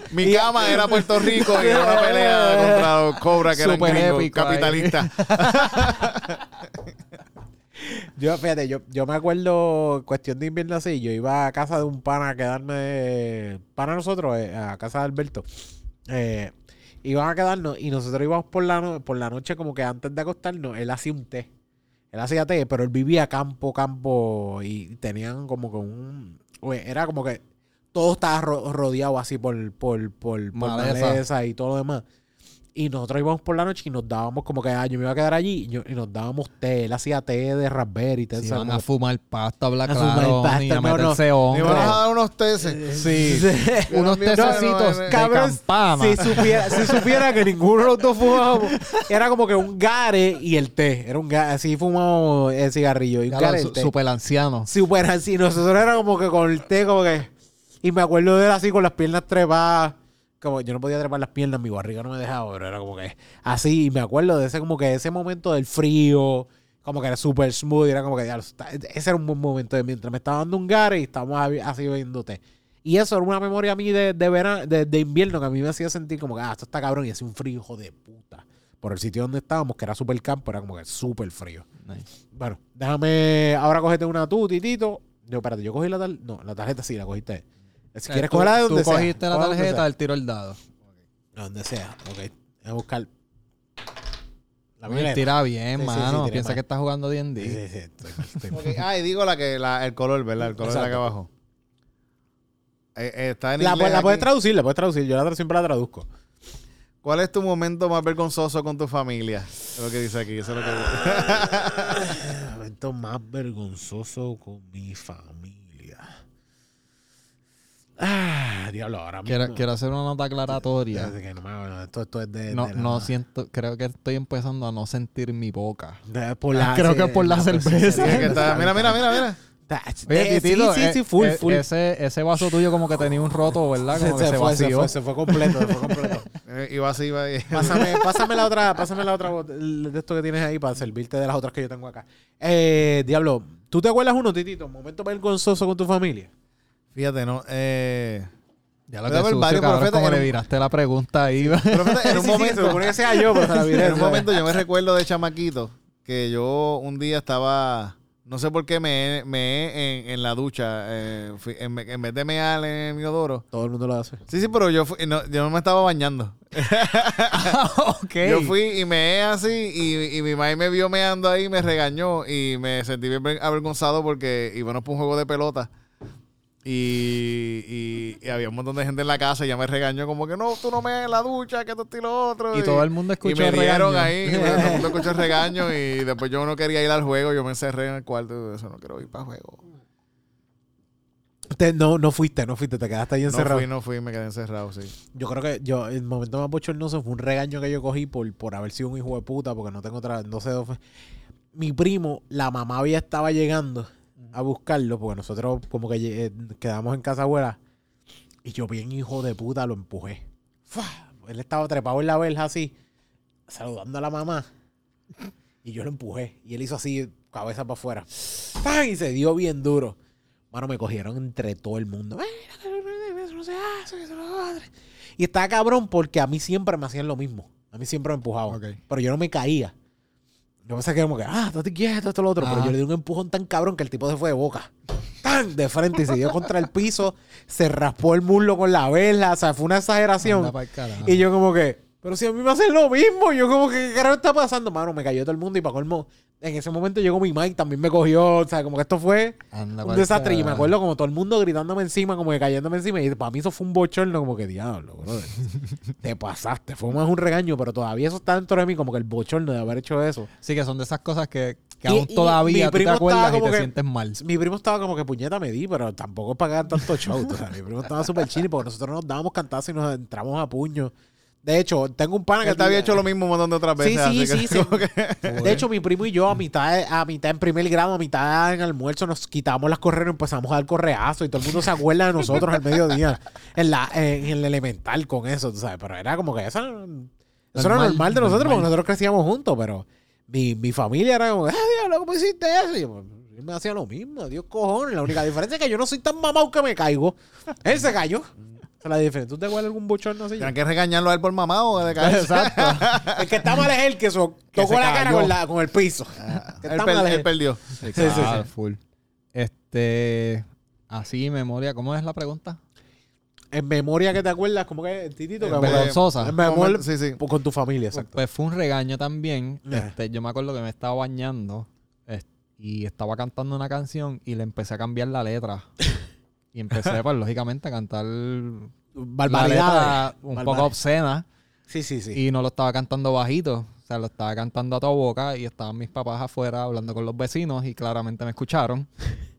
Mi cama era Puerto Rico y era una pelea contra los cobras que eran Súper gringos, capitalistas. Yo, fíjate, yo, yo me acuerdo, cuestión de invierno así, yo iba a casa de un pana a quedarme, para nosotros, eh, a casa de Alberto. Eh, iban a quedarnos y nosotros íbamos por la, no- por la noche como que antes de acostarnos, él hacía un té. Él hacía té, pero él vivía campo, campo y tenían como que un... era como que todo estaba ro- rodeado así por, por, por, por Maleza. maleza y todo lo demás. Y nosotros íbamos por la noche y nos dábamos como que, ah, yo me iba a quedar allí y, yo- y nos dábamos té. Él hacía té de raspberry, té de esa- iban a fumar pasta, fumar claro, pasta, y a no, no. meterse Me van a dar unos teces. Sí. Unos Bien tececitos bueno, de Cabrón, campana. Si supiera, si supiera que ninguno de los dos fumábamos, era como que un gare y el té. Era un gare, así fumábamos el cigarrillo. Y un gare lo- y el su- té. super anciano. Súper así. Nosotros era como que con el té, como que. Y me acuerdo de él así con las piernas trepadas. Como yo no podía trepar las piernas, mi barriga no me dejaba, pero era como que así. Y me acuerdo de ese, como que ese momento del frío, como que era súper smooth. Y era como que ya, ese era un buen momento de mientras me estaba dando un gare y estábamos así bebiendo té. Y eso era una memoria a mí de, de, verano, de, de invierno que a mí me hacía sentir como que, ah, esto está cabrón y hacía un frío, hijo de puta. Por el sitio donde estábamos, que era súper campo, era como que súper frío. Nice. Bueno, déjame. Ahora cógete una tú, Titito. Yo, espérate, yo cogí la tarjeta. No, la tarjeta sí, la cogiste. Si quieres tú- cogerla de donde Tú sea. cogiste la tarjeta, él tiró el dado. Donde sea, ok. Voy a buscar. La violeta. Tira bien, Sí, sí, sí, mano. tiré Piensa mal. que está jugando D&D. Sí, sí, sí, estoy Ah, y digo la que, la, el color, ¿verdad? El color de la que Exacto. abajo. Eh, eh, está en La, inglés la puedes traducir, la puedes traducir. Yo la siempre la traduzco. ¿Cuál es tu momento más vergonzoso con tu familia? Es lo que dice aquí. Eso es lo que... Momento más vergonzoso con mi familia. Ah, diablo, ahora mismo. Quiero, quiero hacer una nota aclaratoria. Que no me- esto, esto es de. No, de la- no siento, creo que estoy empezando a no sentir mi boca. de- por la- Creo sí, que por la cerveza. Sí, que está- mira, mira, mira, mira. Oye, Eh, Titito, sí, sí, eh, sí, full, eh, full. Ese, ese vaso tuyo como que tenía un roto, ¿verdad? Como que se, fue, se vació. fue, se fue completo, se fue completo. Eh, Iba así, iba ahí. Pásame, pásame la otra, pásame la otra bot- de esto que tienes ahí para servirte de las otras que yo tengo acá. Eh, Diablo, ¿tú te acuerdas uno, Titito? Un momento vergonzoso con tu familia. Fíjate, ¿no? Eh, Ya lo que sucio, varios cabrón, profetas como le viraste la pregunta ahí. en un momento, que sea yo, en un momento yo me recuerdo de chamaquito que yo un día estaba, no sé por qué me me en, en la ducha, eh, fui- en, en vez de mear en mi odoro. Todo el mundo lo hace. Sí, sí, pero yo fui- no, yo no me estaba bañando. ok. Yo fui y meé así y, y mi madre me vio meando ahí y me regañó y me sentí bien ver- avergonzado porque íbamos por un juego de pelota y, y- y había un montón de gente en la casa y ya me regañó como que no, tú no me en la ducha, que esto y lo otro. Y todo el mundo y escuchó me el dieron ahí, y me- todo el mundo escuchó el regaño y después yo no quería ir al juego, yo me encerré en el cuarto, eso no quiero ir para juego. Te- no, no fuiste, no fuiste, te quedaste ahí No encerrado. fui, no fui, me quedé encerrado, sí. Yo creo que yo, el momento más bochornoso fue un regaño que yo cogí por, por haber sido un hijo de puta, porque no tengo otra, no sé. Mi primo, la mamá había estaba llegando a buscarlo, porque nosotros como que eh, quedamos en casa abuela, y yo bien hijo de puta lo empujé. ¡Fua! Él estaba trepado en la verja así, saludando a la mamá, y yo lo empujé, y él hizo así, cabeza para afuera. ¡Pam! Y se dio bien duro. Mano, me cogieron entre todo el mundo. "Mira, eso no se hace, eso no se hace". Y estaba cabrón porque a mí siempre me hacían lo mismo. A mí siempre me empujaban. Pero yo no me caía. Yo pensaba que como que, ah, estate quieto, esto, lo otro. Pero yo le di un empujón tan cabrón que el tipo se fue de boca. ¡Tan! De frente y se dio contra el piso. Se raspó el muslo con la vela. O sea, fue una exageración. Y yo como que, pero si a mí me hacen lo mismo, yo como que, ¿qué carajo está pasando? Mano, me cayó todo el mundo y para colmo, en ese momento llegó mi Mike, también me cogió, o sea, como que esto fue Anda un desastre. Y me acuerdo como todo el mundo gritándome encima, como que cayéndome encima. Y para mí eso fue un bochorno, como que diablo, brother. te pasaste. Fue más un regaño, pero todavía eso está dentro de mí, como que el bochorno de haber hecho eso. Sí, que son de esas cosas que, que Y- aún todavía tú te acuerdas y te que- sientes mal. Mi primo estaba como que puñeta me di, pero tampoco es para tanto show. tú sabes. Mi primo estaba súper chini porque nosotros nos dábamos cantazos y nos entramos a puño. De hecho, tengo un pana que te había hecho lo mismo un montón de otras Sí, veces. sí, así sí, que sí. que- De hecho, mi primo y yo a mitad, a mitad en primer grado, a mitad en almuerzo, nos quitamos las correas y empezamos a dar correazos y todo el mundo se acuerda de nosotros al mediodía en, la, en el elemental con eso, tú sabes. Pero era como que eso, eso era Normal, normal de nosotros normal. porque nosotros crecíamos juntos, pero mi, mi familia era como, ah, diablo, ¿cómo hiciste eso? Y yo, él me hacía lo mismo, Dios cojones. La única diferencia es que yo no soy tan mamado que me caigo. Él se cayó. Esa es la diferencia. ¿Tú te acuerdas de algún bochorno así? Tienen que regañarlo a él por mamá o de caerse. Exacto. El que está mal es él que so- Que tocó la cara con, la, con el piso. Que él, está per- mal es él él. perdió. Sí, sí, sí. Ah, full. Este, así, memoria, ¿cómo es la pregunta? En memoria que te acuerdas, como que Titito, que Eh, vergonzosa. En memoria Sí, sí. pues, con tu familia, exacto. Pues fue un regaño también. Este, yo me acuerdo que me estaba bañando es- y estaba cantando una canción y le empecé a cambiar la letra. Y empecé, pues, lógicamente, a cantar letra un poco obscena Sí, sí, sí. y no lo estaba cantando bajito. O sea, lo estaba cantando a toda boca y estaban mis papás afuera hablando con los vecinos y claramente me escucharon.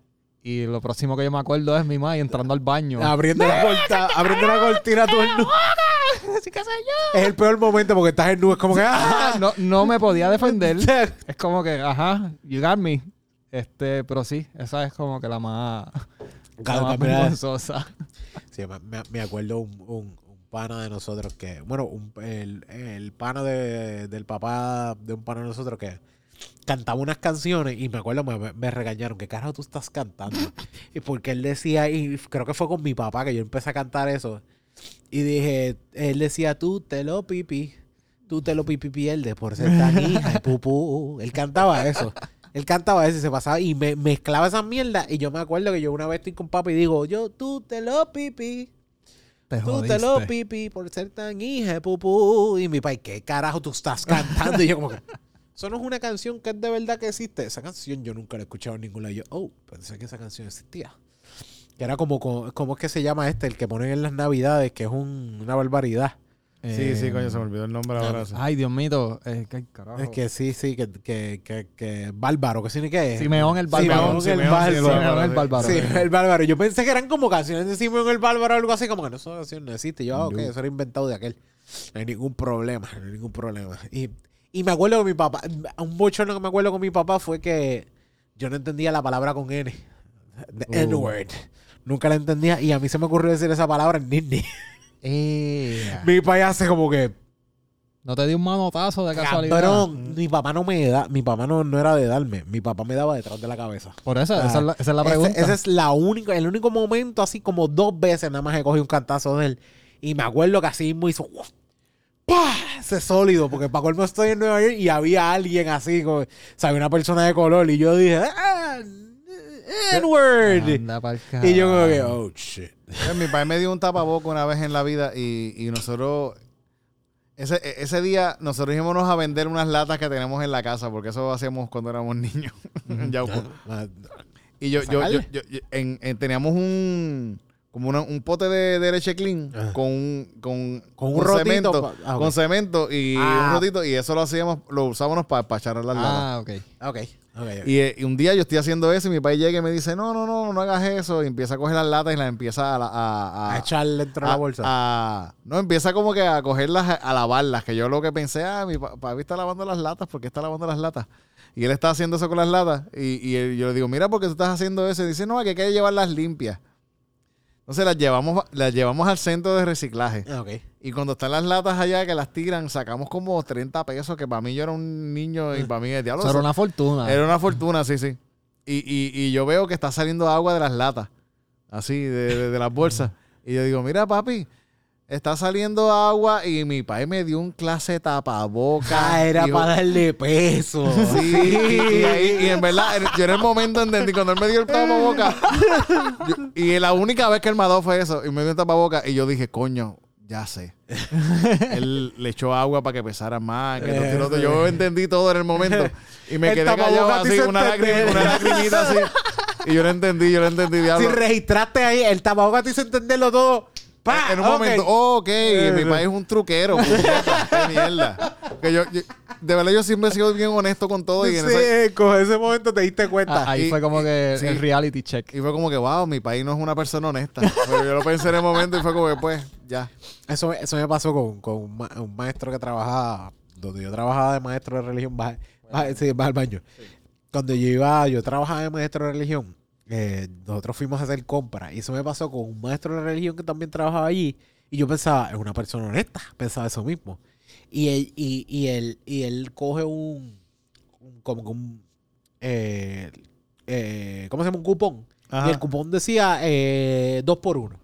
Y lo próximo que yo me acuerdo es mi mamá entrando al baño. Abriendo la, corta, abriendo la cortina el nu- Es el peor momento porque estás en. Es como que. ¡ah! no, no me podía defender. Es como que, ajá, you got me. Este, pero sí, esa es como que la más, Claro, es- vergonzosa. Sí, me, me- acuerdo un, un- un pana de nosotros que. Bueno, un- el, el pana de- del papá de un pana de nosotros que cantaba unas canciones y me acuerdo, me, me regañaron. ¿Qué carajo tú estás cantando? y porque él decía, y creo que fue con mi papá que yo empecé a cantar eso. Y dije, él decía, tú te lo pipi, tú te lo pipi pierdes por ser tan hija de pupú. Él cantaba eso. Él cantaba eso y se pasaba y me mezclaba esa mierda. Y yo me acuerdo que yo una vez estoy con papá y digo, yo, tú te lo pipi. Te Tú te lo pipi por ser tan hija pupú. Y mi pai, ¿qué carajo tú estás cantando? Y yo como que, eso no es una canción que es de verdad que existe. Esa canción yo nunca la he escuchado en ningún lado. Y yo, oh, pensé que esa canción existía. Que era como, como, ¿cómo es que se llama este? El que ponen en las navidades, que es un- una barbaridad. Sí, sí, Eh, coño, se me olvidó el nombre ahora. Ay, Dios mío. Eh, ¿qué carajo? Es que sí, sí, que, que, que, que bárbaro, que sí, ¿qué es? Simeón el bárbaro. Simeón el Simeón, bárbaro. Simeón, Simeón el bárbaro. Sí, el bárbaro. Yo pensé que eran como canciones de Simón el bárbaro o algo así, como que no, esa canción no existe. Yo, ah, ok, eso era inventado de aquel. No hay ningún problema, no hay ningún problema. Y, y me acuerdo que mi papá, un bochorno que me acuerdo con mi papá fue que yo no entendía la palabra con N. The Uh. N-word. Nunca la entendía y a mí se me ocurrió decir esa palabra en Disney. Eh, mi papá hace como que, no te di un manotazo de casualidad. cabrón, mi papá no me da, mi papá no, no era de darme, mi papá me daba detrás de la cabeza. Por eso, Ah, esa, es la, esa es la Ese- pregunta. Ese, es la única, el único momento, así como dos veces nada más he cogido un cantazo de él. Y me acuerdo que así mismo hizo. ¡pah! ese sólido, porque para colmo estoy en Nueva York y había alguien así, como, ¿sabes? Una persona de color. Y yo dije, ¡ah! N-word. Anda pa'l Y yo como que, oh shit. Pues, mi padre me dio un tapaboca una vez en la vida y, y nosotros... Ese, e- ese día nosotros íbamos a vender unas latas que tenemos en la casa, porque eso hacíamos cuando éramos niños en Yauco. Ah, Y yo, yo, yo, yo- yo- en- en- teníamos un como una- un pote de, de leche clean Ajá. con un, con, Con un rotito cemento, pa- ah, con cemento y Ah. un rotito y eso lo hacíamos, lo usábamos para echar las latas. Ah, ok. Ok, Y, eh, y un día yo estoy haciendo eso y mi padre llega y me dice, no, no, no, no hagas eso. Y empieza a coger las latas y las empieza a... a, a a- echarle dentro de la a- bolsa. a- no, empieza como que a cogerlas, a, a lavarlas. Que yo lo que pensé, ah, mi pa- papi está lavando las latas, ¿por qué está lavando las latas? Y él está haciendo eso con las latas. Y, y él- yo le digo, mira, ¿por qué tú estás haciendo eso? Y dice, no, que hay que llevarlas limpias. Entonces las llevamos, las llevamos al centro de reciclaje. Ah, ok. Y cuando están las latas allá que las tiran, sacamos como 30 pesos, que para mí yo era un niño y para mí el diablo. Eso era una fortuna. era una fortuna, sí, sí. Y, y, y yo veo que está saliendo agua de las latas, así, de, de- de las bolsas. Y yo digo, mira, papi, está saliendo agua y mi padre me dio un clase tapabocas. Ah, era para darle peso. Sí, y, y ahí- y en verdad, yo en el momento entendí, cuando él me dio el tapabocas, yo- y la única vez que él me ha dado fue eso, y me dio el tapabocas, y yo dije, coño, ya sé. él le echó agua para que pesara más. que lo otro. Yo entendí todo en el momento. Y me El quedé callado así, una, entender. lagrim- una lagrimita así. Y yo lo entendí, yo lo entendí, Si registraste ahí, el tapabocas te hizo entenderlo todo. ¡Pa! en un momento, oh, ok, mi país es un truquero. qué mierda. Que yo, yo- de verdad, yo siempre he sido bien honesto con todo. Y, en Sí, ese- con ese momento te diste cuenta. Ah, ahí Y- fue como que sí. el reality check. y fue como que, wow, mi país no es una persona honesta. Pero yo lo pensé en el momento y fue como que, pues, ya. Eso, eso me pasó con, con un, ma- un maestro que trabajaba, donde yo trabajaba de maestro de religión, baja, baja- sí, baja al baño. Cuando yo iba, yo trabajaba de maestro de religión, eh, nosotros fuimos a hacer compras. Y eso me pasó con un maestro de religión que también trabajaba allí. Y yo pensaba, es una persona honesta, pensaba eso mismo. Y él, y, y él, y él coge un, un- como un, eh, eh, ¿cómo se llama? Un cupón. Ajá. Y el cupón decía dos por uno.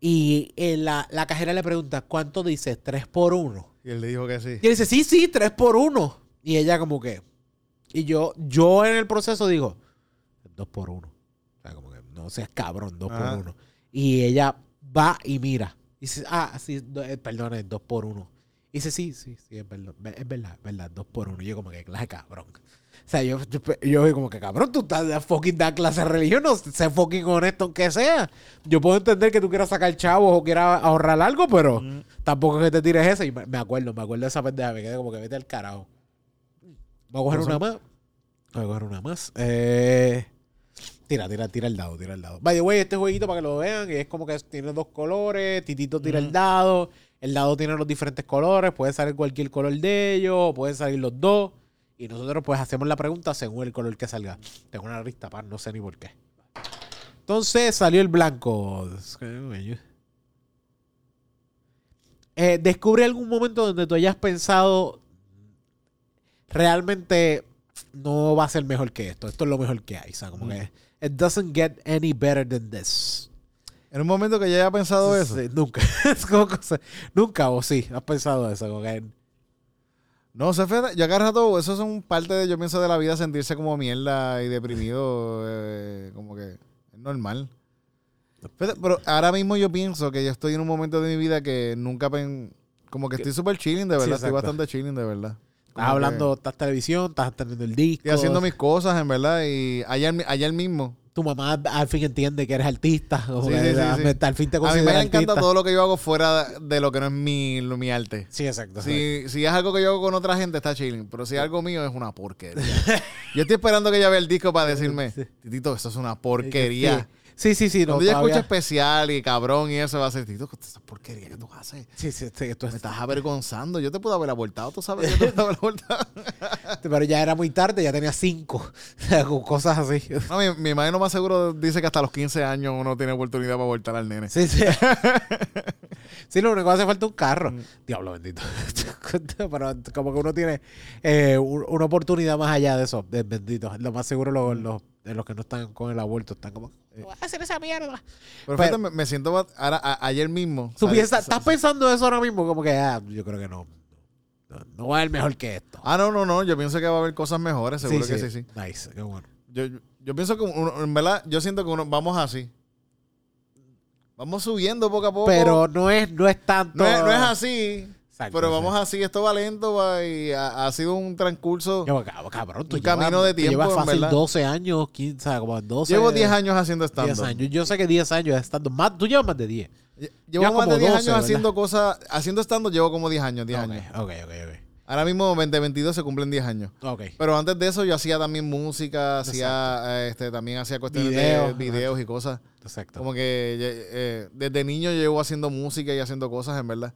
Y la, la cajera le pregunta, ¿cuánto dice? ¿Tres por uno? Y él le dijo que sí. Y él dice, sí, sí, tres por uno. Y ella como que... Y yo, yo en el proceso digo, dos por uno. O sea, como que no seas cabrón, dos Ajá. por uno. Y ella va y mira. Y dice, ah, sí, do- eh, perdón, es dos por uno. Y dice, sí, sí, sí, es verdad, es verdad, es verdad, dos por uno. Y yo como que, clase cabrón. O sea, yo, yo, yo como que, cabrón, tú estás de fucking da clase de religión, no sé fucking honesto aunque sea. Yo puedo entender que tú quieras sacar chavos o quieras ahorrar algo, pero tampoco es que te tires esa. Y me, me acuerdo, me acuerdo de esa pendeja, me quedé como que vete al carajo. Voy a coger una más. Voy a coger una más. Eh, tira, tira, tira el dado, tira el dado. By the way, este jueguito para que lo vean, es como que tiene dos colores. Titito tira el dado. El dado tiene los diferentes colores. Puede salir cualquier color de ellos. Pueden salir los dos. Y nosotros pues hacemos la pregunta según el color que salga. Tengo una lista para no sé ni por qué. Entonces salió el blanco. Eh, descubre algún momento donde tú hayas pensado realmente no va a ser mejor que esto. Esto es lo mejor que hay. O sea, como que it doesn't get any better than this. En un momento que ya haya pensado eso. Sí, nunca. Es como cosa- nunca o sí, has pensado eso. Como que, No, fíjate, yo cada rato, eso son parte de, yo pienso, de la vida, sentirse como mierda y deprimido, eh, como que es normal. Pero ahora mismo yo pienso que yo estoy en un momento de mi vida que nunca, pen, como que estoy súper chilling, de Sí, verdad, estoy bastante chilling, de verdad. Estás hablando, estás televisión, estás teniendo el disco. Estoy haciendo mis cosas, en verdad, y ayer, ayer mismo tu mamá al fin entiende que eres artista. o Sí, que sí, sí, al- fin te A mí me encanta todo lo que yo hago fuera de lo que no es mi, lo- mi arte. Sí, exacto. Si, si es algo que yo hago con otra gente, está chilling. Pero si es algo mío, es una porquería. yo estoy esperando que ella vea el disco para decirme, Titito, eso es una porquería. Sí, sí, sí. No, Cuando ella todavía- escucha especial y cabrón y eso, va a ser, Tito, esa porquería que tú haces. Sí, sí, sí, esto Me es- estás avergonzando. Yo te puedo haber abortado, tú sabes. Yo te puedo haber abortado. Pero ya era muy tarde, ya tenía cinco. Cosas así. No, mi, mi madre no más seguro dice que hasta los 15 años uno tiene oportunidad para abortar al nene. Sí, sí. Sí, lo único que hace falta es un carro. Mm. Diablo bendito. Pero como que uno tiene eh, un- una oportunidad más allá de eso. de- bendito. Lo más seguro los, los, de los que no están con el aborto están como... "Voy a hacer esa mierda. Pero, Pero- fíjate, me, me siento ahora, a- ayer mismo. Tú piensas, estás pensando eso ahora mismo, como que ah, yo creo que no. No, no va a haber mejor que esto. Ah, no, no, no. Yo pienso que va a haber cosas mejores. Seguro que sí, sí. Nice, qué bueno. Yo, yo pienso que, uno- en verdad, yo siento que uno, vamos así. Vamos subiendo poco a poco. Pero no es, no es tanto. no es, no es así. Exacto, pero vamos así. Esto va lento va, y ha, ha sido un transcurso. Yo, cab- cabrón, tú Un camino llevas- de tiempo, Llevas en fácil verdad. 12 años, 15, o sea, como 12. Llevo 10 años haciendo 10 stand-up. años. Yo sé que 10 años estando más. Tú llevas más de 10. Llevo más como de 10 12, años ¿verdad? haciendo cosas. Haciendo stand-up llevo como 10 años, 10 ok, años. ok, ok, ok. Ahora mismo 2022 se cumplen 10 años. Ok. Pero antes de eso yo hacía también música, hacía eh, este, también hacía cuestiones Videos, de videos y cosas. Exacto. Como que eh, desde niño llevo haciendo música y haciendo cosas, en verdad.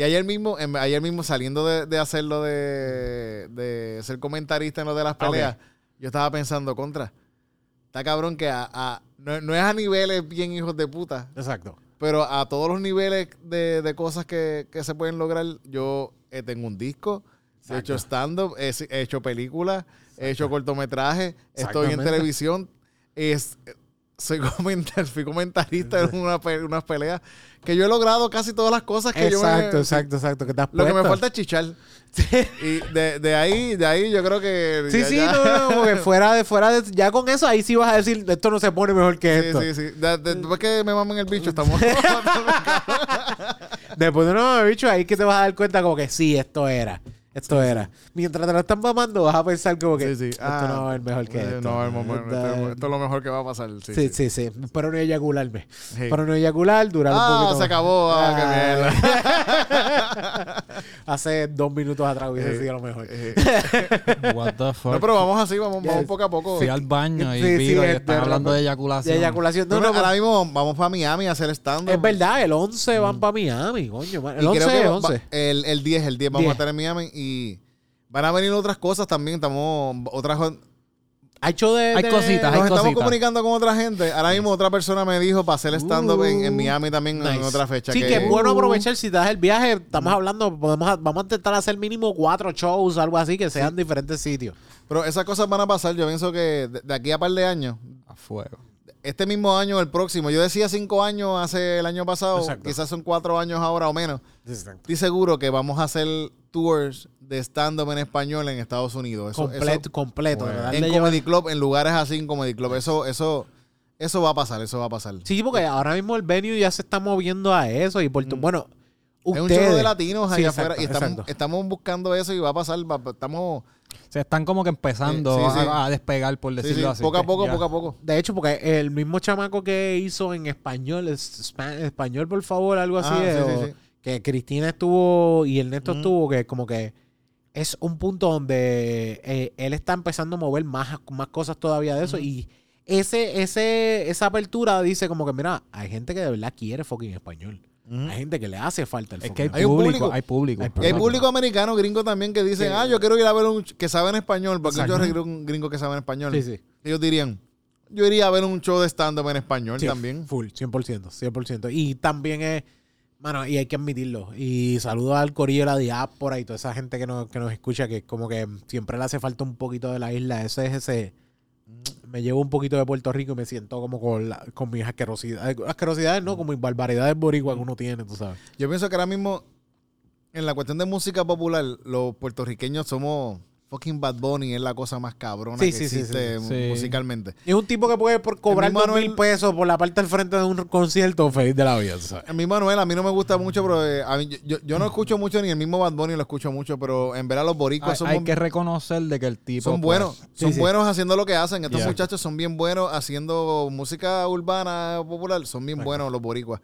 Y ayer mismo, en- ayer mismo saliendo de, de hacerlo de, de ser comentarista en lo de las Ah, peleas, yo estaba pensando, contra, está cabrón que a, a- no, no es a niveles bien hijos de puta, Exacto. pero a todos los niveles de, de cosas que, que se pueden lograr, yo eh, tengo un disco, he hecho stand-up, he, he hecho películas, he hecho cortometrajes, estoy en televisión, es, soy comentar, fui comentarista en una pe- unas peleas, que yo he logrado casi todas las cosas que yo Exacto, me... exacto, exacto. Que te has Lo que me falta es chichar. Y de, de ahí, de ahí yo creo que... Sí, ya- sí, ya- no, no, porque fuera de, fuera de, ya con eso ahí sí vas a decir, esto no se pone mejor que Sí, esto. sí, sí. De- de- después que me mamen el bicho, estamos... Después de no bicho, ahí que te vas a dar cuenta como que sí, esto era. Esto era. Mientras te lo están mamando, vas a pensar como que Sí, sí. esto Ah, no va a ser mejor que eh, esto. No, el momento- esto, esto es lo mejor que va a pasar. Sí, Sí, sí. sí, sí. Pero no eyacularme. Sí. Pero no eyacular, durar un Ah, poquito. se acabó. Ah, qué Ah. Hace dos minutos atrás hubiese Eh, sido lo mejor. Eh, What the fuck. no, pero vamos así, vamos, vamos poco a poco. Fui al baño y Sí, vi sí, que es están de hablando de De eyaculación. eyaculación. No, No, no, no, ahora mismo vamos para Miami a hacer stand es verdad, el 11 van para Miami, coño. man. El 11 es va- 11. el, el 10, el 10 vamos 10. a estar en Miami y van a venir otras cosas también. Estamos otras de. Hay de- cositas, nos hay estamos cositas. comunicando con otra gente. Ahora mismo otra persona me dijo para hacer stand-up en, en Miami también en otra fecha. Sí, que, es bueno aprovechar si te das el viaje. Estamos hablando, podemos, vamos a intentar hacer mínimo cuatro shows, algo así, que sean diferentes sitios. Pero esas cosas van a pasar. Yo pienso que de, de aquí a par de años, A fuego. Este mismo año, el próximo, yo decía cinco años hace el año pasado, Exacto. quizás son cuatro años ahora o menos. Estoy seguro que vamos a hacer tours de stand-up en español en Estados Unidos. Eso, completo, eso- completo. En Comedy Club, en lugares así en Comedy Club. Eso, eso, eso va a pasar, eso va a pasar. Sí, porque ahora mismo el venue ya se está moviendo a eso. Y por tu- bueno, Mm. es un ustedes. show de latinos Sí, allá exacto, afuera y estamos, exacto. estamos buscando eso y va a pasar. estamos Se están como que empezando Sí, sí, sí. A, a despegar, por decirlo sí, así. poco a poco, ya- poco a poco. De hecho, porque el mismo chamaco que hizo en español, es- spa- español por favor, algo así, Ah, es, sí, o sí. que Cristina estuvo y Ernesto Ujú. estuvo, que como que es un punto donde eh, él está empezando a mover más, más cosas todavía de eso y ese, ese, esa apertura dice como que, mira, hay gente que de verdad quiere fucking español. Hay gente que le hace falta el Es que hay, público, público. hay público. Hay público americano, gringo también, que dicen, ah, yo quiero ir a ver un que sabe en español, porque Exacto. yo un gringo que sabe en español. Sí, sí. Ellos dirían, yo iría a ver un show de stand-up en español también. Full, 100%, 100%. Y también es, mano, y hay que admitirlo. Y saludo al corillo de la diáspora y toda esa gente que nos, que nos escucha, que como que siempre le hace falta un poquito de la isla. Ese es ese... Me llevo un poquito de Puerto Rico y me siento como con, la- con mis asquerosidades. Asquerosidades, no, como mis barbaridades boricua que uno tiene, tú sabes. Yo pienso que ahora mismo, en la cuestión de música popular, los puertorriqueños somos fucking Bad Bunny es la cosa más cabrona Sí, que sí, existe sí, sí. musicalmente. Es un tipo que puede por cobrar dos mil pesos por la parte del frente de un concierto feliz de la vida. A mí Manuel, a mí no me gusta mucho, pero eh, a mí- yo, yo- no escucho mucho ni el mismo Bad Bunny lo escucho mucho, pero en verdad los boricuas Hay, son, hay que reconocer de que el tipo son pues, buenos. sí, son sí. buenos haciendo lo que hacen. Estos Yeah. muchachos son bien buenos haciendo música urbana popular. Son bien buenos los boricuas.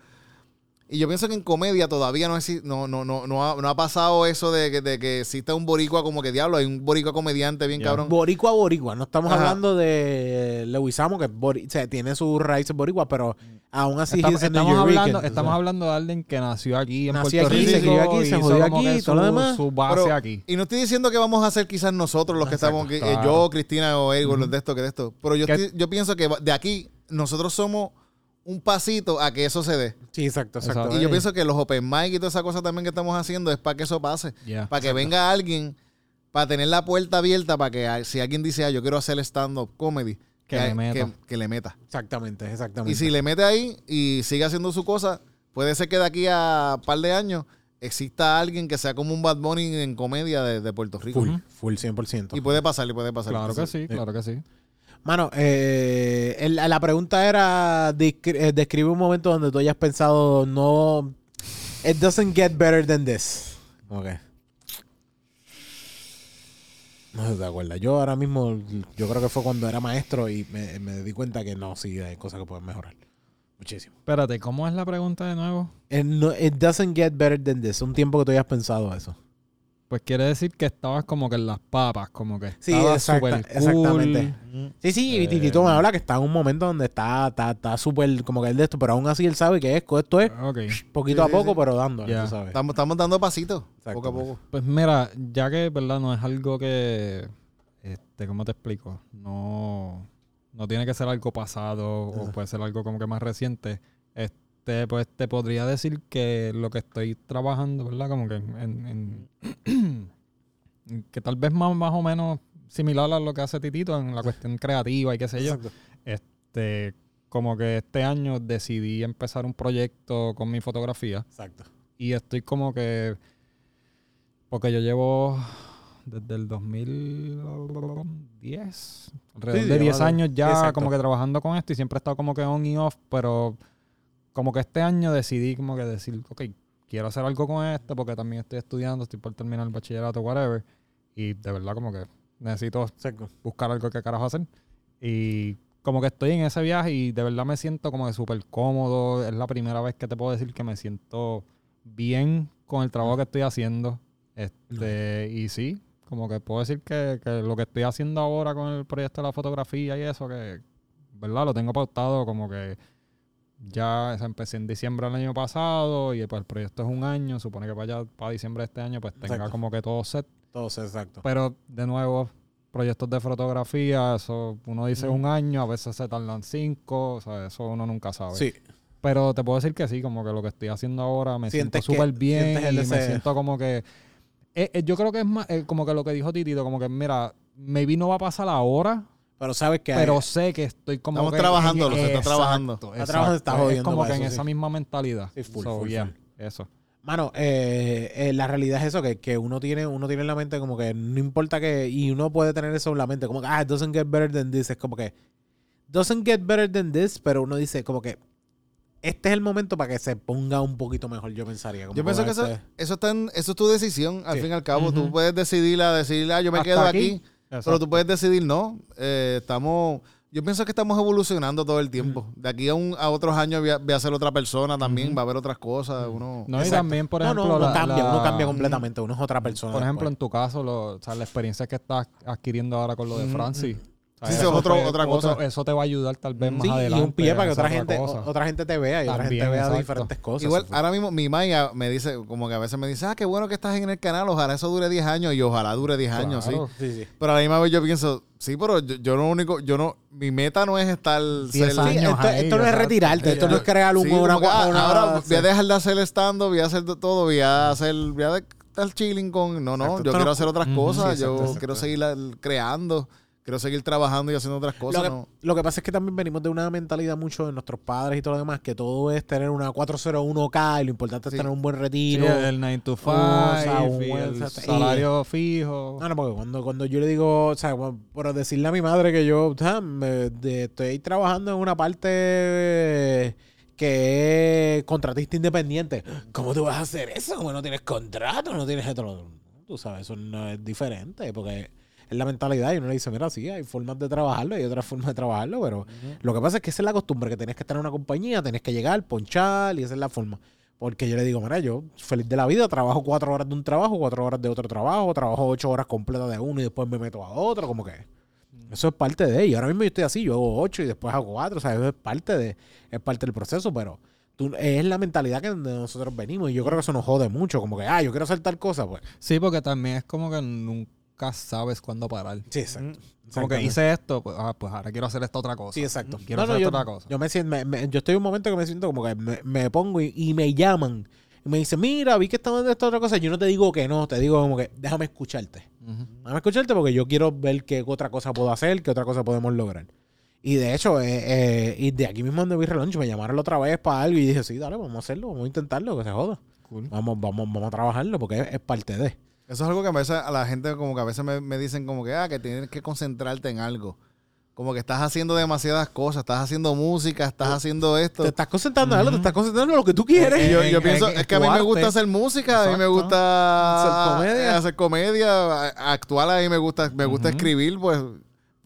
Y yo pienso que en comedia todavía no, exi- no, no, no, no, ha, no ha pasado eso de que, de que exista un boricua como que diablo. Hay un boricua comediante bien Yeah. cabrón. Boricua, boricua. No estamos Ajá. hablando de Lewisamo, que bori- o sea, tiene sus raíces boricua, pero aún así Estamos, es estamos hablando, o sea. estamos hablando de alguien que nació aquí en Nació Puerto aquí, Rico. se crió aquí, se jodió aquí, todo lo su- demás. Su base Pero- aquí. Y no estoy diciendo que vamos a ser quizás nosotros los que Exacto, estamos aquí, eh, yo, Cristina o Eric, los de esto, que de esto. Pero yo, estoy- yo pienso que de aquí nosotros somos un pasito a que eso se dé. Sí, exacto, exacto. Exacto. Y yo Eh, pienso que los open mic y toda esa cosa también que estamos haciendo es para que eso pase. Yeah. Para que venga alguien, para tener la puerta abierta, para que si alguien dice, ah, yo quiero hacer stand-up comedy, Que le meta. Que, que le meta. Exactamente, exactamente. Y si le mete ahí y sigue haciendo su cosa, puede ser que de aquí a un par de años exista alguien que sea como un Bad Bunny en comedia de, de Puerto Rico. Full, full 100%. Y puede pasar, y puede pasar. Claro que sí, claro que sí. Mano, eh, el- la pregunta era, eh, describe un momento donde tú hayas pensado, no, it doesn't get better than this. Ok. No te acuerdas. Yo ahora mismo, yo creo que fue cuando era maestro y me, me di cuenta que no, sí, hay cosas que pueden mejorar. Muchísimo. Espérate, ¿cómo es la pregunta de nuevo? It, no- it doesn't get better than this. Un tiempo que tú hayas pensado eso. Pues quiere decir que estabas como que en las papas, como que Sí, exacta- súper exactamente. cool. Sí, sí, y Eh, Titito me habla que está en un momento donde está está está súper como que él de esto, pero aún así él sabe que esto, esto es Ok. poquito Sí, a poco, sí. pero dándole, Ya. tú sabes. Estamos, estamos dando pasitos, poco a poco. Pues mira, ya que, ¿verdad? No es algo que, este, ¿cómo te explico? No, no tiene que ser algo pasado o puede ser algo como que más reciente. Este, pues te podría decir que lo que estoy trabajando, ¿verdad? Como que en, en- que tal vez más, más o menos similar a lo que hace Titito en la cuestión creativa y qué sé yo. Exacto. Este, como que este año decidí empezar un proyecto con mi fotografía. Exacto. Y estoy como que. Porque yo llevo desde el 2010, alrededor Sí, de 10 lleva- años ya exacto. como que trabajando con esto y siempre he estado como que on y off, pero como que este año decidí como que decir, ok, quiero hacer algo con esto porque también estoy estudiando, estoy por terminar el bachillerato, whatever. Y de verdad como que necesito Exacto. buscar algo que carajo hacer. Y como que estoy en ese viaje y de verdad me siento como que súper cómodo. Es la primera vez que te puedo decir que me siento bien con el trabajo que estoy haciendo. Este, y sí, como que puedo decir que, que lo que estoy haciendo ahora con el proyecto de la fotografía y eso, que, ¿verdad? Lo tengo pautado como que ya o sea, empecé en diciembre del año pasado y pues el proyecto es un año. Supone que para allá, para diciembre de este año, pues tenga Exacto. como que todo set. Todos, exacto. Pero de nuevo, proyectos de fotografía, eso uno dice un año, a veces se tardan cinco, o sea, eso uno nunca sabe. Sí. Pero te puedo decir que sí, como que lo que estoy haciendo ahora me siento súper bien y me siento como que... eh, eh, yo creo que es más, eh, como que lo que dijo Titito, como que mira, maybe no va a pasar ahora, Pero sabes que pero sé que estoy como Estamos que trabajando, en- lo se está exacto, trabajando. Está trabajando, se está exacto. jodiendo Es como que en eso, esa sí. misma mentalidad. Sí, full, So, full, yeah, full. eso. Mano, eh, eh, la realidad es eso, que, que uno tiene uno tiene en la mente como que no importa que, y uno puede tener eso en la mente, como que, ah, it doesn't get better than this, es como que, doesn't get better than this, pero uno dice como que, este es el momento para que se ponga un poquito mejor, yo pensaría. como Yo pienso que eso, este- eso, está en- eso es tu decisión, al Sí. fin y al cabo. Ujú. Tú puedes decidir, a decir, ah, yo me Hasta quedo aquí. aquí. Pero tú puedes decidir, no. Eh, estamos. Yo pienso que estamos evolucionando todo el tiempo. De aquí a, un, a otros años voy a, voy a ser otra persona también, va a haber otras cosas. Uno, No, y también, por ejemplo, no, uno la- cambia, la- uno cambia completamente, uno es otra persona. Por ejemplo, en tu caso, lo, o sea, la experiencia que estás adquiriendo ahora con lo de Francis. Sí, eso es otro- otra cosa. eso te va a ayudar tal vez más Sí, adelante. y un pie para que otra gente, cosa. otra gente te vea y otra gente vea exacto. diferentes cosas. Igual, ahora mismo mi Maya me dice, como que a veces me dice, ah, qué bueno que estás en el canal, ojalá eso dure 10 años y ojalá dure 10 años, sí. Claro. sí, sí. Pero a la misma vez yo pienso, sí, pero yo, yo lo único, yo no, mi meta no es estar... 10 ser- Sí, años esto, ahí, esto no es retirarte, esto no es crear un, que, ah, una- ahora sí. voy a dejar de hacer stand voy a hacer de todo, voy a hacer, voy a estar chilling con. No, no, Exacto, yo quiero hacer otras cosas, yo quiero seguir creando, quiero seguir trabajando y haciendo otras cosas. Lo que, ¿no? lo que pasa es que también venimos de una mentalidad mucho de nuestros padres y todo lo demás, que todo es tener una 401k y lo importante Sí. es tener un buen Sí, retiro. el 9 to 5 o sea, un buen- el salario fijo. No, no, porque cuando, cuando yo le digo, o sea, por decirle a mi madre que yo o sea, me- de- estoy trabajando en una parte que es contratista independiente. ¿Cómo tú vas a hacer eso? Como no tienes contrato, no tienes otro. Tú sabes, eso no es diferente porque es la mentalidad y uno le dice, mira, sí, hay formas de trabajarlo, hay otras formas de trabajarlo, pero lo que pasa es que esa es la costumbre, que tienes que estar en una compañía, tienes que llegar, ponchar y esa es la forma. Porque yo le digo, mira, yo feliz de la vida, trabajo cuatro horas de un trabajo, cuatro horas de otro trabajo, trabajo ocho horas completas de uno y después me meto a otro, como que eso es parte de, y ahora mismo yo estoy así, yo hago ocho y después hago cuatro, o sea, eso es parte de, es parte del proceso, pero tú, es la mentalidad que de nosotros venimos y yo creo que eso nos jode mucho, como que, ah, yo quiero hacer tal cosa, pues. Sí, porque también es como que nunca sabes cuándo parar. Sí, exacto. Como que hice esto, pues, ah, pues ahora quiero hacer esta otra cosa. Sí, exacto. Quiero No, no, hacer yo, otra cosa. Yo me siento, me- me- yo estoy en un momento que me siento como que me, me pongo y, y me llaman. Y me dicen, mira, vi que estamos de esta otra cosa. Yo no te digo que no, te digo como que déjame escucharte. Déjame escucharte porque yo quiero ver qué otra cosa puedo hacer, qué otra cosa podemos lograr. Y de hecho, eh, eh, y de aquí mismo donde vi Relunch, me llamaron la otra vez para algo y dije, sí, dale, vamos a hacerlo, vamos a intentarlo, que se joda. Cool. Vamos, vamos, vamos a trabajarlo porque es, es parte de. Eso es algo que a veces a la gente como que a veces me, me dicen como que, ah, que tienes que concentrarte en algo. Como que estás haciendo demasiadas cosas, estás haciendo música, estás haciendo esto. Te estás concentrando en algo, te estás concentrando en lo que tú quieres. Y yo, en- yo en- pienso, en es que a mí me gusta hacer música, a mí me gusta Hacer comedia. hacer comedia, a- actuar, a mí me gusta, me gusta escribir, pues,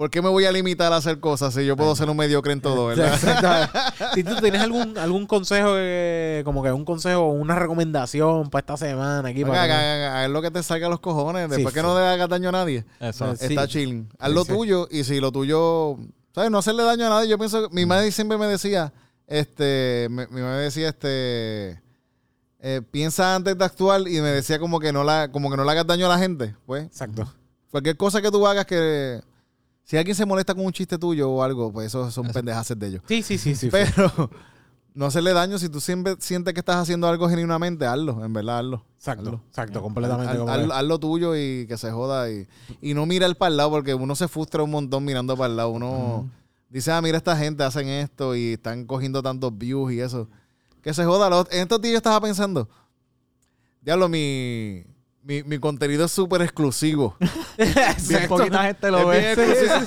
¿por qué me voy a limitar a hacer cosas si yo puedo ser un mediocre en todo, verdad? Si tú tienes algún, algún consejo, que- como que un consejo o una recomendación para esta semana aquí. Para que- haga- haga- haz lo que te salga a los cojones, después Sí, que sí. no le hagas daño a nadie. Eso. Sí. Está chilling. Haz lo Sí. tuyo y si lo tuyo, ¿sabes? No hacerle daño a nadie. Yo pienso, que mi madre siempre me decía, este, mi madre decía, este, eh, piensa antes de actuar y me decía como que no la, como que no le hagas daño a la gente, pues. Exacto. Cualquier cosa que tú hagas que, si alguien se molesta con un chiste tuyo o algo, pues eso son pendejaces de ellos. Sí, sí, sí, sí. Pero no hacerle daño si tú siempre sientes que estás haciendo algo genuinamente, hazlo, en verdad, hazlo. Exacto, Hazlo. exacto, completamente. Haz, como haz- que- haz lo tuyo y que se joda. Y, y no mirar para el lado, porque uno se frustra un montón mirando para el lado. Uno dice, ah, mira, esta gente hacen esto y están cogiendo tantos views y eso. Que se joda. En estos días yo estaba pensando, diablo, mi, mi, mi contenido es súper exclusivo. Bien poquita gente lo ve.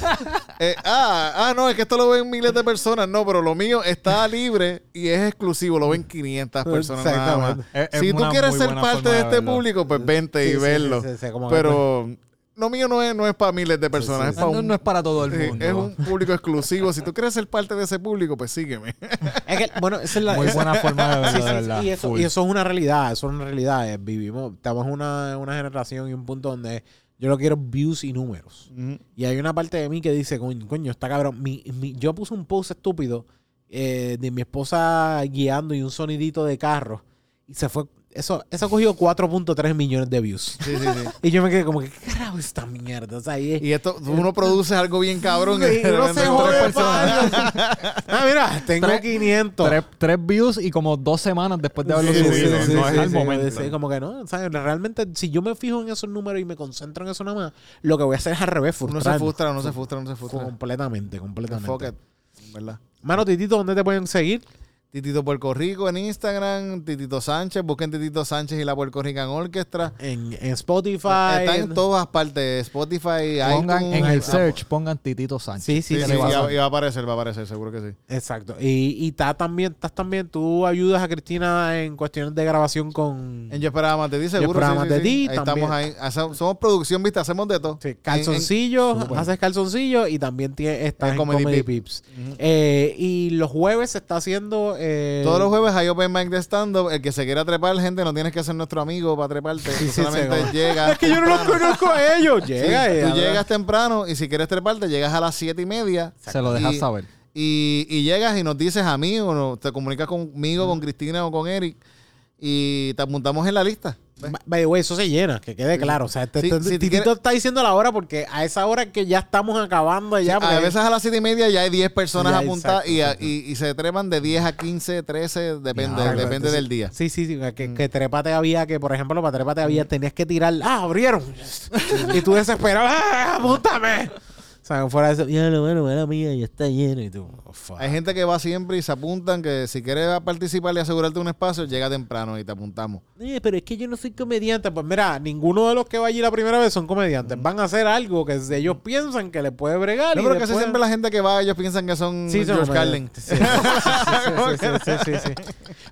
Eh, ah, ah, no, es que esto lo ven miles de personas. No, pero lo mío está libre y es exclusivo. Lo ven 500 personas nada más. Exactamente. Es- es Si tú quieres ser parte de de este verlo. público, pues vente Sí, y sí, verlo. sí, que- Lo mío no es, no es para miles de personas, sí, es sí. para No, un, no es para todo el mundo. es un público exclusivo. Si tú quieres ser parte de ese público, pues sígueme. Es que, bueno, esa es la. Muy buena forma de verlo, Sí, de sí, verdad. y, eso, y eso es una realidad, eso es una realidad. eh, Vivimos, estamos en una, una generación y un punto donde yo lo quiero views y números. Y hay una parte de mí que dice, coño, coño está cabrón. Mi, mi- yo puse un post estúpido eh, de mi esposa guiando y un sonidito de carro. Y se fue. Eso, eso ha cogido 4.3 millones de views. Sí, sí, sí. Y yo me quedé como que, ¿qué carajo es esta mierda? O sea, y, Y esto, uno produce algo bien cabrón. y y de uno se tres jode Ah, mira, tengo Tres- 500. Tres, tres views y como dos semanas después de haberlo subido. sí, no sí, es al sí, momento. sí, como que no, ¿sabes? Realmente, si yo me fijo en esos números y me concentro en eso nada más, lo que voy a hacer es al revés, Uno se frustrarme. frustra, uno se frustra, uno se frustra. Completamente, completamente. Fuck it, ¿verdad? Mano, Titito, ¿dónde te pueden seguir? Titito Puerto Rico en Instagram, Titito Sánchez, busquen Titito Sánchez y la Puerto Rican Orchestra. En, en Spotify. Está en todas partes, Spotify, Pongan iTunes. en el Apple. search, pongan Titito Sánchez. Sí, sí, Sí, sí. sí, le va a y va, salir. y va a aparecer, va a aparecer, seguro que sí. Exacto. Y, y estás también, estás también, tú ayudas a Cristina en cuestiones de grabación con En Yo Esperaba Más de Ti, seguro. Esperaba sí, Más sí, de sí. Ti, Ahí también. estamos ahí. Hacemos- somos producción, viste, hacemos de todo. sí, En- calzoncillos, haces calzoncillos y también tiene, estás En Comedy Comedy, Pip. Pips. Eh, y los jueves se está haciendo... eh, Todos los jueves hay open mic de stand-up. El que se quiera trepar, gente, no tienes que ser nuestro amigo para treparte. Sí, solamente sí, como- llegas. Es que yo no los conozco a ellos. Sí, Llega y tú llegas temprano y si quieres treparte, llegas a las siete y media. Se lo dejas Y- saber. Y, y llegas y nos dices a mí o no, te comunicas conmigo, con Cristina o con Eric y te apuntamos en la lista. By- by the way, eso se llena, que quede claro. O sea, te, Sí, si Titito quieres- está diciendo la hora porque a esa hora que ya estamos acabando ya. a porque- veces a las siete y media ya hay 10 personas apuntadas exacto, y, a- exacto. y, y se trepan de 10 a 15, 13, depende, depende entonces- del día. Sí, sí, sí. Que, Mm. que trépate había, que por ejemplo, para trépate había, tenías que tirar. ¡Ah, abrieron! y tú desesperado. ¡Ah, apúntame! O sea, fuera de eso, ya lo bueno, la mía, ya está lleno. Y tú, oh, fuck. Hay gente que va siempre y se apuntan que si quieres participar y asegurarte un espacio, llega temprano y te apuntamos. Eh, pero es que yo no soy comediante. Pues mira, ninguno de los que va allí la primera vez son comediantes. Van a hacer algo que ellos piensan que le puede bregar. No, pero que después- siempre la gente que va, ellos piensan que son Sí, son George Carlin. Sí, sí, sí.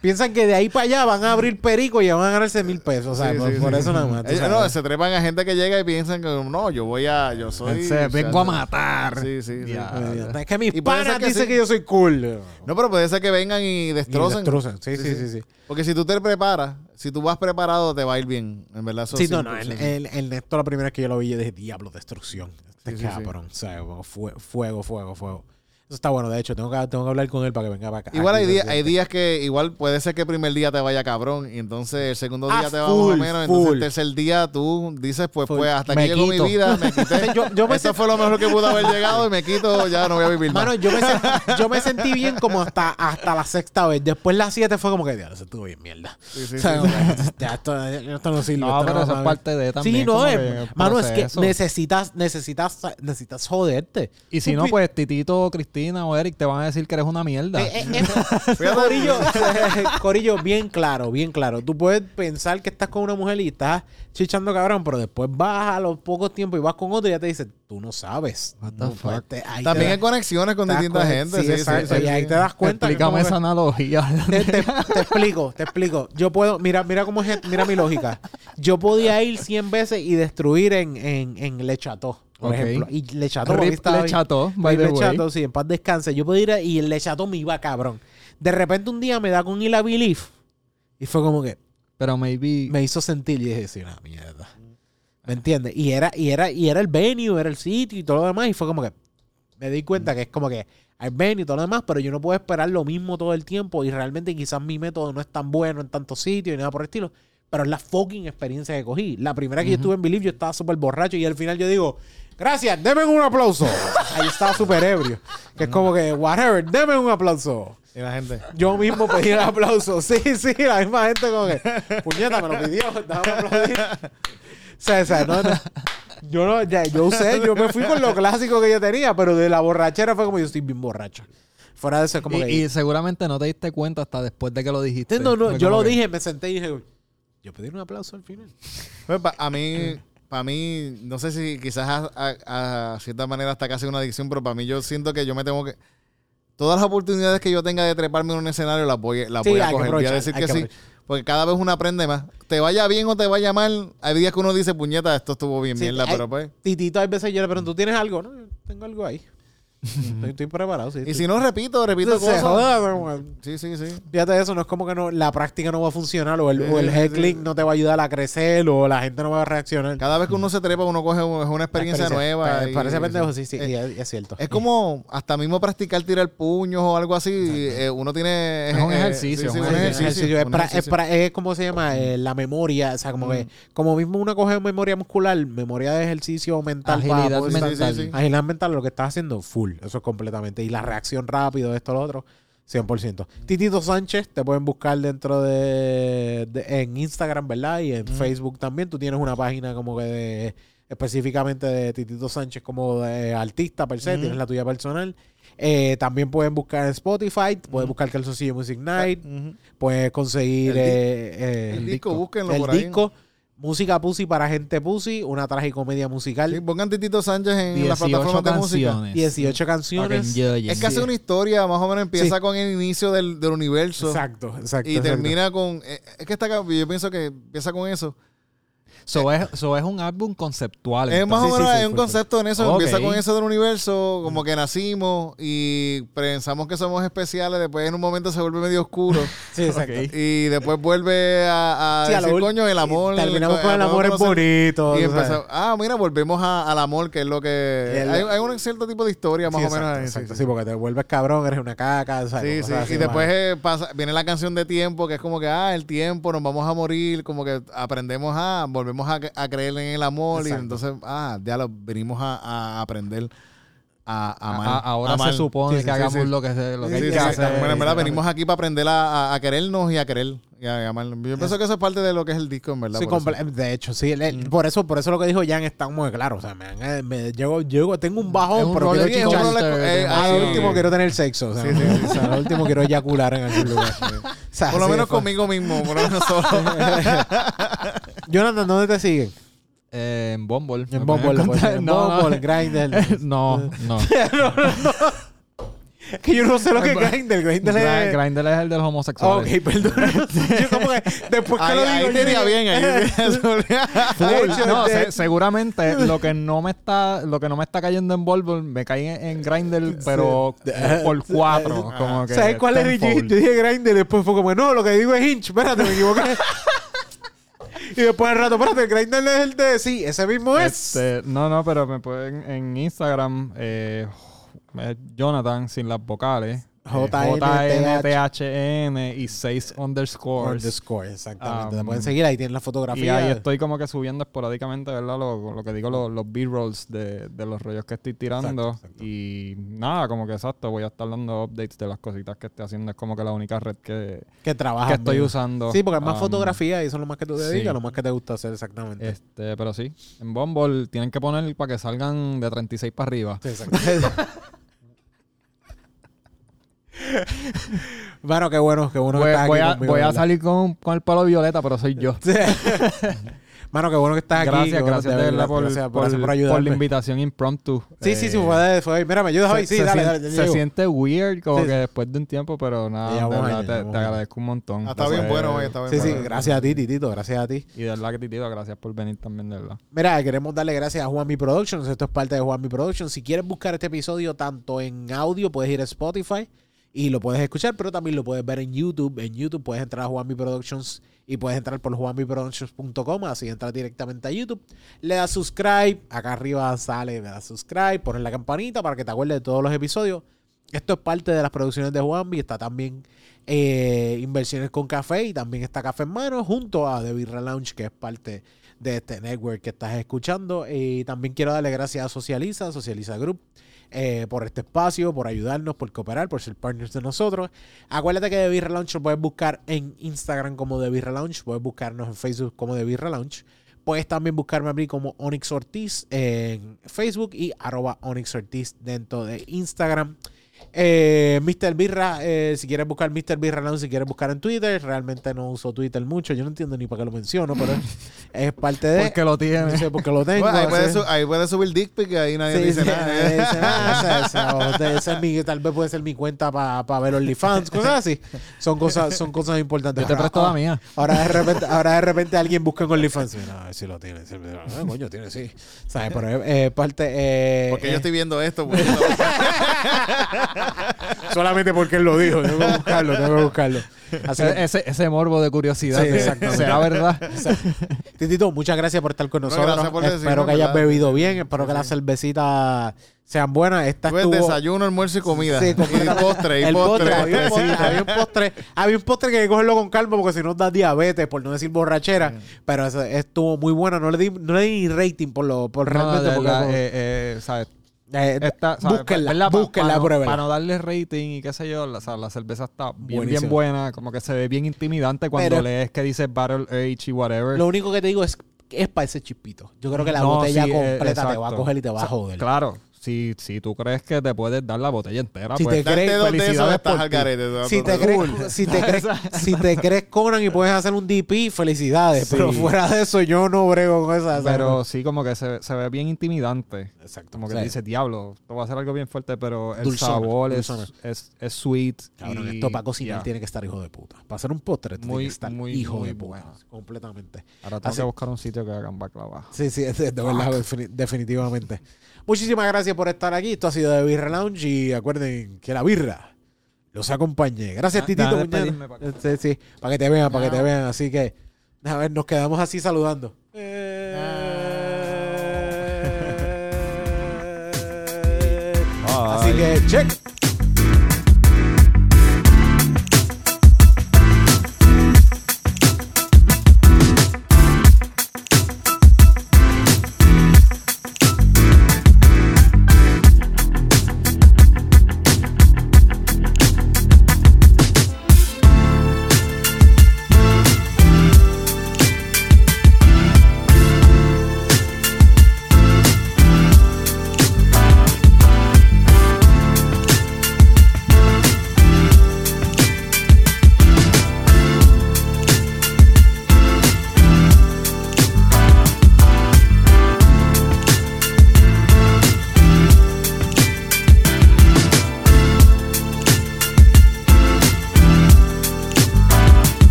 Piensan que de ahí para allá van a abrir perico y van a ganarse mil pesos. O sea, por, eso nada más. Ellos, sabes. no, se trepan a gente que llega y piensan que no, yo voy a, yo soy. Vengo a matar. Sí, sí, sí. Ya. Es que mis panas que dicen sí. que yo soy cool. No, pero puede ser que vengan y Y destrocen. destrocen. Sí, sí, sí, sí. Porque si tú te preparas, si tú vas preparado, te va a ir bien. En verdad, eso Sí, sí, no, no. El, el, el Néstor, la primera vez que yo lo vi, yo dije, diablo, destrucción. Este Sí, sí, sí. cabrón. O sea, como fue- fuego, fuego, fuego. Eso está bueno. De hecho, tengo que, tengo que hablar con él para que venga para acá. Igual hay días, presente. hay días que igual puede ser que el primer día te vaya cabrón y entonces el segundo Ah, día te va más o full, menos. Entonces el tercer día tú dices, pues, Full. pues hasta Me aquí llegó mi vida, me quité. Yo- yo me Esto sent- fue lo mejor que pudo haber llegado y me quito, ya no voy a vivir más. Mano, yo me, sen- yo me sentí bien como hasta, hasta la sexta vez. Después la siete fue como que, diablo, se estuvo bien mierda. Sí, sí, O sea, sí. como que, ya, esto, esto no sirve. No, esto pero eso va es parte de también. Sí, no, es, mano, es que necesitas, necesitas, necesitas joderte. Y si no, pues Titito, Cristina o Eric te van a decir que eres una mierda. Eh, eh, eh, Corillo, Corillo, bien claro, bien claro. Tú puedes pensar que estás con una mujer y estás chichando cabrón, pero después vas a los pocos tiempos y vas con otro y ya te dice, tú no sabes. No, te- También hay conexiones con distintas cuenta- gente. sí, Sí, exacto, sí, sí, y ahí te das cuenta. Explícame que- esa analogía. te, te- te explico, te explico. Yo puedo, mira, mira cómo es, mira mi lógica. Yo podía ir 100 veces y destruir en, en, en Le Chateau, por Ok. ejemplo. Y Le Chateau, Rip estaba le cható, by the Le. Chateau, sí, en paz descanse. Yo podía ir a- y Le Chateau me iba cabrón. De repente un día me da con ir a Belief y fue como que Pero maybe... me hizo sentir y dije, sí, una mierda. ¿Me entiendes? Y era, y era, y era el venue, era el sitio y todo lo demás. Y fue como que me di cuenta que es como que hay venue y todo lo demás, pero yo no puedo esperar lo mismo todo el tiempo. Y realmente quizás mi método no es tan bueno en tantos sitios y nada por el estilo. Pero es la fucking experiencia que cogí. La primera que yo estuve en Believe, yo estaba súper borracho y al final yo digo, gracias, denme un aplauso. Ahí estaba súper ebrio. Que es como que, whatever, denme un aplauso. Y la gente. Yo mismo pedí el aplauso. Sí, sí, la misma gente como que, puñeta, me lo pidió, déjame aplaudir. O sea, o sea, no, no. Yo no, ya, yo usé, yo me fui con lo clásico que yo tenía, pero de la borrachera fue como yo estoy bien borracho. Fuera de eso, como y, que. y seguramente no te diste cuenta hasta después de que lo dijiste. no, no, Fue yo lo que- dije, me senté y dije, yo pedí un aplauso al final. Pues, a mí, para mí, no sé si quizás a, a- a cierta manera hasta casi una adicción, pero para mí yo siento que yo me tengo que... Todas las oportunidades que yo tenga de treparme en un escenario las voy, las Sí, voy a coger. Voy a decir que, que sí. Porque cada vez uno aprende más. Te vaya bien o te vaya mal, hay días que uno dice, puñeta, esto estuvo bien, Sí, mierda, hay- pero pues... Titito, hay veces yo le pregunto, ¿tú tienes algo? No, yo tengo algo ahí. Estoy, estoy preparado, sí. Y estoy- si no, repito, repito se cosas. joda, Sí, sí, sí. Fíjate eso, no es como que no, la práctica no va a funcionar o el, o el Sí, sí, heckling sí. no te va a ayudar a crecer o la gente no va a reaccionar. Cada vez que uno se trepa, uno coge es una experiencia, nueva. Y- Parece pendejo, sí, sí, Eh, es, es cierto. Es como hasta mismo practicar tirar puños o algo así. eh, uno tiene. Es un eh, ejercicio, sí, sí, un Sí, sí, ejercicio. Es, como se llama Eh, la memoria, o sea, como que como mismo uno coge memoria muscular, memoria de ejercicio mental, Agilidad mental. sí, sí. agilidad mental, lo que estás haciendo full, eso es completamente y la reacción rápido, esto lo otro. 100%. Titito Sánchez, te pueden buscar dentro de, de- en Instagram, ¿verdad? Y en Facebook también. Tú tienes una página como que de, específicamente de Titito Sánchez como de artista per se, tienes la tuya personal. Eh, también pueden buscar en Spotify, puedes buscar Calzoncillo Music Night, puedes conseguir El eh, eh, El disco, búsquenlo el por ahí. disco Música Pussy para gente Pussy, una tragicomedia musical, Sí, pongan Titito Sánchez en las 18 plataformas de música. canciones. 18 canciones. Enjoy it. Es casi una historia, más o menos empieza Sí. con el inicio del, del universo. Exacto, exacto. Y exacto. termina con. eh, Es que está yo pienso que empieza con eso. So es, so es un álbum conceptual. Es más o sí, menos sí, hay un concepto en eso. Ok. Empieza con eso del universo, como que nacimos y pensamos que somos especiales. Después en un momento se vuelve medio oscuro. Sí, exacto. Y después vuelve a, a Sí, a lo decir, ul- coño, el amor. Terminamos con el amor es bonito. Y empezamos, ah, mira, volvemos a- al amor, que es lo que... El- hay, hay un cierto tipo de historia más o menos. exacto, sí, porque te vuelves cabrón, eres una caca. Sí, sí. Así, Y después eh, pasa, viene la canción de tiempo, que es como que, ah, el tiempo, nos vamos a morir, como que aprendemos a, volvemos a, a creer en el amor y entonces, ah, ya lo venimos a, a aprender. a, a amar. A- ahora Amar. se supone Sí, que sí, hagamos sí. lo que, se, lo que hay sí, que sí. hacer. Bueno, en verdad venimos aquí para aprender a, querernos y a querer y a amar. Yo pienso que eso es parte de lo que es el disco, en verdad. Por de hecho, sí. el- el- por, eso, por eso lo que dijo Jan está muy claro. O sea, me, han- me- llego, llego, tengo un bajón, un pero quiero Sí, es un chichar. roller co- coaster eh, de A ahí- lo emoción. último quiero tener sexo. O sea, Sí, sí, o sea, a lo último quiero eyacular en algún lugar. O sea, Por lo menos conmigo mismo, por lo menos solo. Jonathan, ¿dónde te siguen? Eh, en Bumble. En Bumble, pues, en no, Bumble, en Grindr. no, no. que yo no sé lo que es Grindr. Grindr es... Grindr es el de los homosexuales. ok, perdón. yo como que después que ahí, lo digo... ahí yo bien. Ahí no, se- seguramente lo que no me está lo que no me está cayendo en Bumble me cae en, en Grindr pero por cuatro como que ¿Sabes cuál es tenfold. Yo dije Grindr y después fue como, no, lo que digo es Hinch. Espérate, me equivoqué. y después al rato, espérate, el Grindr es el de... Sí, ese mismo es. Este, no no pero me pueden en Instagram eh, eh, Jonathan sin las vocales JNTH. J-N-T-H-N y 6 underscores Underscore, exactamente. Te Um, pueden seguir, ahí tienen la y fotografía. ahí estoy como que subiendo esporádicamente, ¿verdad? Lo, lo que digo, los, los B-rolls de, de los rollos que estoy tirando. Exacto, exacto. Y nada, como que exacto, voy a estar dando updates de las cositas que estoy haciendo. Es como que la única red que, que trabajan. que estoy bien. usando. Sí, porque es más Um, fotografía y eso es lo más que tú te sí. dedicas, lo más que te gusta hacer exactamente. Este, pero sí, en Bumble tienen que poner para que salgan de 36 para arriba. Sí, exacto. bueno, qué bueno, qué bueno Voy, que estás voy aquí a, conmigo, voy a ¿verdad? salir con, con el pelo violeta, pero soy yo. Mano, qué bueno que estás aquí. Gracias, gracias de verdad por, gracias, por, por por la invitación impromptu. Sí, sí, sí, fue, de- fue. Mira, me ayudas hoy. Sí, se dale, dale. se siente weird como Sí, que después de un tiempo, pero nada, Ya, verdad, te, agradezco un montón. Ah, está bien bueno, hoy, está bien Sí, sí, gracias a ti, Titito, gracias a ti. Y de verdad que Titito, gracias por venir también, de verdad. Mira, queremos darle gracias a Juanmi Productions. Esto es parte de Juanmi Productions. Si quieres buscar este episodio tanto en audio, puedes ir a Spotify y lo puedes escuchar, pero también lo puedes ver en YouTube. En YouTube puedes entrar a Juanmi Productions y puedes entrar por juanmiproductions.com, así entras directamente a YouTube. Le das subscribe, acá arriba sale, le das subscribe, pones la campanita para que te acuerdes de todos los episodios. Esto es parte de las producciones de Juanmi. Está también eh, Inversiones con Café y también está Café en Mano junto a The Birra Lounge, que es parte de este network que estás escuchando. Y también quiero darle gracias a Socializa, Socializa Group, eh, por este espacio, por ayudarnos, por cooperar, por ser partners de nosotros. Acuérdate que The Birra Lounge lo puedes buscar en Instagram como The Birra Lounge, puedes buscarnos en Facebook como The Birra Lounge. Puedes también buscarme a mí como Onyx Ortiz en Facebook y arroba Onyx Ortiz dentro de Instagram. Eh, Mr. Birra, eh, si quieres buscar Mr. Birra Lounge, si quieres buscar en Twitter, realmente no uso Twitter mucho, yo no entiendo ni para qué lo menciono, pero es parte de... Porque lo no tiene. sé por qué lo tengo. Bueno, ahí, puedes puedes subir dick pic ahí nadie Sí, dice sí, nada. nadie dice nada, esa- o es mi- tal vez puede ser mi cuenta para ver OnlyFans, cosas así. Son cosas, son cosas importantes. Yo te Ahora- presto la mía. Ahora de repente, ahora de repente alguien busca en OnlyFans. Ver si lo tiene. Sí, mira, ah, coño, tiene, sí. ¿Sabes? Pero es eh, parte. Eh, Porque yo estoy viendo esto. pues, Solamente porque él lo dijo. Tengo que buscarlo, tengo que buscarlo. Así que, Ese, morbo de curiosidad. Sí. ¿Será verdad? Titito, muchas gracias por estar con No, nosotros. gracias por espero decirnos, que hayas ¿verdad? bebido bien. Espero Sí, que las cervecitas sean buenas. Esta Pues estuvo- desayuno, almuerzo y comida. Sí, y completamente. postre, y el postre. Había un postre, había un postre, había un postre que hay que cogerlo con calma porque si no da diabetes, por no decir borrachera. Pero eso estuvo muy buena. No le di, no le di ni rating por lo por No, realmente. de porque verdad, como- eh, eh, ¿sabes? Eh, Esta, ¿sabes? búsquenla, ¿Verdad? Pa- búsquenla, pa no-. Para no darle rating y qué sé yo, la, o sea, la cerveza está bien, Buenísima. bien buena. Como que se ve bien intimidante cuando Pero- lees que dice Battle Age y whatever. Lo único que te digo es que es para ese chispito. Yo creo que la No, botella sí, eh, completa te va a exacto. coger y te va a joder. Claro, si, si tú crees que te puedes dar la botella entera, Si pues te crees- felicidades por al ti. garete. Si te, crees, si, te crees, si te crees Conan y puedes hacer un DP, felicidades. Sí. Pero fuera de eso, yo no brego con esa. Pero sí, como que se, se ve bien intimidante. Exacto. Como que sea, dice, diablo, esto va a ser algo bien fuerte, pero el Dulzona, sabor es, dulzona. es, es sweet. Cabrón, y esto para cocinar tiene que estar hijo de puta. Para hacer un postre tiene que estar muy, hijo muy de puta. Completamente. Ahora tengo Así- que buscar un sitio que hagan baklava. Sí, sí, de, de verdad, defini- definitivamente. Muchísimas gracias por estar aquí. Esto ha sido de Birra Lounge y acuerden que la birra los acompañe. Gracias, Ah, Titito. para que- Sí, sí, para que te vean, para que te Ah. vean. Así que, a ver, nos quedamos así saludando. Así que, check.